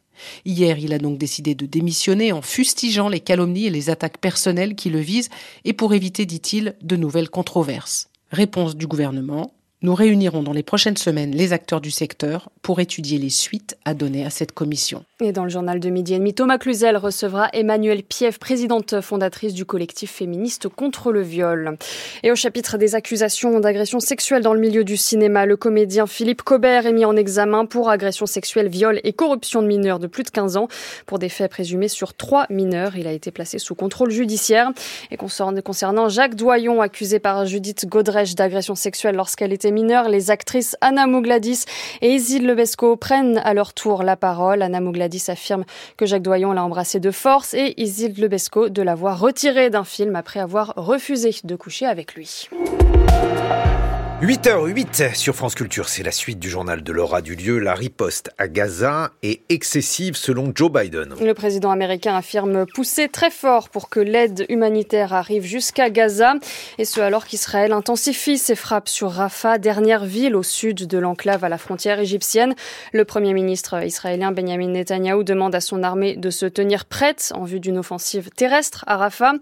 Hier, il a donc décidé de démissionner en fustigeant les calomnies et les attaques personnelles qui le visent et pour éviter, dit-il, de nouvelles controverses. Réponse du gouvernement. Nous réunirons dans les prochaines semaines les acteurs du secteur pour étudier les suites à donner à cette commission. Et dans le journal de midi et Thomas Cluzel recevra Emmanuelle Piève, présidente fondatrice du collectif féministe contre le viol. Et au chapitre des accusations d'agression sexuelle dans le milieu du cinéma, le comédien Philippe Cobert est mis en examen pour agression sexuelle, viol et corruption de mineurs de plus de 15 ans pour des faits présumés sur trois mineurs. Il a été placé sous contrôle judiciaire. Et concernant Jacques Doyon, accusé par Judith Godrèche d'agression sexuelle lorsqu'elle était mineurs, les actrices Anna Mougladis et Isil Lebesco prennent à leur tour la parole. Anna Mougladis affirme que Jacques Doyon l'a embrassé de force et Isil Lebesco de l'avoir retiré d'un film après avoir refusé de coucher avec lui. 8h08 sur France Culture, c'est la suite du journal de Laura Dulieu. La riposte à Gaza est excessive selon Joe Biden. Le président américain affirme pousser très fort pour que l'aide humanitaire arrive jusqu'à Gaza, et ce alors qu'Israël intensifie ses frappes sur Rafah, dernière ville au sud de l'enclave à la frontière égyptienne. Le premier ministre israélien Benjamin Netanyahu demande à son armée de se tenir prête en vue d'une offensive terrestre à Rafah.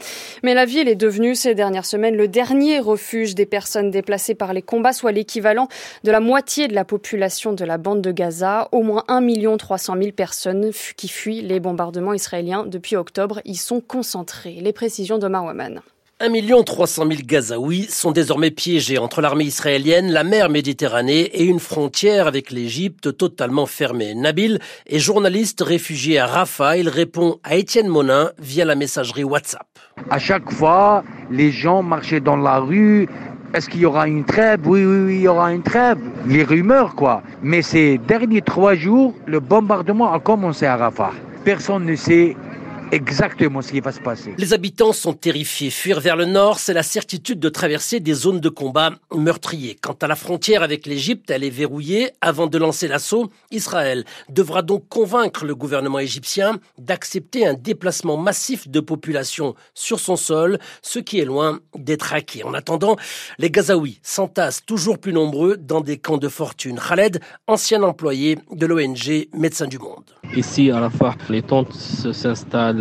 Mais la ville est devenue ces dernières semaines le dernier refuge des personnes déplacées par les combat soit l'équivalent de la moitié de la population de la bande de Gaza. Au moins 1 300 000 personnes qui fuient les bombardements israéliens depuis octobre y sont concentrées. Les précisions de Marwaman. 1 300 000 Gazaouis sont désormais piégés entre l'armée israélienne, la mer Méditerranée et une frontière avec l'Égypte totalement fermée. Nabil est journaliste réfugié à Rafah. Il répond à Étienne Monin via la messagerie WhatsApp. À chaque fois, les gens marchaient dans la rue, est-ce qu'il y aura une trêve? Oui, oui, oui, il y aura une trêve. Les rumeurs, quoi. Mais ces derniers trois jours, le bombardement a commencé à Rafah. Personne ne sait exactement ce qui va se passer. Les habitants sont terrifiés. Fuir vers le nord, c'est la certitude de traverser des zones de combat meurtriers. Quant à la frontière avec l'Égypte, elle est verrouillée. Avant de lancer l'assaut, Israël devra donc convaincre le gouvernement égyptien d'accepter un déplacement massif de population sur son sol, ce qui est loin d'être acquis. En attendant, les Gazaouis s'entassent toujours plus nombreux dans des camps de fortune. Khaled, ancien employé de l'ONG Médecins du Monde. Ici, à Rafah, les tentes s'installent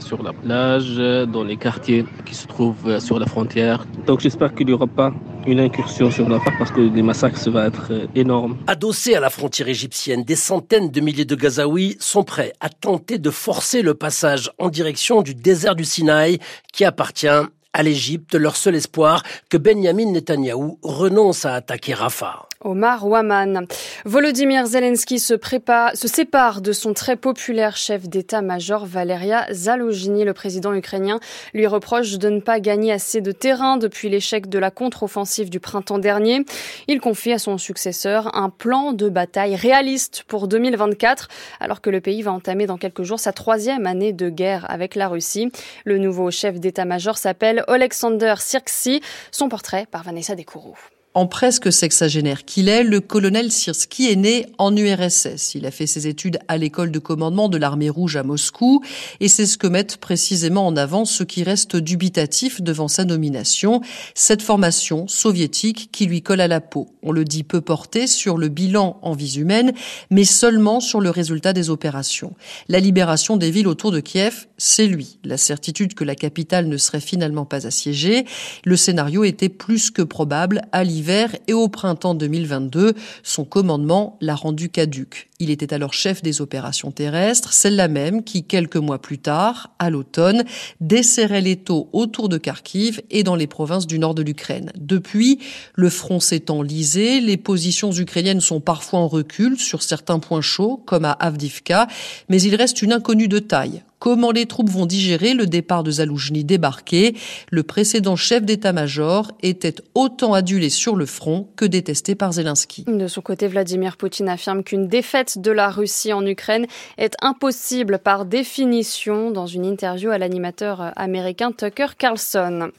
sur la plage, dans les quartiers qui se trouvent euh, sur la frontière. Donc j'espère qu'il n'y aura pas une incursion sur Rafah parce que les massacres, ça va être euh, énorme. Adossés à la frontière égyptienne, des centaines de milliers de Gazaouis sont prêts à tenter de forcer le passage en direction du désert du Sinaï qui appartient à l'Égypte, leur seul espoir que Benjamin Netanyahou renonce à attaquer Rafah. Omar Waman. Volodymyr Zelensky se, prépare, se sépare de son très populaire chef d'état-major Valeria Zalogini. Le président ukrainien lui reproche de ne pas gagner assez de terrain depuis l'échec de la contre-offensive du printemps dernier. Il confie à son successeur un plan de bataille réaliste pour 2024, alors que le pays va entamer dans quelques jours sa troisième année de guerre avec la Russie. Le nouveau chef d'état-major s'appelle Alexander Sirksi. Son portrait par Vanessa Descouroux. En presque sexagénaire qu'il est, le colonel Sirski est né en URSS. Il a fait ses études à l'école de commandement de l'armée rouge à Moscou et c'est ce que mettent précisément en avant ceux qui restent dubitatifs devant sa nomination, cette formation soviétique qui lui colle à la peau. On le dit peu porté sur le bilan en vie humaine, mais seulement sur le résultat des opérations. La libération des villes autour de Kiev, c'est lui. La certitude que la capitale ne serait finalement pas assiégée, le scénario était plus que probable à et au printemps 2022, son commandement l'a rendu caduque. Il était alors chef des opérations terrestres, celle-là même qui, quelques mois plus tard, à l'automne, desserrait les taux autour de Kharkiv et dans les provinces du nord de l'Ukraine. Depuis, le front s'est enlisé, les positions ukrainiennes sont parfois en recul sur certains points chauds, comme à Avdivka, mais il reste une inconnue de taille. Comment les troupes vont digérer le départ de Zaloujny débarqué Le précédent chef d'état-major était autant adulé sur le front que détesté par Zelensky. De son côté, Vladimir Poutine affirme qu'une défaite de la Russie en Ukraine est impossible par définition dans une interview à l'animateur américain Tucker Carlson.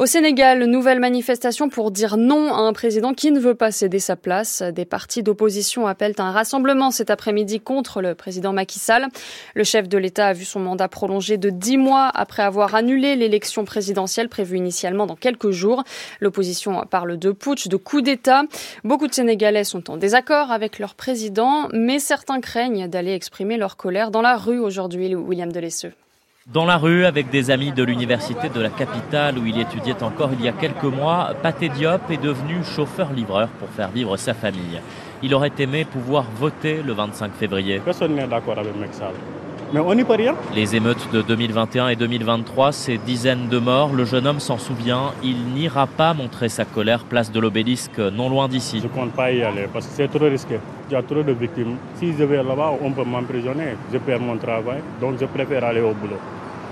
Au Sénégal, nouvelle manifestation pour dire non à un président qui ne veut pas céder sa place. Des partis d'opposition appellent un rassemblement cet après-midi contre le président Macky Sall. Le chef de l'État a vu son mandat prolongé de dix mois après avoir annulé l'élection présidentielle prévue initialement dans quelques jours. L'opposition parle de putsch, de coup d'État. Beaucoup de Sénégalais sont en désaccord avec leur président, mais certains craignent d'aller exprimer leur colère dans la rue aujourd'hui, William Delesseux. Dans la rue, avec des amis de l'université de la capitale où il étudiait encore il y a quelques mois, Paté Diop est devenu chauffeur-livreur pour faire vivre sa famille. Il aurait aimé pouvoir voter le 25 février. Personne n'est d'accord avec Mexal. Mais on n'y peut rien. Les émeutes de 2021 et 2023, ces dizaines de morts, le jeune homme s'en souvient. Il n'ira pas montrer sa colère place de l'obélisque, non loin d'ici. Je ne compte pas y aller parce que c'est trop risqué. Il y a trop de victimes. Si je vais là-bas, on peut m'emprisonner. Je perds mon travail. Donc je préfère aller au boulot.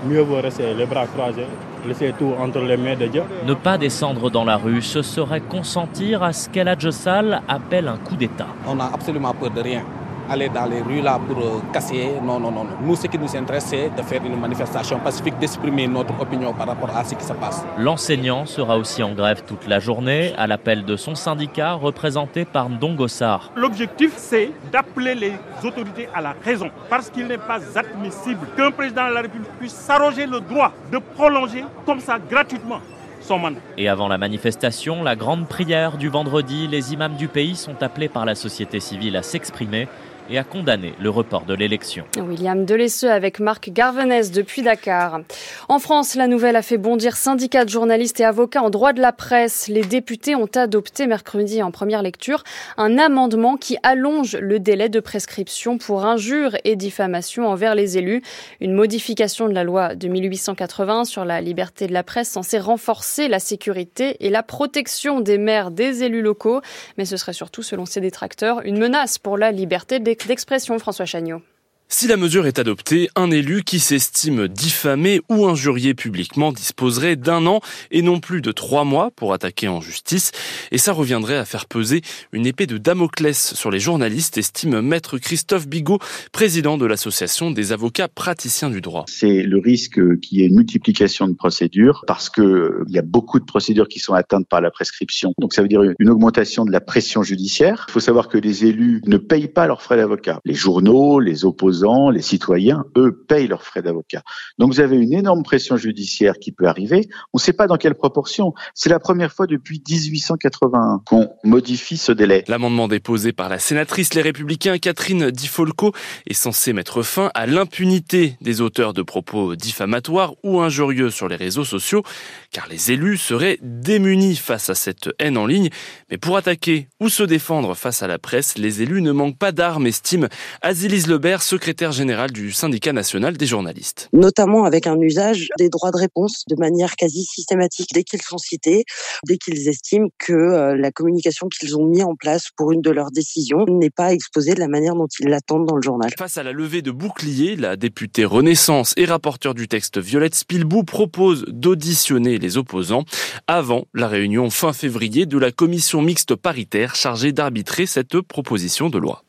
Mieux vaut rester les bras croisés, laisser tout entre les mains de Dieu. Ne pas descendre dans la rue, ce serait consentir à ce qu'El Sall appelle un coup d'État. On n'a absolument peur de rien aller dans les rues là pour euh, casser. Non, non, non. Nous, ce qui nous intéresse, c'est de faire une manifestation pacifique, d'exprimer notre opinion par rapport à ce qui se passe. L'enseignant sera aussi en grève toute la journée à l'appel de son syndicat représenté par Ndongossar. L'objectif, c'est d'appeler les autorités à la raison parce qu'il n'est pas admissible qu'un président de la République puisse s'arroger le droit de prolonger comme ça gratuitement son mandat. Et avant la manifestation, la grande prière du vendredi, les imams du pays sont appelés par la société civile à s'exprimer et a condamné le report de l'élection. William Delesseux avec Marc Garvenès depuis Dakar. En France, la nouvelle a fait bondir syndicats de journalistes et avocats en droit de la presse. Les députés ont adopté mercredi en première lecture un amendement qui allonge le délai de prescription pour injures et diffamation envers les élus. Une modification de la loi de 1880 sur la liberté de la presse censée renforcer la sécurité et la protection des maires des élus locaux. Mais ce serait surtout, selon ses détracteurs, une menace pour la liberté des d'expression, François Chagnot. Si la mesure est adoptée, un élu qui s'estime diffamé ou injurié publiquement disposerait d'un an et non plus de trois mois pour attaquer en justice. Et ça reviendrait à faire peser une épée de Damoclès sur les journalistes, estime maître Christophe Bigot, président de l'association des avocats praticiens du droit. C'est le risque qu'il y ait une multiplication de procédures parce que il y a beaucoup de procédures qui sont atteintes par la prescription. Donc ça veut dire une augmentation de la pression judiciaire. Il faut savoir que les élus ne payent pas leurs frais d'avocat. Les journaux, les opposants opposants, les citoyens, eux, payent leurs frais d'avocat. Donc vous avez une énorme pression judiciaire qui peut arriver. On ne sait pas dans quelle proportion. C'est la première fois depuis 1881 qu'on modifie ce délai. L'amendement déposé par la sénatrice Les Républicains Catherine Di Folco est censé mettre fin à l'impunité des auteurs de propos diffamatoires ou injurieux sur les réseaux sociaux, car les élus seraient démunis face à cette haine en ligne. Mais pour attaquer ou se défendre face à la presse, les élus ne manquent pas d'armes, estime Azilise Lebert, secrétaire générale du syndicat national des journalistes. Notamment avec un usage des droits de réponse de manière quasi systématique dès qu'ils sont cités, dès qu'ils estiment que euh, la communication qu'ils ont mis en place pour une de leurs décisions n'est pas exposée de la manière dont ils l'attendent dans le journal. Face à la levée de boucliers, la députée Renaissance et rapporteur du texte Violette Spilbou propose d'auditionner les opposants avant la réunion fin février de la commission mixte paritaire chargée d'arbitrer cette proposition de loi.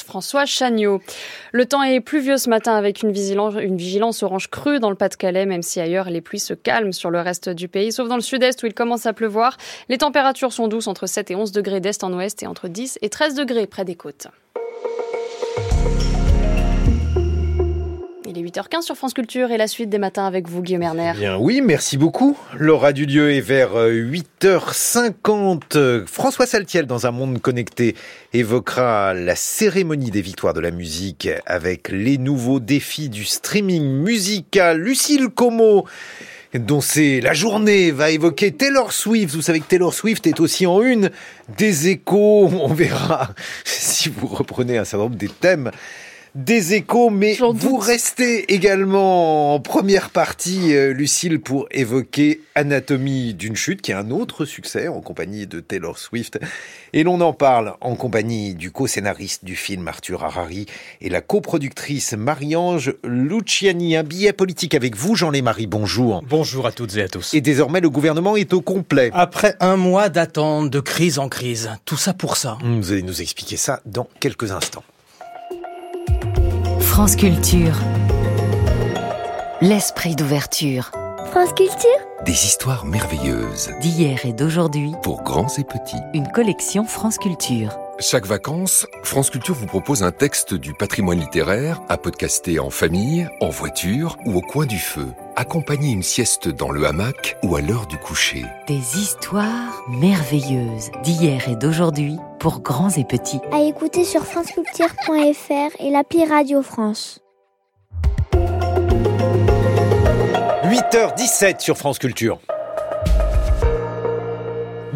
François Chagnot. Le temps est pluvieux ce matin avec une vigilance, orange crue dans le Pas-de-Calais, même si ailleurs les pluies se calment sur le reste du pays, sauf dans le sud-est où il commence à pleuvoir. Les températures sont douces entre 7 et 11 degrés d'est en ouest et entre 10 et 13 degrés près des côtes. Il est 8h15 sur France Culture et la suite des matins avec vous, Guillaume Erner. Bien oui, merci beaucoup. L'aura du lieu est vers 8h50. François Saltiel, dans un monde connecté, évoquera la cérémonie des victoires de la musique avec les nouveaux défis du streaming musical. Lucille Como dont c'est la journée, va évoquer Taylor Swift. Vous savez que Taylor Swift est aussi en une des échos. On verra si vous reprenez un certain nombre des thèmes des échos, mais vous restez également en première partie, euh, Lucille, pour évoquer Anatomie d'une chute, qui est un autre succès en compagnie de Taylor Swift. Et l'on en parle en compagnie du co-scénariste du film Arthur Harari et la coproductrice Marie-Ange Luciani. Un billet politique avec vous, Jean-Lémarie, bonjour. Bonjour à toutes et à tous. Et désormais, le gouvernement est au complet. Après un mois d'attente, de crise en crise, tout ça pour ça. Vous allez nous expliquer ça dans quelques instants. France Culture. L'esprit d'ouverture. France Culture Des histoires merveilleuses. D'hier et d'aujourd'hui. Pour grands et petits. Une collection France Culture. Chaque vacances, France Culture vous propose un texte du patrimoine littéraire à podcaster en famille, en voiture ou au coin du feu. Accompagner une sieste dans le hamac ou à l'heure du coucher. Des histoires merveilleuses d'hier et d'aujourd'hui pour grands et petits. À écouter sur franceculture.fr et l'appli Radio France. 8h17 sur France Culture.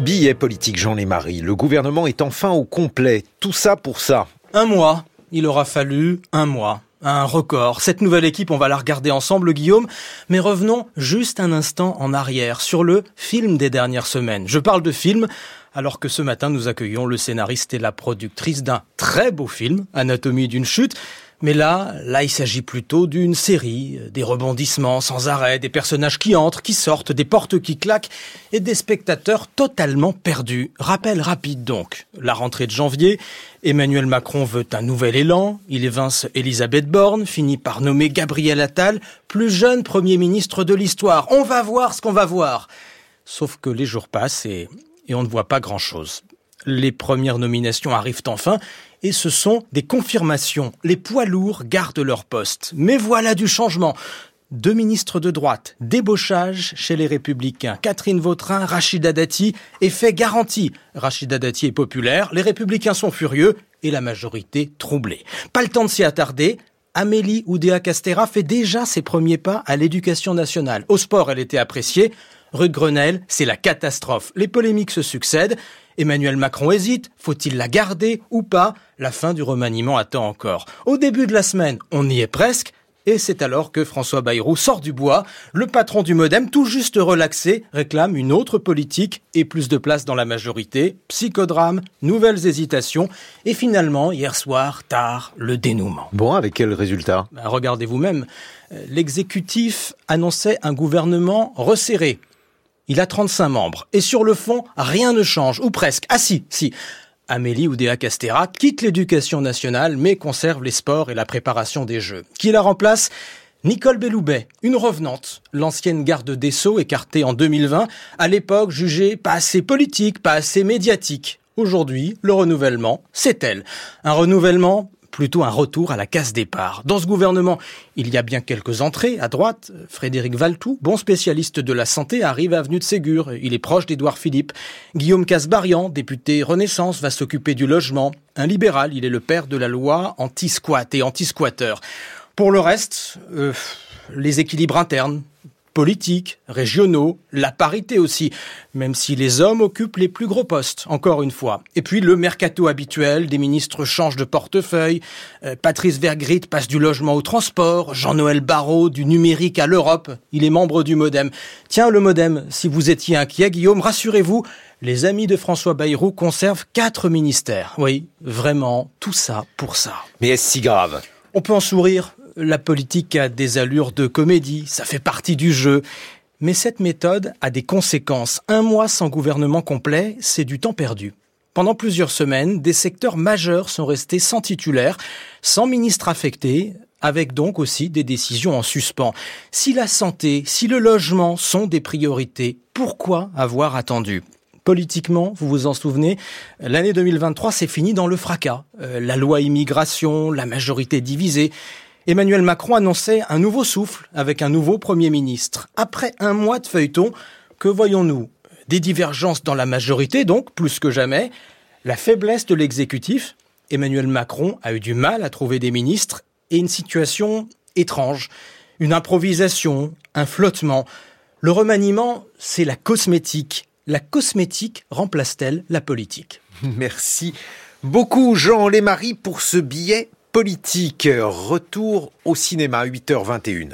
Billet politique Jean Lémarie. Le gouvernement est enfin au complet. Tout ça pour ça. Un mois. Il aura fallu un mois. Un record. Cette nouvelle équipe, on va la regarder ensemble, Guillaume. Mais revenons juste un instant en arrière sur le film des dernières semaines. Je parle de film alors que ce matin nous accueillons le scénariste et la productrice d'un très beau film, Anatomie d'une chute. Mais là, là, il s'agit plutôt d'une série, des rebondissements sans arrêt, des personnages qui entrent, qui sortent, des portes qui claquent et des spectateurs totalement perdus. Rappel rapide donc. La rentrée de janvier, Emmanuel Macron veut un nouvel élan, il évince Elisabeth Borne, finit par nommer Gabriel Attal, plus jeune Premier ministre de l'histoire. On va voir ce qu'on va voir. Sauf que les jours passent et, et on ne voit pas grand-chose. Les premières nominations arrivent enfin et ce sont des confirmations. Les poids lourds gardent leur poste. Mais voilà du changement. Deux ministres de droite, débauchage chez les Républicains. Catherine Vautrin, Rachida Dati, effet garanti. Rachida Dati est populaire, les Républicains sont furieux et la majorité troublée. Pas le temps de s'y attarder. Amélie Oudéa-Castera fait déjà ses premiers pas à l'éducation nationale. Au sport, elle était appréciée. Rue Grenelle, c'est la catastrophe. Les polémiques se succèdent. Emmanuel Macron hésite, faut-il la garder ou pas? La fin du remaniement attend encore. Au début de la semaine, on y est presque. Et c'est alors que François Bayrou sort du bois. Le patron du Modem, tout juste relaxé, réclame une autre politique et plus de place dans la majorité. Psychodrame, nouvelles hésitations. Et finalement, hier soir, tard, le dénouement. Bon, avec quel résultat? Ben, Regardez vous-même. L'exécutif annonçait un gouvernement resserré. Il a 35 membres. Et sur le fond, rien ne change, ou presque. Ah si, si. Amélie Oudéa Castera quitte l'éducation nationale, mais conserve les sports et la préparation des Jeux. Qui la remplace? Nicole Belloubet, une revenante, l'ancienne garde des Sceaux écartée en 2020, à l'époque jugée pas assez politique, pas assez médiatique. Aujourd'hui, le renouvellement, c'est elle. Un renouvellement plutôt un retour à la case départ. Dans ce gouvernement, il y a bien quelques entrées. À droite, Frédéric Valtou, bon spécialiste de la santé, arrive à Avenue de Ségur. Il est proche d'Édouard Philippe. Guillaume Casbarian, député Renaissance, va s'occuper du logement. Un libéral, il est le père de la loi anti-squat et anti-squatteur. Pour le reste, euh, les équilibres internes, politiques, régionaux, la parité aussi, même si les hommes occupent les plus gros postes, encore une fois. Et puis le mercato habituel, des ministres changent de portefeuille, euh, Patrice Vergrit passe du logement au transport, Jean-Noël Barrot du numérique à l'Europe, il est membre du Modem. Tiens, le Modem, si vous étiez inquiet, Guillaume, rassurez-vous, les amis de François Bayrou conservent quatre ministères. Oui, vraiment, tout ça pour ça. Mais est-ce si grave? On peut en sourire, la politique a des allures de comédie, ça fait partie du jeu. Mais cette méthode a des conséquences. Un mois sans gouvernement complet, c'est du temps perdu. Pendant plusieurs semaines, des secteurs majeurs sont restés sans titulaire, sans ministre affecté, avec donc aussi des décisions en suspens. Si la santé, si le logement sont des priorités, pourquoi avoir attendu? Politiquement, vous vous en souvenez, l'année 2023 s'est finie dans le fracas. Euh, la loi immigration, la majorité divisée. Emmanuel Macron annonçait un nouveau souffle avec un nouveau Premier ministre. Après un mois de feuilleton, que voyons-nous? Des divergences dans la majorité, donc, plus que jamais. La faiblesse de l'exécutif. Emmanuel Macron a eu du mal à trouver des ministres et une situation étrange. Une improvisation, un flottement. Le remaniement, c'est la cosmétique. La cosmétique remplace-t-elle la politique? Merci beaucoup Jean Lémarie pour ce billet politique. Retour au cinéma, 8h21.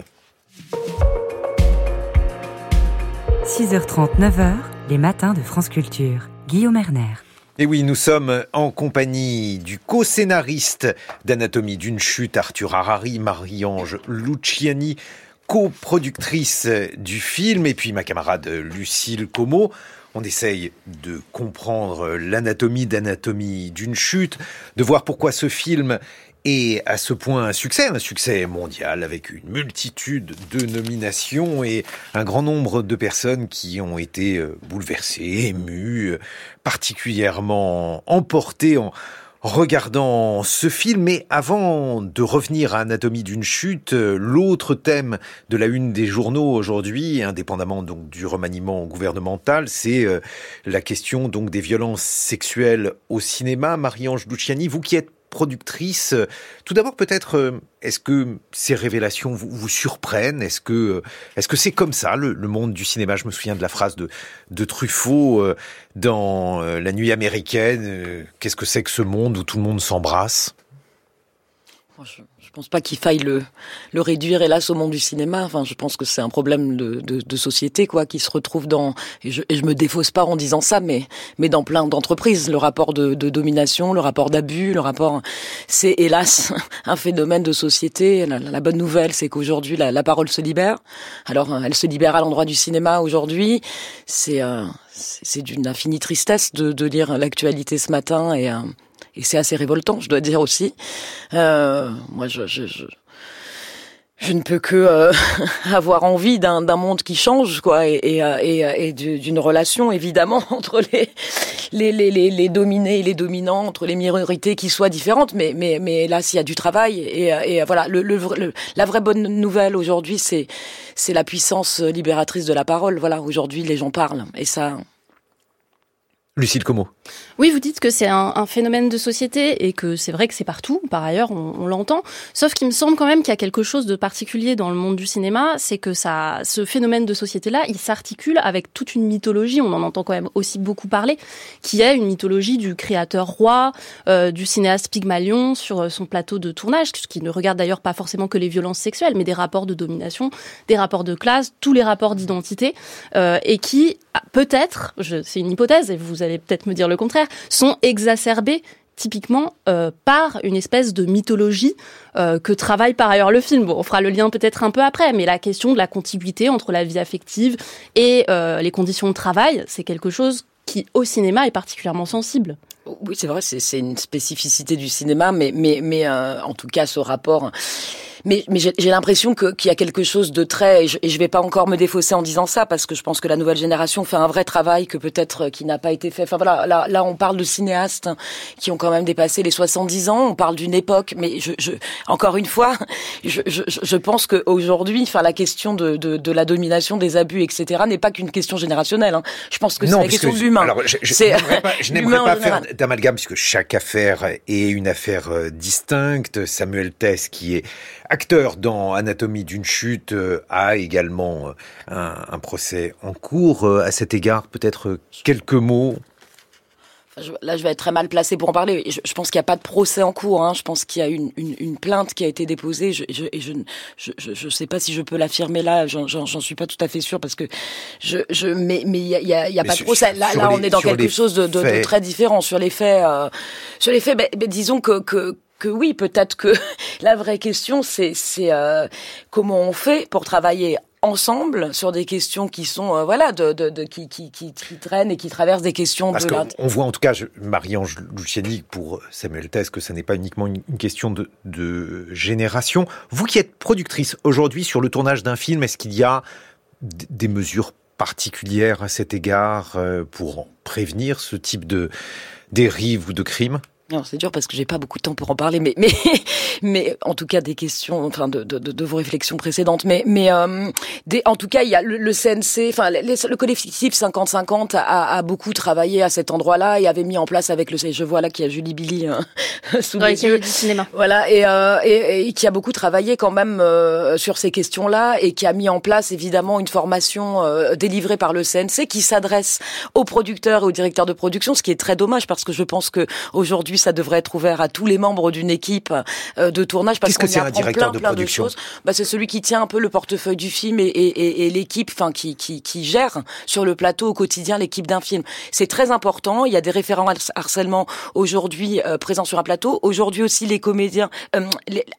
6h30, 9h, les matins de France Culture. Guillaume Erner. Et oui, nous sommes en compagnie du co-scénariste d'Anatomie d'une chute, Arthur Harari, Marie-Ange Luciani, coproductrice du film, et puis ma camarade Lucille Como. On essaye de comprendre l'anatomie d'anatomie d'une chute, de voir pourquoi ce film et à ce point un succès, un succès mondial avec une multitude de nominations et un grand nombre de personnes qui ont été euh, bouleversées, émues, particulièrement emportées en regardant ce film. Mais avant de revenir à Anatomie d'une chute, euh, l'autre thème de la une des journaux aujourd'hui, indépendamment donc du remaniement gouvernemental, c'est euh, la question donc des violences sexuelles au cinéma. Marie-Ange Luciani, vous qui êtes productrice. Tout d'abord, peut-être, euh, est-ce que ces révélations vous, vous surprennent? Est-ce que euh, est-ce c'est comme ça le, monde du cinéma? Je me souviens de la phrase de, de Truffaut euh, dans La Nuit américaine. Qu'est-ce que c'est que ce monde où tout le monde s'embrasse? Pense pas qu'il faille le, le réduire, hélas, au monde du cinéma. Enfin, je pense que c'est un problème de, de, de, société, quoi, qui se retrouve dans, et je, et je me défausse pas en disant ça, mais, mais dans plein d'entreprises. Le rapport de, de, domination, le rapport d'abus, le rapport, c'est hélas un phénomène de société. La, la bonne nouvelle, c'est qu'aujourd'hui, la, la, parole se libère. Alors, elle se libère à l'endroit du cinéma aujourd'hui. C'est, euh, c'est d'une infinie tristesse de, de lire l'actualité ce matin et, euh, et c'est assez révoltant, je dois dire aussi. Euh, moi, je, ne peux que euh, avoir envie d'un monde qui change, quoi, et, euh, d'une relation évidemment entre les, dominés et les dominants, entre les minorités qui soient différentes. Mais, là, s'il y a du travail, et, voilà, la vraie bonne nouvelle aujourd'hui, c'est c'est la puissance libératrice de la parole. Voilà, aujourd'hui, les gens parlent, et ça, Lucille Como. Oui, vous dites que c'est un, phénomène de société et que c'est vrai que c'est partout, par ailleurs, on, on l'entend. Sauf qu'il me semble quand même qu'il y a quelque chose de particulier dans le monde du cinéma, c'est que ça, ce phénomène de société-là, il s'articule avec toute une mythologie, on en entend quand même aussi beaucoup parler, qui est une mythologie du créateur roi, euh, du cinéaste Pygmalion sur euh, son plateau de tournage, qui ne regarde d'ailleurs pas forcément que les violences sexuelles, mais des rapports de domination, des rapports de classe, tous les rapports d'identité, euh, et qui, peut-être, c'est une hypothèse, et vous allez peut-être me dire le contraire, sont exacerbés typiquement euh, par une espèce de mythologie euh, que travaille par ailleurs le film. Bon, on fera le lien peut-être un peu après, mais la question de la contiguïté entre la vie affective et euh, les conditions de travail, c'est quelque chose qui, au cinéma, est particulièrement sensible. Oui, c'est vrai, c'est une spécificité du cinéma, mais, mais, mais en tout cas, ce rapport mais, mais j'ai l'impression que qu'il y a quelque chose de très et je, et je vais pas encore me défausser en disant ça parce que je pense que la nouvelle génération fait un vrai travail que peut-être qui n'a pas été fait. Enfin voilà, là, là on parle de cinéastes qui ont quand même dépassé les 70 ans. On parle d'une époque, mais je, je encore une fois, je, je, je pense qu'aujourd'hui, enfin la question de, de, de, la domination, des abus, etc. n'est pas qu'une question générationnelle. Hein. Je pense que c'est la question de l'humain. Je, je n'aimerais pas, faire d'amalgame puisque chaque affaire est une affaire euh, distincte. Samuel Tess, qui est acteur dans Anatomie d'une chute, euh, a également euh, un, un procès en cours. À cet égard, peut-être quelques mots là, je vais être très mal placé pour en parler. Je, je pense qu'il n'y a pas de procès en cours. Hein. Je pense qu'il y a une, une, une, plainte qui a été déposée. Je, je, et je ne je, sais pas si je peux l'affirmer là. J'en suis pas tout à fait sûr parce que je, je mais mais il y a, y a, y a pas de procès. Là, là, on est dans quelque chose de, de, de, très différent sur les faits. Euh, sur les faits, ben, ben, disons que, que que oui, peut-être que la vraie question, c'est euh, comment on fait pour travailler ensemble sur des questions qui sont euh, voilà de, de, de qui, qui, qui, traînent et qui traversent des questions Parce de on voit en tout cas Marie-Ange Luciani pour Samuel Tess que ce n'est pas uniquement une, question de, de génération. Vous qui êtes productrice aujourd'hui sur le tournage d'un film, est-ce qu'il y a des mesures particulières à cet égard euh, pour prévenir ce type de dérive ou de crime? Non, c'est dur parce que j'ai pas beaucoup de temps pour en parler, mais mais mais en tout cas des questions, enfin de, de, de vos réflexions précédentes, mais mais euh, des, en tout cas il y a le, CNC, enfin le collectif 50-50 a, a, beaucoup travaillé à cet endroit-là et avait mis en place avec le je vois là qu'il y a Julie Billy hein, sous les yeux, cinéma. voilà et, euh, et, et, qui a beaucoup travaillé quand même euh, sur ces questions-là et qui a mis en place évidemment une formation euh, délivrée par le CNC qui s'adresse aux producteurs et aux directeurs de production, ce qui est très dommage parce que je pense que aujourd'hui ça devrait être ouvert à tous les membres d'une équipe euh, de tournage parce qu'on y apprend plein, de plein de choses. Bah, c'est celui qui tient un peu le portefeuille du film et, et, et l'équipe, enfin qui, qui, qui gère sur le plateau au quotidien l'équipe d'un film. C'est très important. Il y a des référents harcèlement aujourd'hui euh, présents sur un plateau. Aujourd'hui aussi, les comédiens, euh,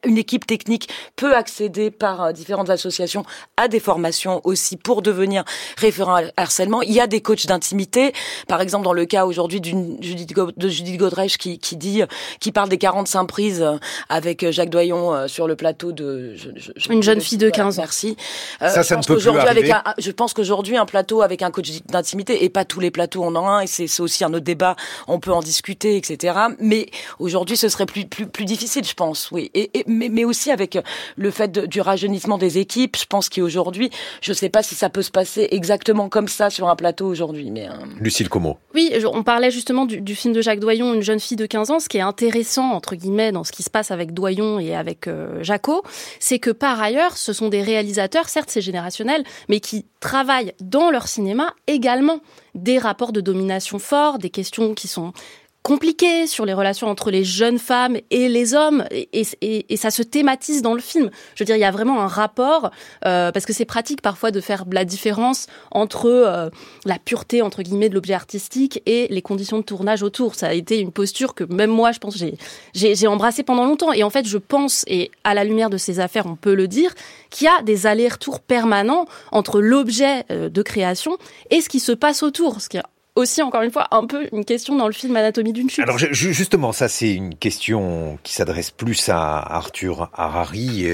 une équipe technique peut accéder par différentes associations à des formations aussi pour devenir référent harcèlement. Il y a des coachs d'intimité, par exemple dans le cas aujourd'hui de Judith Godrèche qui, qui dit, qui parle des 45 prises avec Jacques Doyon euh, sur le plateau de une jeune fille de 15 ans. Merci. Euh, ça, ça ne peut plus avec un, je pense qu'aujourd'hui un plateau avec un coach d'intimité et pas tous les plateaux en ont un et c'est aussi un autre débat. On peut en discuter, etc. Mais aujourd'hui, ce serait plus plus plus difficile, je pense. Oui. Et, mais, mais aussi avec le fait du rajeunissement des équipes, je pense qu'aujourd'hui, je sais pas si ça peut se passer exactement comme ça sur un plateau aujourd'hui. Mais euh, Lucille Como. Oui, on parlait justement du, du film de Jacques Doyon, une jeune fille de 15 ans, ce qui est intéressant, entre guillemets, dans ce qui se passe avec Doyon et avec euh, c'est que par ailleurs, ce sont des réalisateurs, certes c'est générationnel, mais qui travaillent dans leur cinéma également. Des rapports de domination forts, des questions qui sont compliqué sur les relations entre les jeunes femmes et les hommes et, et, et, ça se thématise dans le film. Je veux dire, il y a vraiment un rapport euh, parce que c'est pratique parfois de faire la différence entre euh, la pureté entre guillemets de l'objet artistique et les conditions de tournage autour. Ça a été une posture que même moi, je pense, j'ai j'ai embrassé pendant longtemps. Et en fait, je pense et à la lumière de ces affaires, on peut le dire, qu'il y a des allers-retours permanents entre l'objet euh, de création et ce qui se passe autour, aussi, encore une fois, un peu une question dans le film Anatomie d'une chute. Alors justement, ça c'est une question qui s'adresse plus à Arthur Harari,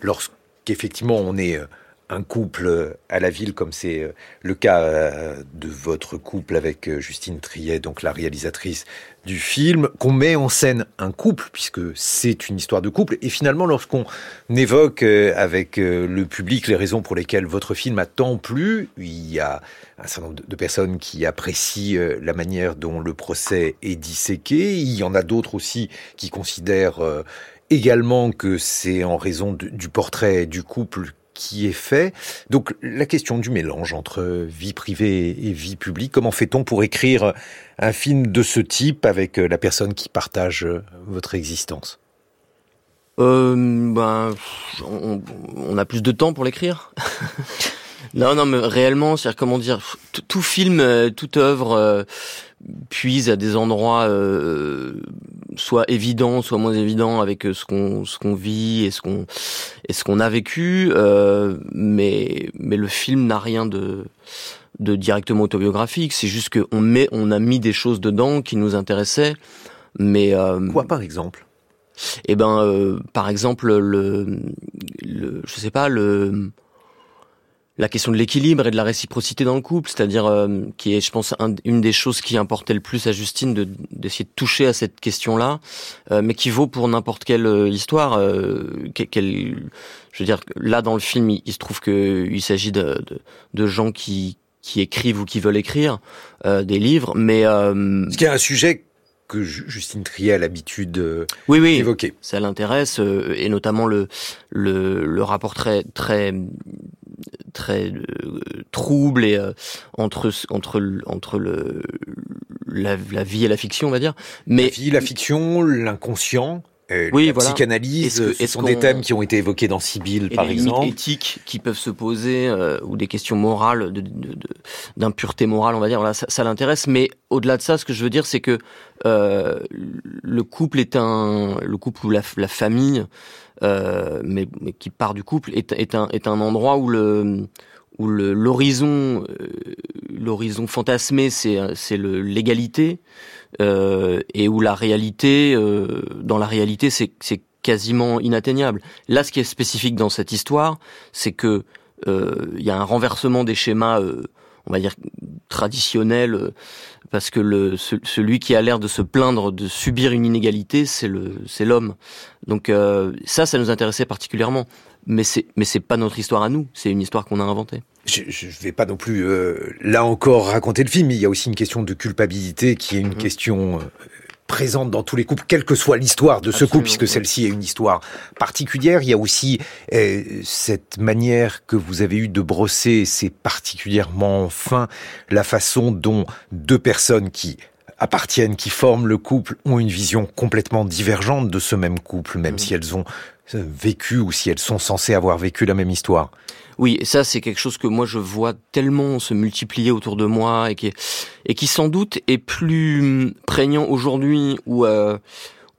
lorsqu'effectivement on est euh, un couple à la ville, comme c'est euh, le cas euh, de votre couple avec Justine Triet, donc la réalisatrice du film, qu'on met en scène un couple, puisque c'est une histoire de couple. Et finalement, lorsqu'on évoque euh, avec euh, le public les raisons pour lesquelles votre film a tant plu, il y a un certain nombre de personnes qui apprécient euh, la manière dont le procès est disséqué. Il y en a d'autres aussi qui considèrent également que c'est en raison du portrait du couple qui est fait. Donc la question du mélange entre vie privée et vie publique, comment fait-on pour écrire un film de ce type avec euh, la personne qui partage euh, votre existence? Euh, ben, on, a plus de temps pour l'écrire. non, non, mais réellement, c'est comment dire, tout film, euh, toute œuvre puise à des endroits soit évidents, soit moins évidents avec ce qu'on ce qu'on vit et ce qu'on et ce qu'on a vécu. mais mais le film n'a rien de de directement autobiographique. C'est juste qu'on met, on a mis des choses dedans qui nous intéressaient. Mais euh, quoi, par exemple? Eh ben, euh, par exemple, le, le, je sais pas, le la question de l'équilibre et de la réciprocité dans le couple, c'est-à-dire euh, qui est, je pense, une des choses qui importait le plus à Justine de d'essayer de toucher à cette question-là, euh, mais qui vaut pour n'importe quelle euh, histoire. Quelle, je veux dire, là dans le film, il, se trouve que il s'agit de, de, de, gens qui qui écrivent ou qui veulent écrire des livres, mais ce qui est un sujet que Justine Trier a l'habitude oui, oui, d'évoquer. Ça l'intéresse, et notamment le, le, le rapport très, très très euh, trouble et euh, entre entre entre le la, vie et la fiction, on va dire. Mais la vie, la fiction, l'inconscient. Euh, oui, la voilà. psychanalyse, -ce, ce sont des thèmes qui ont été évoqués dans Sibylle, par des exemple. éthiques qui peuvent se poser, euh, ou des questions morales, d'impureté de, de, morale, on va dire. Voilà, ça, ça l'intéresse. Mais au-delà de ça, ce que je veux dire, c'est que euh, le couple est un, le couple ou la, la famille euh, mais, mais, qui part du couple, est, est, un, est un endroit où le où l'horizon euh, l'horizon fantasmé c'est c'est l'égalité euh, et où la réalité euh, dans la réalité c'est c'est quasiment inatteignable. Là, ce qui est spécifique dans cette histoire, c'est que euh, il y a un renversement des schémas, on va dire traditionnels parce que le, celui qui a l'air de se plaindre de subir une inégalité, c'est le, c'est l'homme. Donc euh, ça, ça nous intéressait particulièrement. Mais c'est, mais c'est pas notre histoire à nous. C'est une histoire qu'on a inventée. Je, je vais pas non plus euh, là encore raconter le film. Il y a aussi une question de culpabilité qui est une mmh. question euh, présente dans tous les couples, quelle que soit l'histoire de ce couple, puisque celle-ci est une histoire particulière. Il y a aussi euh, cette manière que vous avez eue de brosser, c'est particulièrement fin, la façon dont deux personnes qui appartiennent, qui forment le couple, ont une vision complètement divergente de ce même couple, même mmh. si elles ont euh, vécu ou si elles sont censées avoir vécu la même histoire. Oui, ça c'est quelque chose que moi je vois tellement se multiplier autour de moi et qui, et qui sans doute est plus hum, prégnant aujourd'hui où, euh,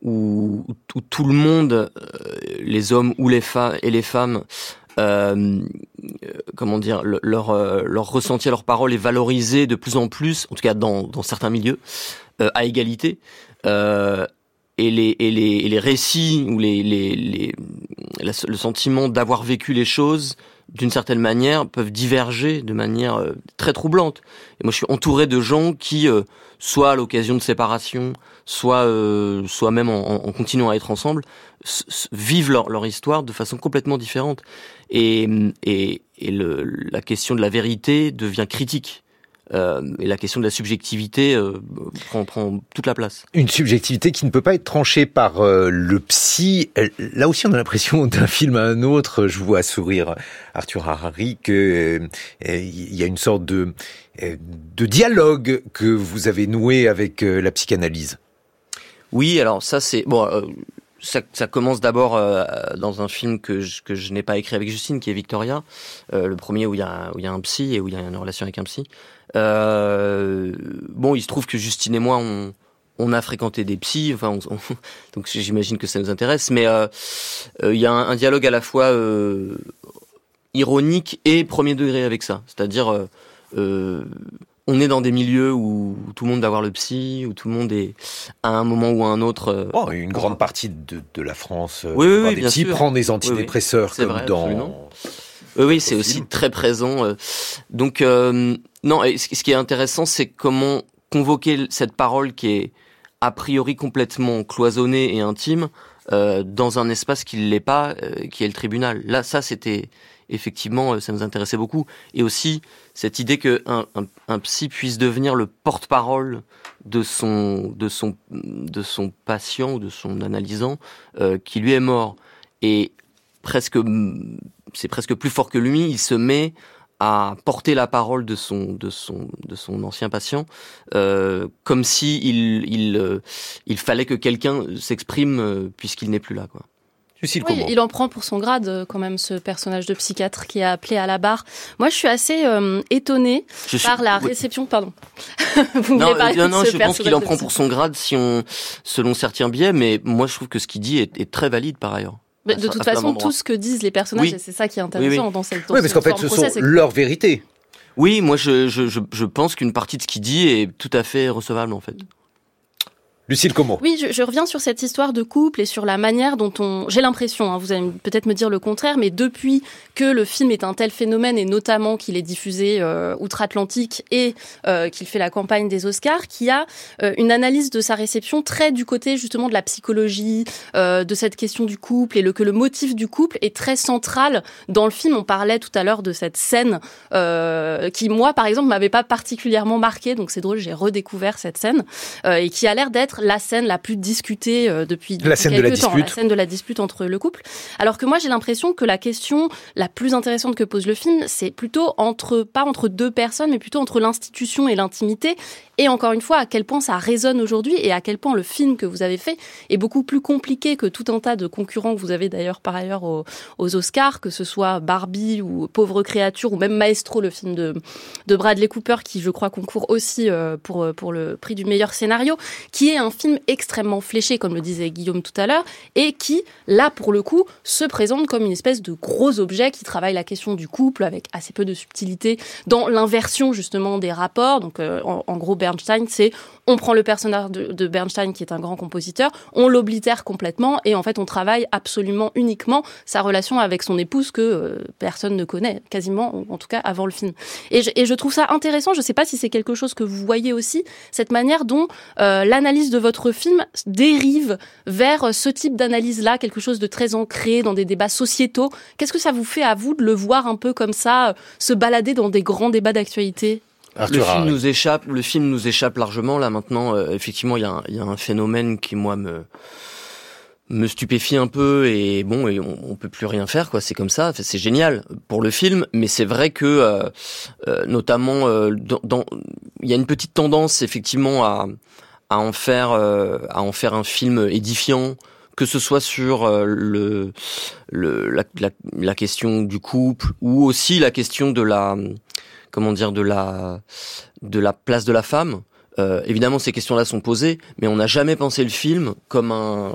où, où, tout le monde, euh, les hommes ou les femmes et les femmes, euh, comment dire, leur, euh, leur ressenti, leur parole est valorisé de plus en plus, en tout cas dans, dans certains milieux, euh, à égalité. Euh, et les, et les, et les récits ou les, les, les le sentiment d'avoir vécu les choses d'une certaine manière peuvent diverger de manière euh, très troublante. Et moi je suis entouré de gens qui euh, soit à l'occasion de séparation, soit euh, soit même en, en, continuant à être ensemble, vivent leur, leur, histoire de façon complètement différente. Et, et, et le, la question de la vérité devient critique. Euh, et la question de la subjectivité euh, prend, prend, toute la place. Une subjectivité qui ne peut pas être tranchée par euh, le psy. Là aussi, on a l'impression d'un film à un autre. Je vois sourire Arthur Harari que il y a une sorte de de dialogue que vous avez noué avec la psychanalyse. Oui, alors ça c'est bon. Ça, commence d'abord euh, dans un film que je, que je n'ai pas écrit avec Justine, qui est Victoria, euh, le premier où il y a où il y a un psy et où il y a une relation avec un psy. Euh, bon, il se trouve que Justine et moi, on, a fréquenté des psys, enfin, on, donc j'imagine que ça nous intéresse, mais il y a un, un, dialogue à la fois ironique et premier degré avec ça, c'est-à-dire on est dans des milieux où tout le monde doit voir le psy, où tout le monde est à un moment ou à un autre. Oh, une grande partie de, de la France, oui, oui, oui bien sûr. prend des antidépresseurs oui, comme vrai, dans. Absolument. Oui, oui, c'est aussi très présent. Donc, euh, non, et ce qui est intéressant, c'est comment convoquer cette parole qui est a priori complètement cloisonnée et intime euh, dans un espace qui ne l'est pas, euh, qui est le tribunal. Là, ça, c'était effectivement, euh, ça nous intéressait beaucoup. Et aussi cette idée que un, un, un psy puisse devenir le porte-parole de son, de son, de son patient ou de son analysant euh, qui lui est mort. Et presque c'est presque plus fort que lui, il se met à porter la parole de son de son de son ancien patient euh, comme si il il euh, il fallait que quelqu'un s'exprime euh, puisqu'il n'est plus là quoi. Oui, il en prend pour son grade euh, quand même ce personnage de psychiatre qui est appelé à la barre. Moi, je suis assez euh, étonnée je par suis... la oui. réception. Pardon. Vous non, voulez non, non de ce je pense qu'il en prend pour son grade si on selon certains biais, mais moi je trouve que ce qu'il dit est, est très valide par ailleurs. Mais de toute façon, tout ce que disent les personnages, Oui. c'est ça qui est intéressant Oui, oui. dans cette. dans Oui, parce qu'en fait, ce sont leurs vérités. Oui, moi je, je, je, je pense qu'une partie de ce qu'il dit est tout à fait recevable en fait. Lucille comment Oui, je, je, reviens sur cette histoire de couple et sur la manière dont on... J'ai l'impression, hein, vous allez peut-être me dire le contraire, mais depuis que le film est un tel phénomène, et notamment qu'il est diffusé euh, outre-Atlantique et euh, qu'il fait la campagne des Oscars, qu'il y a euh, une analyse de sa réception très du côté justement de la psychologie, euh, de cette question du couple, et le, que le motif du couple est très central dans le film. On parlait tout à l'heure de cette scène euh, qui, moi, par exemple, m'avait pas particulièrement marqué, donc c'est drôle, j'ai redécouvert cette scène, et qui a l'air d'être la scène la plus discutée euh, depuis, la scène de la temps, dispute. la scène de la dispute entre le couple. Alors que moi, j'ai l'impression que la question la plus intéressante que pose le film, c'est plutôt entre, pas entre deux personnes, mais plutôt entre l'institution et l'intimité. Et encore une fois, à quel point ça résonne aujourd'hui et à quel point le film que vous avez fait est beaucoup plus compliqué que tout un tas de concurrents que vous avez d'ailleurs par ailleurs aux, aux Oscars, que ce soit Barbie ou Pauvre créature ou même Maestro, le film de, de Bradley Cooper, qui je crois concourt aussi euh, pour, pour le prix du meilleur scénario, qui est un film extrêmement fléché, comme le disait Guillaume tout à l'heure, et qui, là, pour le coup, se présente comme une espèce de gros objet qui travaille la question du couple avec assez peu de subtilité dans l'inversion, justement, des rapports. Donc, euh, en, en, gros, Bernstein, c'est on prend le personnage de, Bernstein, qui est un grand compositeur, on l'oblitère complètement, et en fait, on travaille absolument uniquement sa relation avec son épouse que euh, personne ne connaît, quasiment, en tout cas, avant le film. Et je, trouve ça intéressant, je sais pas si c'est quelque chose que vous voyez aussi, cette manière dont euh, l'analyse de votre film dérive vers ce type d'analyse-là, quelque chose de très ancré dans des débats sociétaux. Qu'est-ce que ça vous fait à vous de le voir un peu comme ça, se balader dans des grands débats d'actualité? Le film nous échappe, le film nous échappe largement. Là maintenant. Euh, effectivement, il y, a un, y a un phénomène qui moi me me stupéfie un peu et bon et on, on peut plus rien faire quoi. C'est comme ça. C'est génial pour le film mais c'est vrai que euh, euh, notamment euh, dans il y a une petite tendance effectivement à à en faire à en faire un film édifiant que ce soit sur le, le la, la, la question du couple ou aussi la question de la comment dire de la de la place de la femme. Euh, évidemment, ces questions-là sont posées, mais on n'a jamais pensé le film comme un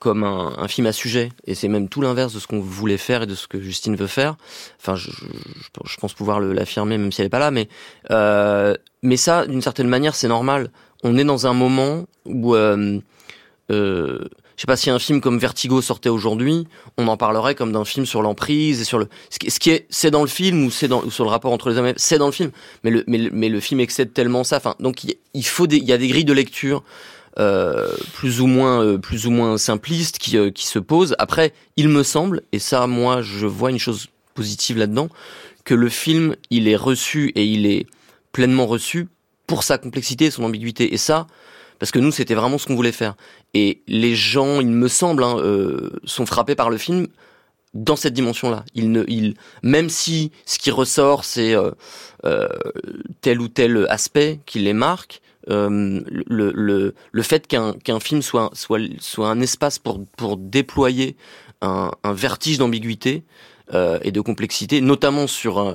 comme un, un film à sujet. Et c'est même tout l'inverse de ce qu'on voulait faire et de ce que Justine veut faire. Enfin, je, je, pense pouvoir l'affirmer même si elle est pas là, mais euh, mais ça, d'une certaine manière, c'est normal. On est dans un moment où euh, euh, je sais pas si un film comme Vertigo sortait aujourd'hui, on en parlerait comme d'un film sur l'emprise et sur le ce qui est c'est dans le film ou c'est dans ou sur le rapport entre les hommes c'est dans le film. Mais le mais le, mais le film excède tellement ça. Enfin donc il, faut des il y a des grilles de lecture euh, plus ou moins euh, plus ou moins simplistes qui euh, qui se posent. Après il me semble et ça moi je vois une chose positive là-dedans que le film il est reçu et il est pleinement reçu pour sa complexité et son ambiguïté. Et ça parce que nous c'était vraiment ce qu'on voulait faire et les gens il me semble hein, euh, sont frappés par le film dans cette dimension-là. Il ne, il, même si ce qui ressort c'est euh, euh, tel ou tel aspect qui les marque, le, le, le fait qu'un film soit, soit, soit un espace pour, pour déployer un, un vertige d'ambiguïté et de complexité, notamment sur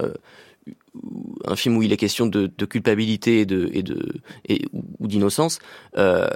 un, film où il est question de, culpabilité et de et de ou d'innocence, euh,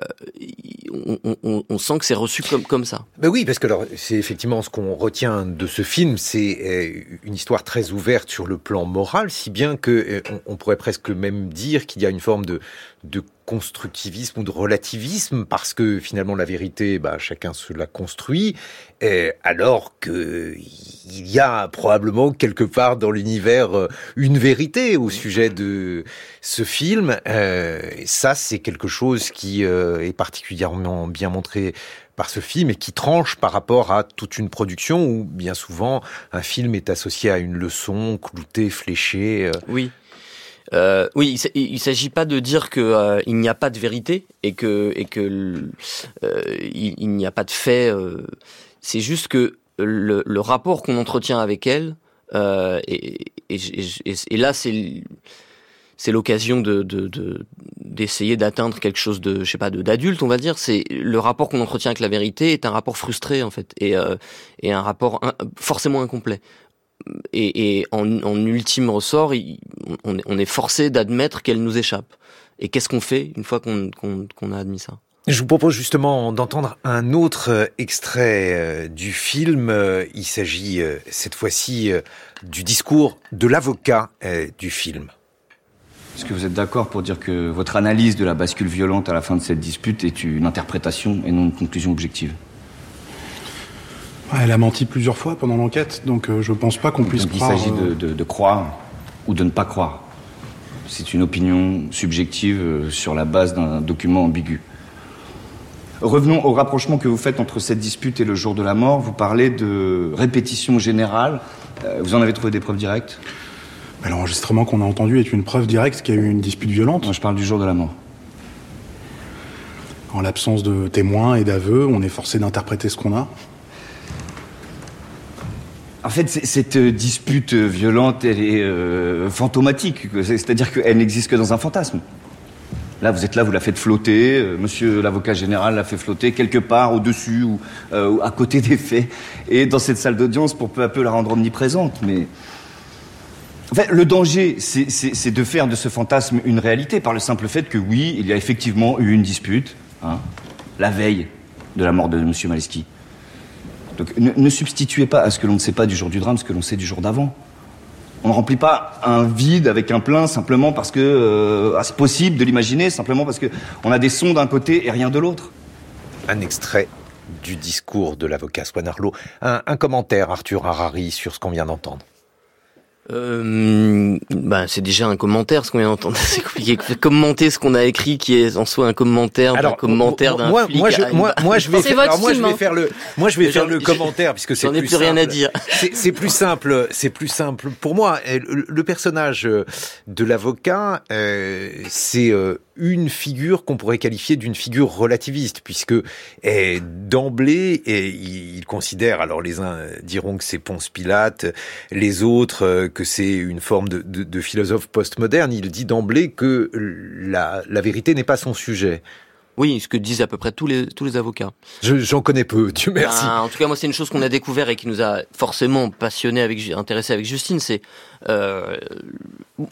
on, sent que c'est reçu comme comme ça. Ben oui, parce que alors c'est effectivement ce qu'on retient de ce film, c'est euh, une histoire très ouverte sur le plan moral, si bien que euh, on, on pourrait presque même dire qu'il y a une forme de de constructivisme ou de relativisme parce que finalement la vérité, bah, chacun se la construit, et alors que il y a probablement quelque part dans l'univers euh, une vérité au sujet de ce film. Euh, et ça, c'est quelque chose qui euh, est particulièrement bien montré par ce film et qui tranche par rapport à toute une production où bien souvent un film est associé à une leçon cloutée, fléchée. Euh. Oui. Euh, oui, il, il s'agit pas de dire que euh, n'y a pas de vérité et que euh, il, n'y a pas de fait. C'est juste que le, rapport qu'on entretient avec elle et, là c'est l'occasion de d'essayer de, d'atteindre quelque chose de je sais pas d'adulte on va dire c'est le rapport qu'on entretient avec la vérité est un rapport frustré en fait et un rapport forcément incomplet et, et en, en, ultime ressort, on, on est forcé d'admettre qu'elle nous échappe. Et qu'est-ce qu'on fait une fois qu'on qu qu a admis ça? Je vous propose justement d'entendre un autre extrait du film. Il s'agit cette fois-ci du discours de l'avocat du film. Est-ce que vous êtes d'accord pour dire que votre analyse de la bascule violente à la fin de cette dispute est une interprétation et non une conclusion objective? Elle a menti plusieurs fois pendant l'enquête, donc euh, je pense pas qu'on puisse donc croire... Il s'agit euh, de, de, de, croire ou de ne pas croire. C'est une opinion subjective euh, sur la base d'un document ambigu. Revenons au rapprochement que vous faites entre cette dispute et le jour de la mort. Vous parlez de répétition générale. Vous en avez trouvé des preuves directes? L'enregistrement qu'on a entendu est une preuve directe qu'il y a eu une dispute violente. Moi, je parle du jour de la mort. En l'absence de témoins et d'aveux, on est forcé d'interpréter ce qu'on a. En fait, cette dispute violente, elle est euh, fantomatique. C'est-à-dire qu'elle n'existe que dans un fantasme. Là, vous êtes là, vous la faites flotter. Euh, monsieur l'avocat général l'a fait flotter quelque part au-dessus ou, euh, à côté des faits. Et dans cette salle d'audience pour peu à peu la rendre omniprésente. Mais. Le danger, c'est de faire de ce fantasme une réalité par le simple fait que oui, il y a effectivement eu une dispute, hein, la veille de la mort de monsieur Maleski. Donc ne, substituez pas à ce que l'on ne sait pas du jour du drame ce que l'on sait du jour d'avant. On ne remplit pas un vide avec un plein simplement parce que euh, ah, c'est possible de l'imaginer, simplement parce que on a des sons d'un côté et rien de l'autre. Un extrait du discours de l'avocat Swan Arlo. Un, commentaire, Arthur Harari, sur ce qu'on vient d'entendre. Euh, bah, c'est déjà un commentaire ce qu'on vient d'entendre. C'est compliqué. Commenter ce qu'on a écrit, qui est en soi un commentaire, d'un commentaire d'un moi, flic. moi, je, moi, moi, je vais, faire, alors, moi, je vais hein. faire le, moi, je vais faire le commentaire puisque c'est J'en ai plus, plus rien simple. à dire. C'est plus simple. C'est plus simple pour moi. Le, le personnage de l'avocat, euh, c'est euh, une figure qu'on pourrait qualifier d'une figure relativiste, puisque eh, d'emblée, eh, il, il, considère, alors les uns diront que c'est Ponce Pilate, les autres euh, que c'est une forme de, de, de philosophe postmoderne, il dit d'emblée que la, la vérité n'est pas son sujet. Oui, ce que disent à peu près tous les tous les avocats. J'en connais peu, Dieu merci. Ben, en tout cas, moi, c'est une chose qu'on a découvert et qui nous a forcément passionné avec intéressé avec Justine. C'est euh,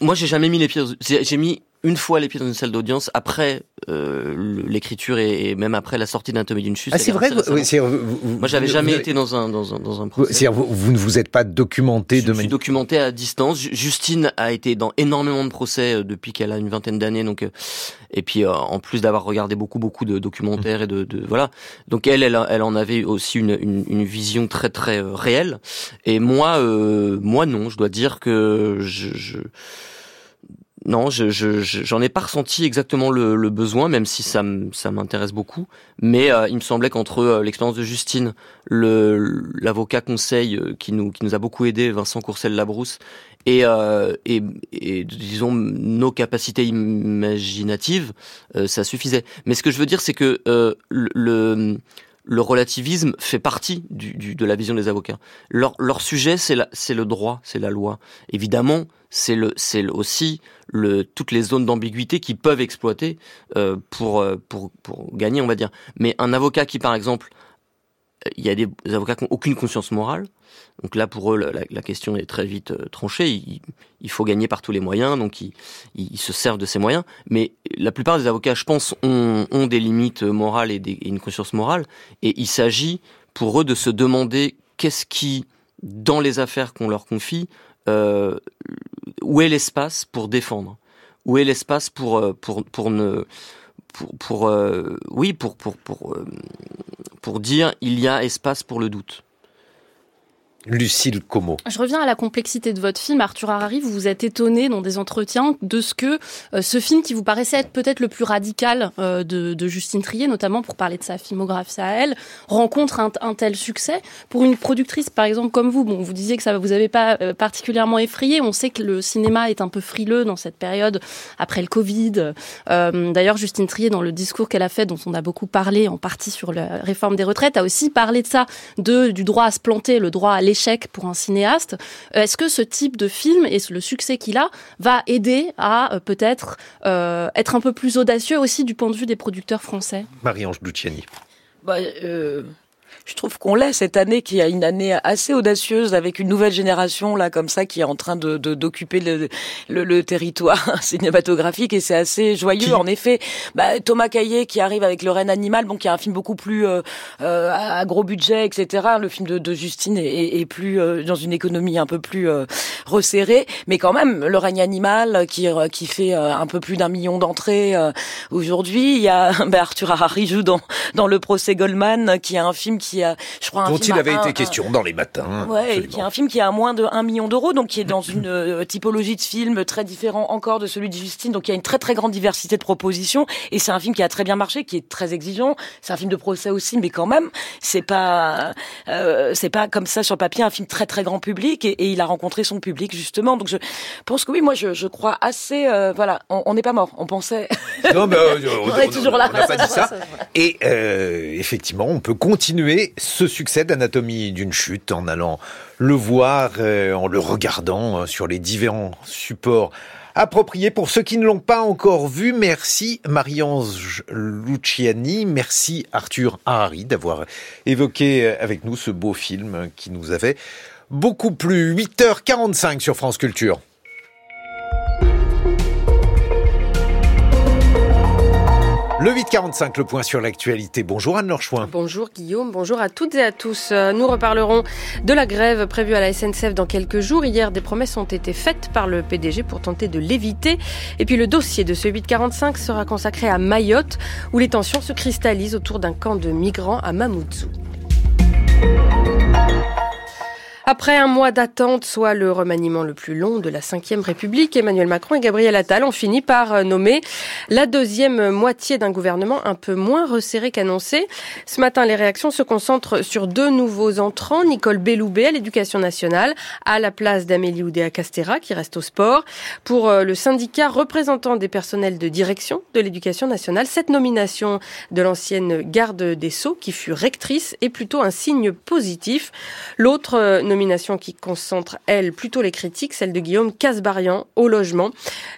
moi, j'ai jamais mis les pieds. J'ai mis une fois les pieds dans une salle d'audience après euh, l'écriture et, et, même après la sortie d'Anatomie d'une chute. Ah, c'est vrai. Vous, vous, vous, moi, j'avais jamais été dans un dans un dans un procès. Vous, vous, ne vous êtes pas documenté je de me suis documenté à distance. Justine a été dans énormément de procès euh, depuis qu'elle a une vingtaine d'années, donc euh, et puis euh, en plus d'avoir regardé beaucoup beaucoup de documentaires mmh. et de, de, voilà. Donc elle, elle, elle en avait aussi une, une, une vision très très réelle. Et moi, euh, moi non, je dois dire que je, je non, je, je, j'en ai pas ressenti exactement le, le besoin, même si ça, ça m'intéresse beaucoup. Mais euh, il me semblait qu'entre euh, l'expérience de Justine, l'avocat conseil euh, qui nous, qui nous a beaucoup aidé, Vincent Courcel-Labrousse, et, euh, et, et, disons nos capacités imaginatives, euh, ça suffisait. Mais ce que je veux dire, c'est que le, le relativisme fait partie du, du, de la vision des avocats. Leur, leur sujet, c'est le droit, c'est la loi. Évidemment, c'est, le, c'est aussi le, toutes les zones d'ambiguïté qu'ils peuvent exploiter euh, pour, pour, pour gagner, on va dire. Mais un avocat qui, par exemple, il y a des avocats qui n'ont aucune conscience morale. Donc là, pour eux, la, la question est très vite euh, tranchée. Il, il, faut gagner par tous les moyens, donc ils, ils, se servent de ces moyens. Mais la plupart des avocats, je pense, ont, ont des limites morales et, des, et une conscience morale. Et il s'agit pour eux de se demander qu'est-ce qui, dans les affaires qu'on leur confie, euh, où est l'espace pour défendre? Où est l'espace pour, euh, pour, pour ne pour, euh, oui pour pour dire il y a espace pour le doute? Lucille Como. Je reviens à la complexité de votre film, Arthur Harari. Vous vous êtes étonné dans des entretiens de ce que euh, ce film, qui vous paraissait être peut-être le plus radical euh, de, Justine Trier, notamment pour parler de sa filmographie à elle, rencontre un, tel succès pour une productrice, par exemple comme vous. Bon, vous disiez que ça vous avez pas euh, particulièrement effrayé. On sait que le cinéma est un peu frileux dans cette période après le Covid. D'ailleurs, Justine Trier, dans le discours qu'elle a fait, dont on a beaucoup parlé, en partie sur la réforme des retraites, a aussi parlé de ça, de du droit à se planter, le droit à l'échec pour un cinéaste. Est-ce que ce type de film et le succès qu'il a va aider à euh, peut-être euh, être un peu plus audacieux aussi du point de vue des producteurs français? Marie-Ange Luciani. Bah, euh, je trouve qu'on l'est cette année, qui a une année assez audacieuse avec une nouvelle génération là comme ça qui est en train de d'occuper le, le, le, territoire cinématographique et c'est assez joyeux en effet. Bah, Thomas Caillet qui arrive avec Le Reine animal, bon qui a un film beaucoup plus euh, euh, à gros budget, etc. Le film de, de Justine est, est, plus euh, dans une économie un peu plus euh, resserrée, mais quand même Le Règne animal qui qui fait un peu plus d'un million d'entrées aujourd'hui. Il y a bah, Arthur Harari joue dans dans le procès Goldman qui a un film qui je crois, un dont il avait été question dans les matins. Ouais, qui est un film qui a moins de 1 million d'euros, donc qui est dans une euh, typologie de film très différent encore de celui de Justine. Donc il y a une très très grande diversité de propositions, et c'est un film qui a très bien marché, qui est très exigeant. C'est un film de procès aussi, mais quand même, c'est pas euh, c'est pas comme ça sur le papier un film très très grand public, et, et, il a rencontré son public justement. Donc je pense que oui, moi je, je crois assez. Euh, voilà, on n'est pas mort. On pensait. Non, mais euh, on, on, est toujours là. On n'a pas dit ça. Et effectivement, on peut continuer ce succès d'Anatomie d'une chute en allant le voir, euh, en le regardant euh, sur les différents supports appropriés. Pour ceux qui ne l'ont pas encore vu, merci Marie-Ange Luciani, merci Arthur Harari d'avoir évoqué euh, avec nous ce beau film qui nous avait beaucoup plu. 8h45 sur France Culture. Le 845, le point sur l'actualité. Bonjour Anne Lorchouin. Bonjour Guillaume, bonjour à toutes et à tous. Euh, nous reparlerons de la grève prévue à la SNCF dans quelques jours. Hier, des promesses ont été faites par le PDG pour tenter de l'éviter. Et puis le dossier de ce 845 sera consacré à Mayotte, où les tensions se cristallisent autour d'un camp de migrants à Mamoudzou. Après un mois d'attente, soit le remaniement le plus long de la Ve République, Emmanuel Macron et Gabriel Attal ont fini par euh, nommer la deuxième moitié d'un gouvernement un peu moins resserré qu'annoncé. Ce matin, les réactions se concentrent sur deux nouveaux entrants, Nicole Belloubet à l'éducation nationale, à la place d'Amélie Oudéa-Castera, qui reste au sport. Pour euh, le syndicat représentant des personnels de direction de l'éducation nationale, cette nomination de l'ancienne garde des Sceaux, qui fut rectrice, est plutôt un signe positif. L'autre euh, qui concentre, elle, plutôt les critiques, celle de Guillaume Casbarian au logement.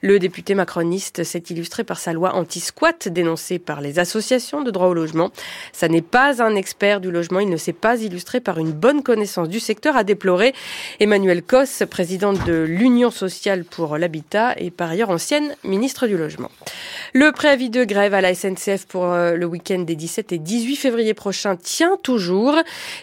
Le député macroniste s'est illustré par sa loi anti-squat dénoncée par les associations de droit au logement. Ça n'est pas un expert du logement, il ne s'est pas illustré par une bonne connaissance du secteur, a déploré Emmanuel Cos, présidente de l'Union sociale pour l'habitat et par ailleurs ancienne ministre du logement. Le préavis de grève à la SNCF pour euh, le week-end des 17 et 18 février prochains tient toujours,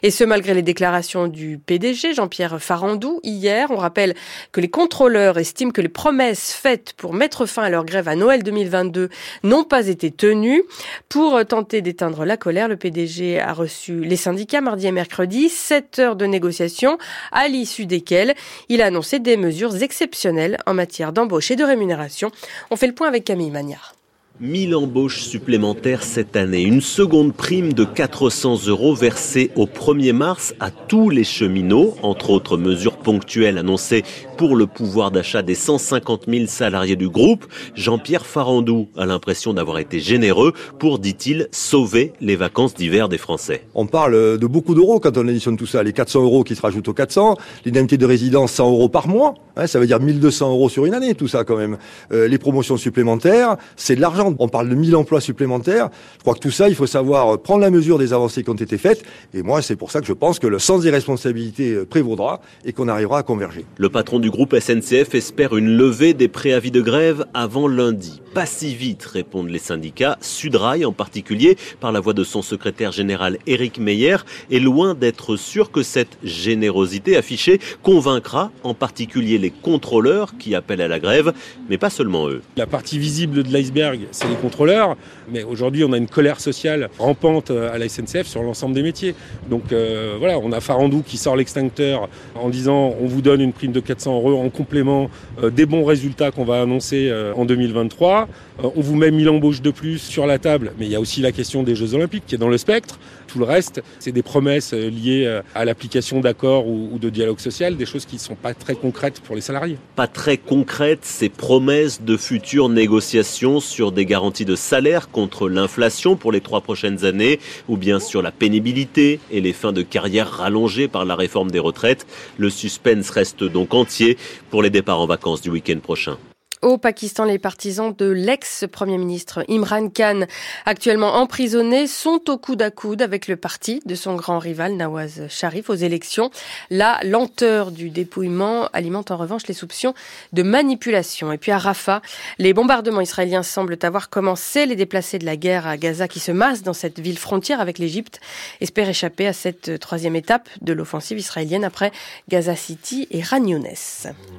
et ce malgré les déclarations du PDG Jean-Pierre Farandou hier. On rappelle que les contrôleurs estiment que les promesses faites pour mettre fin à leur grève à Noël 2022 n'ont pas été tenues. Pour tenter d'éteindre la colère, le PDG a reçu les syndicats mardi et mercredi, 7 heures de négociation, à l'issue desquelles il a annoncé des mesures exceptionnelles en matière d'embauche et de rémunération. On fait le point avec Camille Magnard. 1000 embauches supplémentaires cette année. Une seconde prime de 400 euros versée au 1er mars à tous les cheminots, entre autres mesures ponctuelles annoncées pour le pouvoir d'achat des 150 000 salariés du groupe. Jean-Pierre Farandou a l'impression d'avoir été généreux pour, dit-il, sauver les vacances d'hiver des Français. On parle de beaucoup d'euros quand on additionne tout ça. Les 400 euros qui se rajoutent aux 400, l'indemnité de résidence 100 euros par mois, hein, ça veut dire 1200 euros sur une année, tout ça quand même. Euh, les promotions supplémentaires, c'est de l'argent on parle de 1000 emplois supplémentaires. Je crois que tout ça, il faut savoir prendre la mesure des avancées qui ont été faites. Et moi, c'est pour ça que je pense que le sens des responsabilités euh, prévaudra et qu'on arrivera à converger. Le patron du groupe SNCF espère une levée des préavis de grève avant lundi. Pas si vite, répondent les syndicats. Sudrail, en particulier, par la voix de son secrétaire général Éric Meyer, est loin d'être sûr que cette générosité affichée convaincra en particulier les contrôleurs qui appellent à la grève, mais pas seulement eux. La partie visible de l'iceberg, c'est les contrôleurs, mais aujourd'hui on a une colère sociale rampante euh, à la SNCF sur l'ensemble des métiers. Donc euh, voilà, on a Farandou qui sort l'extincteur en disant on vous donne une prime de 400 euros en complément euh, des bons résultats qu'on va annoncer en 2023. on vous met 1000 embauches de plus sur la table, mais il y a aussi la question des Jeux Olympiques qui est dans le spectre. Tout le reste, c'est des promesses liées à l'application d'accords ou de dialogue social, des choses qui ne sont pas très concrètes pour les salariés. Pas très concrètes, ces promesses de futures négociations sur des garanties de salaire contre l'inflation pour les trois prochaines années, ou bien sur la pénibilité et les fins de carrière rallongées par la réforme des retraites. Le suspense reste donc entier pour les départs en vacances du week-end prochain. Au Pakistan, les partisans de l'ex-premier ministre Imran Khan, actuellement emprisonné, sont au coude à coude avec le parti de son grand rival Nawaz Sharif aux élections. La lenteur du dépouillement alimente en revanche les soupçons de manipulation. Et puis à Rafah, les bombardements israéliens semblent avoir commencé. Les déplacés de la guerre à Gaza qui se massent dans cette ville frontière avec l'Égypte espèrent échapper à cette troisième étape de l'offensive israélienne après Gaza City et Ragnones.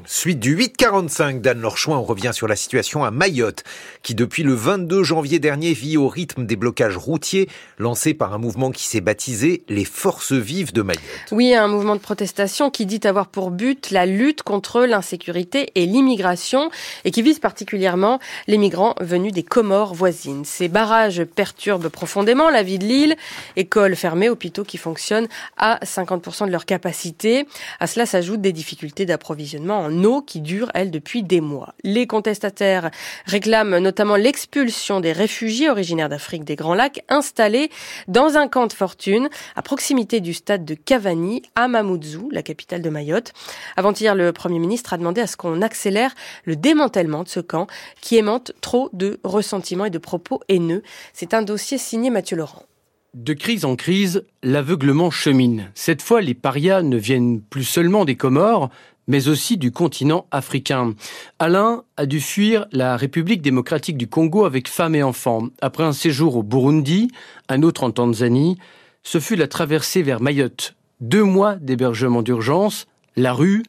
Suite du 845 d'Anne Lorchouin revient sur la situation à Mayotte, qui depuis le 22 janvier dernier vit au rythme des blocages routiers lancés par un mouvement qui s'est baptisé les Forces vives de Mayotte. Oui, un mouvement de protestation qui dit avoir pour but la lutte contre l'insécurité et l'immigration et qui vise particulièrement les migrants venus des Comores voisines. Ces barrages perturbent profondément la vie de l'île, écoles fermées, hôpitaux qui fonctionnent à 50% de leur capacité. À cela s'ajoutent des difficultés d'approvisionnement en eau qui durent, elles, depuis des mois. Contestataires réclament notamment l'expulsion des réfugiés originaires d'Afrique des Grands Lacs installés dans un camp de fortune à proximité du stade de Cavani à Mamoudzou, la capitale de Mayotte. Avant-hier, le Premier ministre a demandé à ce qu'on accélère le démantèlement de ce camp qui aimante trop de ressentiments et de propos haineux. C'est un dossier signé Mathieu Laurent. De crise en crise, l'aveuglement chemine. Cette fois, les parias ne viennent plus seulement des Comores, mais aussi du continent africain. Alain a dû fuir la République démocratique du Congo avec femme et enfants. Après un séjour au Burundi, un autre en Tanzanie, ce fut la traversée vers Mayotte. Deux mois d'hébergement d'urgence, la rue,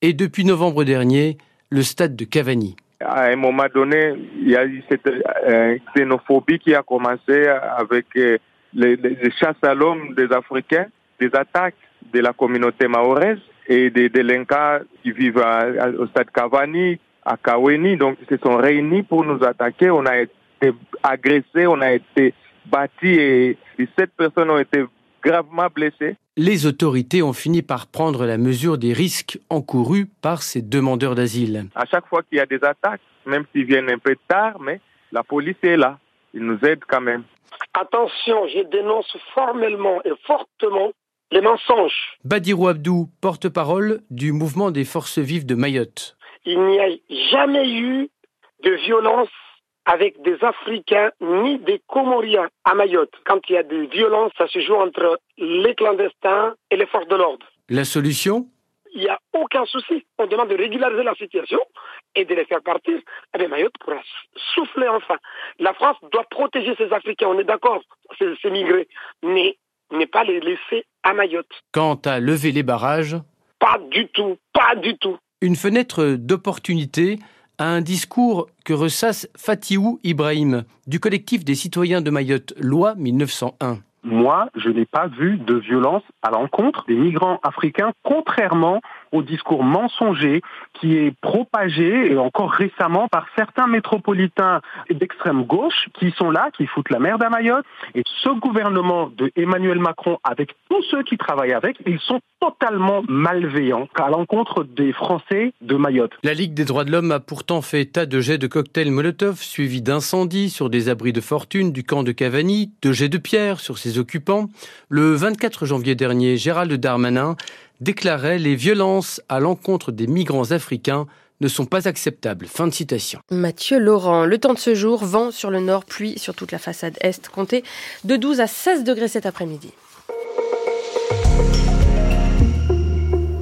et depuis novembre dernier, le stade de Cavani. À un moment donné, il y a eu cette euh, xénophobie qui a commencé avec euh, les, chasses à l'homme des Africains, des attaques de la communauté mahoraise et des délinquants qui vivent à, à, au stade Cavani, à Kaweni. Donc, ils se sont réunis pour nous attaquer. On a été agressés, on a été battus et 17 personnes ont été gravement blessées. Les autorités ont fini par prendre la mesure des risques encourus par ces demandeurs d'asile. À chaque fois qu'il y a des attaques, même s'ils viennent un peu tard, mais la police est là. Ils nous aident quand même. Attention, je dénonce formellement et fortement les mensonges. Badirou Abdou, porte-parole du mouvement des forces vives de Mayotte. Il n'y a jamais eu de violence avec des Africains ni des Comoriens à Mayotte. Quand il y a des violences, ça se joue entre les clandestins et les forces de l'ordre. La solution? Il n'y a aucun souci. On demande de régulariser la situation et de les faire partir. Eh bien, Mayotte pourra souffler enfin. La France doit protéger ses Africains, on est d'accord, ces, migrés, mais ne pas les laisser à Mayotte. Quant à lever les barrages Pas du tout, pas du tout. Une fenêtre d'opportunité à un discours que ressasse Fatiou Ibrahim du collectif des citoyens de Mayotte, loi 1901. Moi, je n'ai pas vu de violence à l'encontre des migrants africains, contrairement au discours mensonger qui est propagé, et encore récemment, par certains métropolitains d'extrême gauche qui sont là, qui foutent la merde à Mayotte. Et ce gouvernement de Emmanuel Macron, avec tous ceux qui travaillent avec, ils sont totalement malveillants à l'encontre des Français de Mayotte. La Ligue des droits de l'homme a pourtant fait état de jets de cocktails Molotov suivis d'incendies sur des abris de fortune du camp de Cavani, de jets de pierre sur ses occupants. Le 24 janvier dernier, Gérald Darmanin déclarait les violences à l'encontre des migrants africains ne sont pas acceptables. Fin de citation. Mathieu Laurent, le temps de ce jour, vent sur le nord, pluie sur toute la façade est, comptez de 12 à 16 degrés cet après-midi.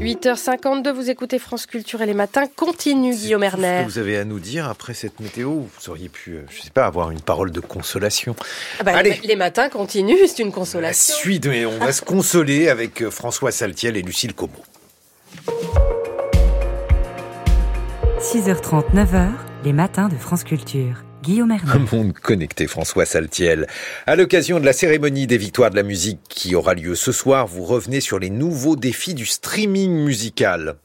8h52, vous écoutez France Culture et les matins continuent, Guillaume Erner. Ce que vous avez à nous dire après cette météo, vous auriez pu, je sais pas, avoir une parole de consolation. Ah bah, Allez. Les matins continuent, c'est une consolation. La suite, mais on va se consoler avec François Saltiel et Lucille Como. 6h30, 9h, les matins de France Culture. Guillaume. Un monde connecté, François Saltiel. À l'occasion de la cérémonie des victoires de la musique qui aura lieu ce soir, vous revenez sur les nouveaux défis du streaming musical.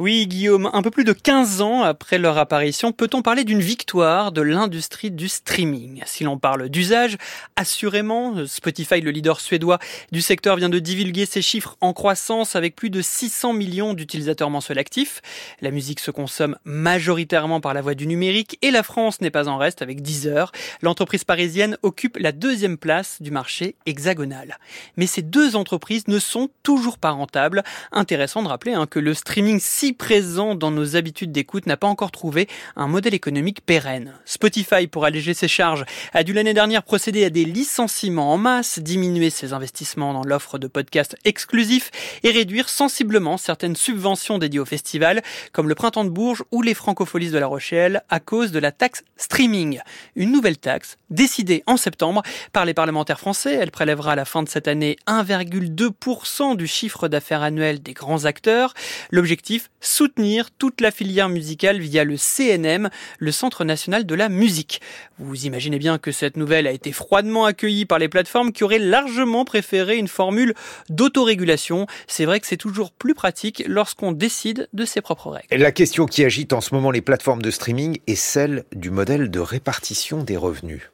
Oui, Guillaume, un peu plus de 15 ans après leur apparition, peut-on parler d'une victoire de l'industrie du streaming? Si l'on parle d'usage, assurément, Spotify, le leader suédois du secteur, vient de divulguer ses chiffres en croissance avec plus de 600 millions d'utilisateurs mensuels actifs. La musique se consomme majoritairement par la voie du numérique et la France n'est pas en reste avec Deezer. L'entreprise parisienne occupe la deuxième place du marché hexagonal. Mais ces deux entreprises ne sont toujours pas rentables. Intéressant de rappeler hein, que le streaming si présent dans nos habitudes d'écoute, n'a pas encore trouvé un modèle économique pérenne. Spotify, pour alléger ses charges, a dû l'année dernière procéder à des licenciements en masse, diminuer ses investissements dans l'offre de podcasts exclusifs et réduire sensiblement certaines subventions dédiées au festival, comme le Printemps de Bourges ou les Francopholies de La Rochelle, à cause de la taxe streaming. Une nouvelle taxe décidée en septembre par les parlementaires français. Elle prélèvera à la fin de cette année 1,2% du chiffre d'affaires annuel des grands acteurs. L'objectif, soutenir toute la filière musicale via le CNM, le Centre national de la musique. Vous imaginez bien que cette nouvelle a été froidement accueillie par les plateformes qui auraient largement préféré une formule d'autorégulation. C'est vrai que c'est toujours plus pratique lorsqu'on décide de ses propres règles. La question qui agite en ce moment les plateformes de streaming est celle du modèle de répartition des revenus.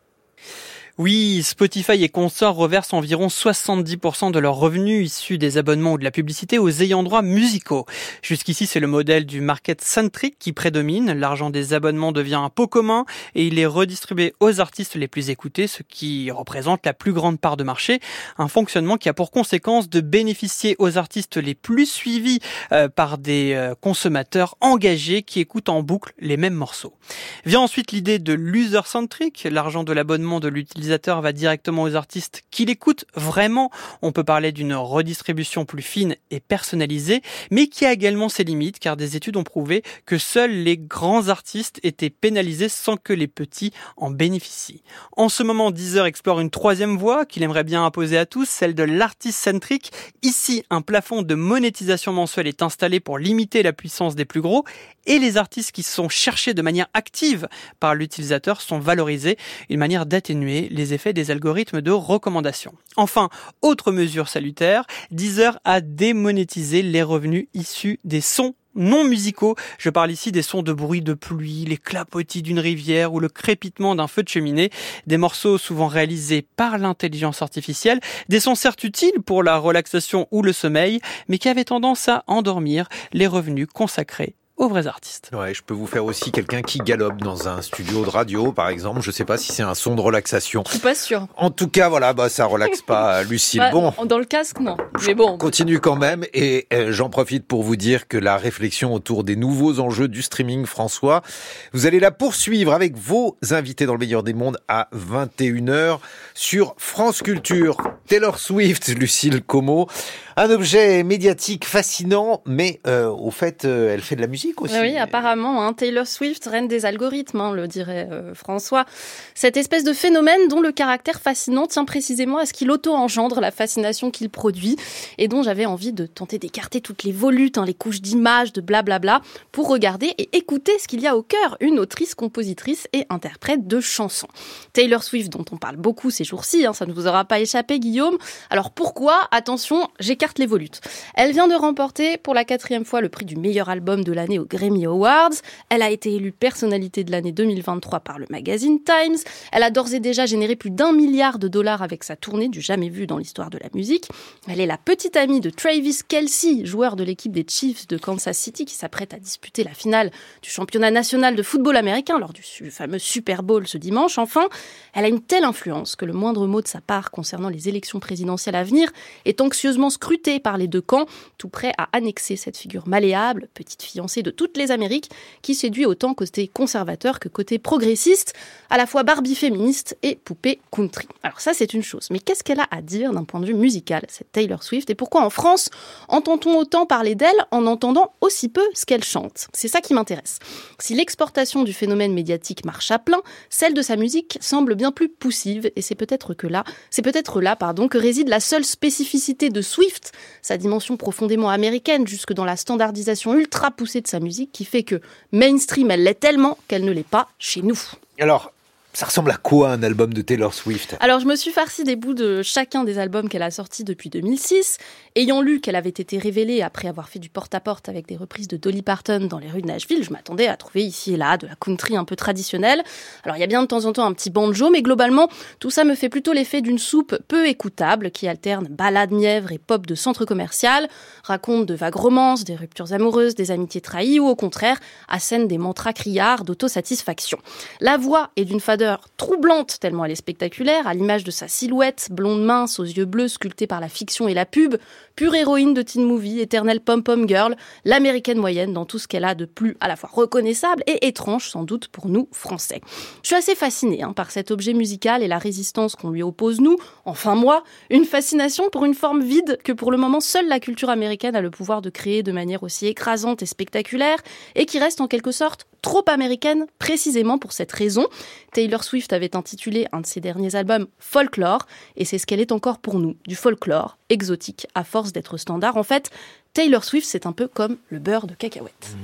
Oui, Spotify et consorts reversent environ 70% de leurs revenus issus des abonnements ou de la publicité aux ayants droit musicaux. Jusqu'ici, c'est le modèle du market centric qui prédomine. L'argent des abonnements devient un pot commun et il est redistribué aux artistes les plus écoutés, ce qui représente la plus grande part de marché. Un fonctionnement qui a pour conséquence de bénéficier aux artistes les plus suivis euh, par des euh, consommateurs engagés qui écoutent en boucle les mêmes morceaux. Vient ensuite l'idée de l'user centric, l'argent de l'abonnement de l'utilisateur va directement aux artistes qui l'écoutent vraiment. On peut parler d'une redistribution plus fine et personnalisée, mais qui a également ses limites car des études ont prouvé que seuls les grands artistes étaient pénalisés sans que les petits en bénéficient. En ce moment, Deezer explore une troisième voie qu'il aimerait bien imposer à tous, celle de l'artiste centric. Ici, un plafond de monétisation mensuelle est installé pour limiter la puissance des plus gros et les artistes qui sont cherchés de manière active par l'utilisateur sont valorisés, une manière d'atténuer les effets des algorithmes de recommandation. Enfin, autre mesure salutaire, Deezer a démonétisé les revenus issus des sons non musicaux. Je parle ici des sons de bruit de pluie, les clapotis d'une rivière ou le crépitement d'un feu de cheminée, des morceaux souvent réalisés par l'intelligence artificielle, des sons certes utiles pour la relaxation ou le sommeil, mais qui avaient tendance à endormir les revenus consacrés aux vrais artistes. Ouais, je peux vous faire aussi quelqu'un qui galope dans un studio de radio, par exemple. Je sais pas si c'est un son de relaxation. Je suis pas sûr. En tout cas, voilà, bah ça relaxe pas Lucille. Bah, bon, Dans le casque, non. Mais bon. continue quand même et euh, j'en profite pour vous dire que la réflexion autour des nouveaux enjeux du streaming, François, vous allez la poursuivre avec vos invités dans le meilleur des mondes à 21h sur France Culture. Taylor Swift, Lucille Como, un objet médiatique fascinant, mais euh, au fait, euh, elle fait de la musique aussi. Oui, apparemment, hein, Taylor Swift, reine des algorithmes, hein, le dirait euh, François. Cette espèce de phénomène dont le caractère fascinant tient précisément à ce qu'il auto-engendre la fascination qu'il produit et dont j'avais envie de tenter d'écarter toutes les volutes, hein, les couches d'images, de blablabla, pour regarder et écouter ce qu'il y a au cœur, une autrice, compositrice et interprète de chansons. Taylor Swift, dont on parle beaucoup ces jours-ci, hein, ça ne vous aura pas échappé, Guillaume. Alors pourquoi Attention, j'écarte Elle vient de remporter pour la quatrième fois le prix du meilleur album de l'année au Grammy Awards. Elle a été élue personnalité de l'année 2023 par le magazine Times. Elle a d'ores et déjà généré plus d'un milliard de dollars avec sa tournée du jamais vu dans l'histoire de la musique. Elle est la petite amie de Travis Kelsey, joueur de l'équipe des Chiefs de Kansas City qui s'apprête à disputer la finale du championnat national de football américain lors du fameux Super Bowl ce dimanche. Enfin, elle a une telle influence que le moindre mot de sa part concernant les élections présidentielles à venir est anxieusement scruté par les deux camps, tout prêt à annexer cette figure malléable, petite fiancée de toutes les Amériques, qui séduit autant côté conservateur que côté progressiste, à la fois Barbie féministe et poupée country. Alors ça c'est une chose, mais qu'est-ce qu'elle a à dire d'un point de vue musical, cette Taylor Swift, et pourquoi en France entend-on autant parler d'elle en entendant aussi peu ce qu'elle chante? C'est ça qui m'intéresse. Si l'exportation du phénomène médiatique marche à plein, celle de sa musique semble bien plus poussive, et c'est peut-être que là, c'est peut-être là, pardon, que réside la seule spécificité de Swift, sa dimension profondément américaine, jusque dans la standardisation ultra poussée de sa musique, qui fait que mainstream, elle l'est tellement qu'elle ne l'est pas chez nous. Alors, ça ressemble à quoi un album de Taylor Swift? Alors je me suis farci des bouts de chacun des albums qu'elle a sortis depuis 2006. Ayant lu qu'elle avait été révélée après avoir fait du porte-à-porte avec des reprises de Dolly Parton dans les rues de Nashville, je m'attendais à trouver ici et là de la country un peu traditionnelle. Alors il y a bien de temps en temps un petit banjo, mais globalement tout ça me fait plutôt l'effet d'une soupe peu écoutable qui alterne balade mièvre et pop de centre commercial, raconte de vagues romances, des ruptures amoureuses, des amitiés trahies ou au contraire assène des mantras criards d'autosatisfaction. La voix est d'une fadeur troublante tellement elle est spectaculaire, à l'image de sa silhouette, blonde mince aux yeux bleus sculptés par la fiction et la pub, pure héroïne de teen movie, éternelle pom-pom girl, l'américaine moyenne dans tout ce qu'elle a de plus à la fois reconnaissable et étrange sans doute pour nous français. Je suis assez fascinée hein, par cet objet musical et la résistance qu'on lui oppose nous, enfin moi, une fascination pour une forme vide que pour le moment seule la culture américaine a le pouvoir de créer de manière aussi écrasante et spectaculaire et qui reste en quelque sorte trop américaine précisément pour cette raison. Taylor Swift avait intitulé un de ses derniers albums Folklore et c'est ce qu'elle est encore pour nous, du folklore exotique à force d'être standard. En fait, Taylor Swift c'est un peu comme le beurre de cacahuète.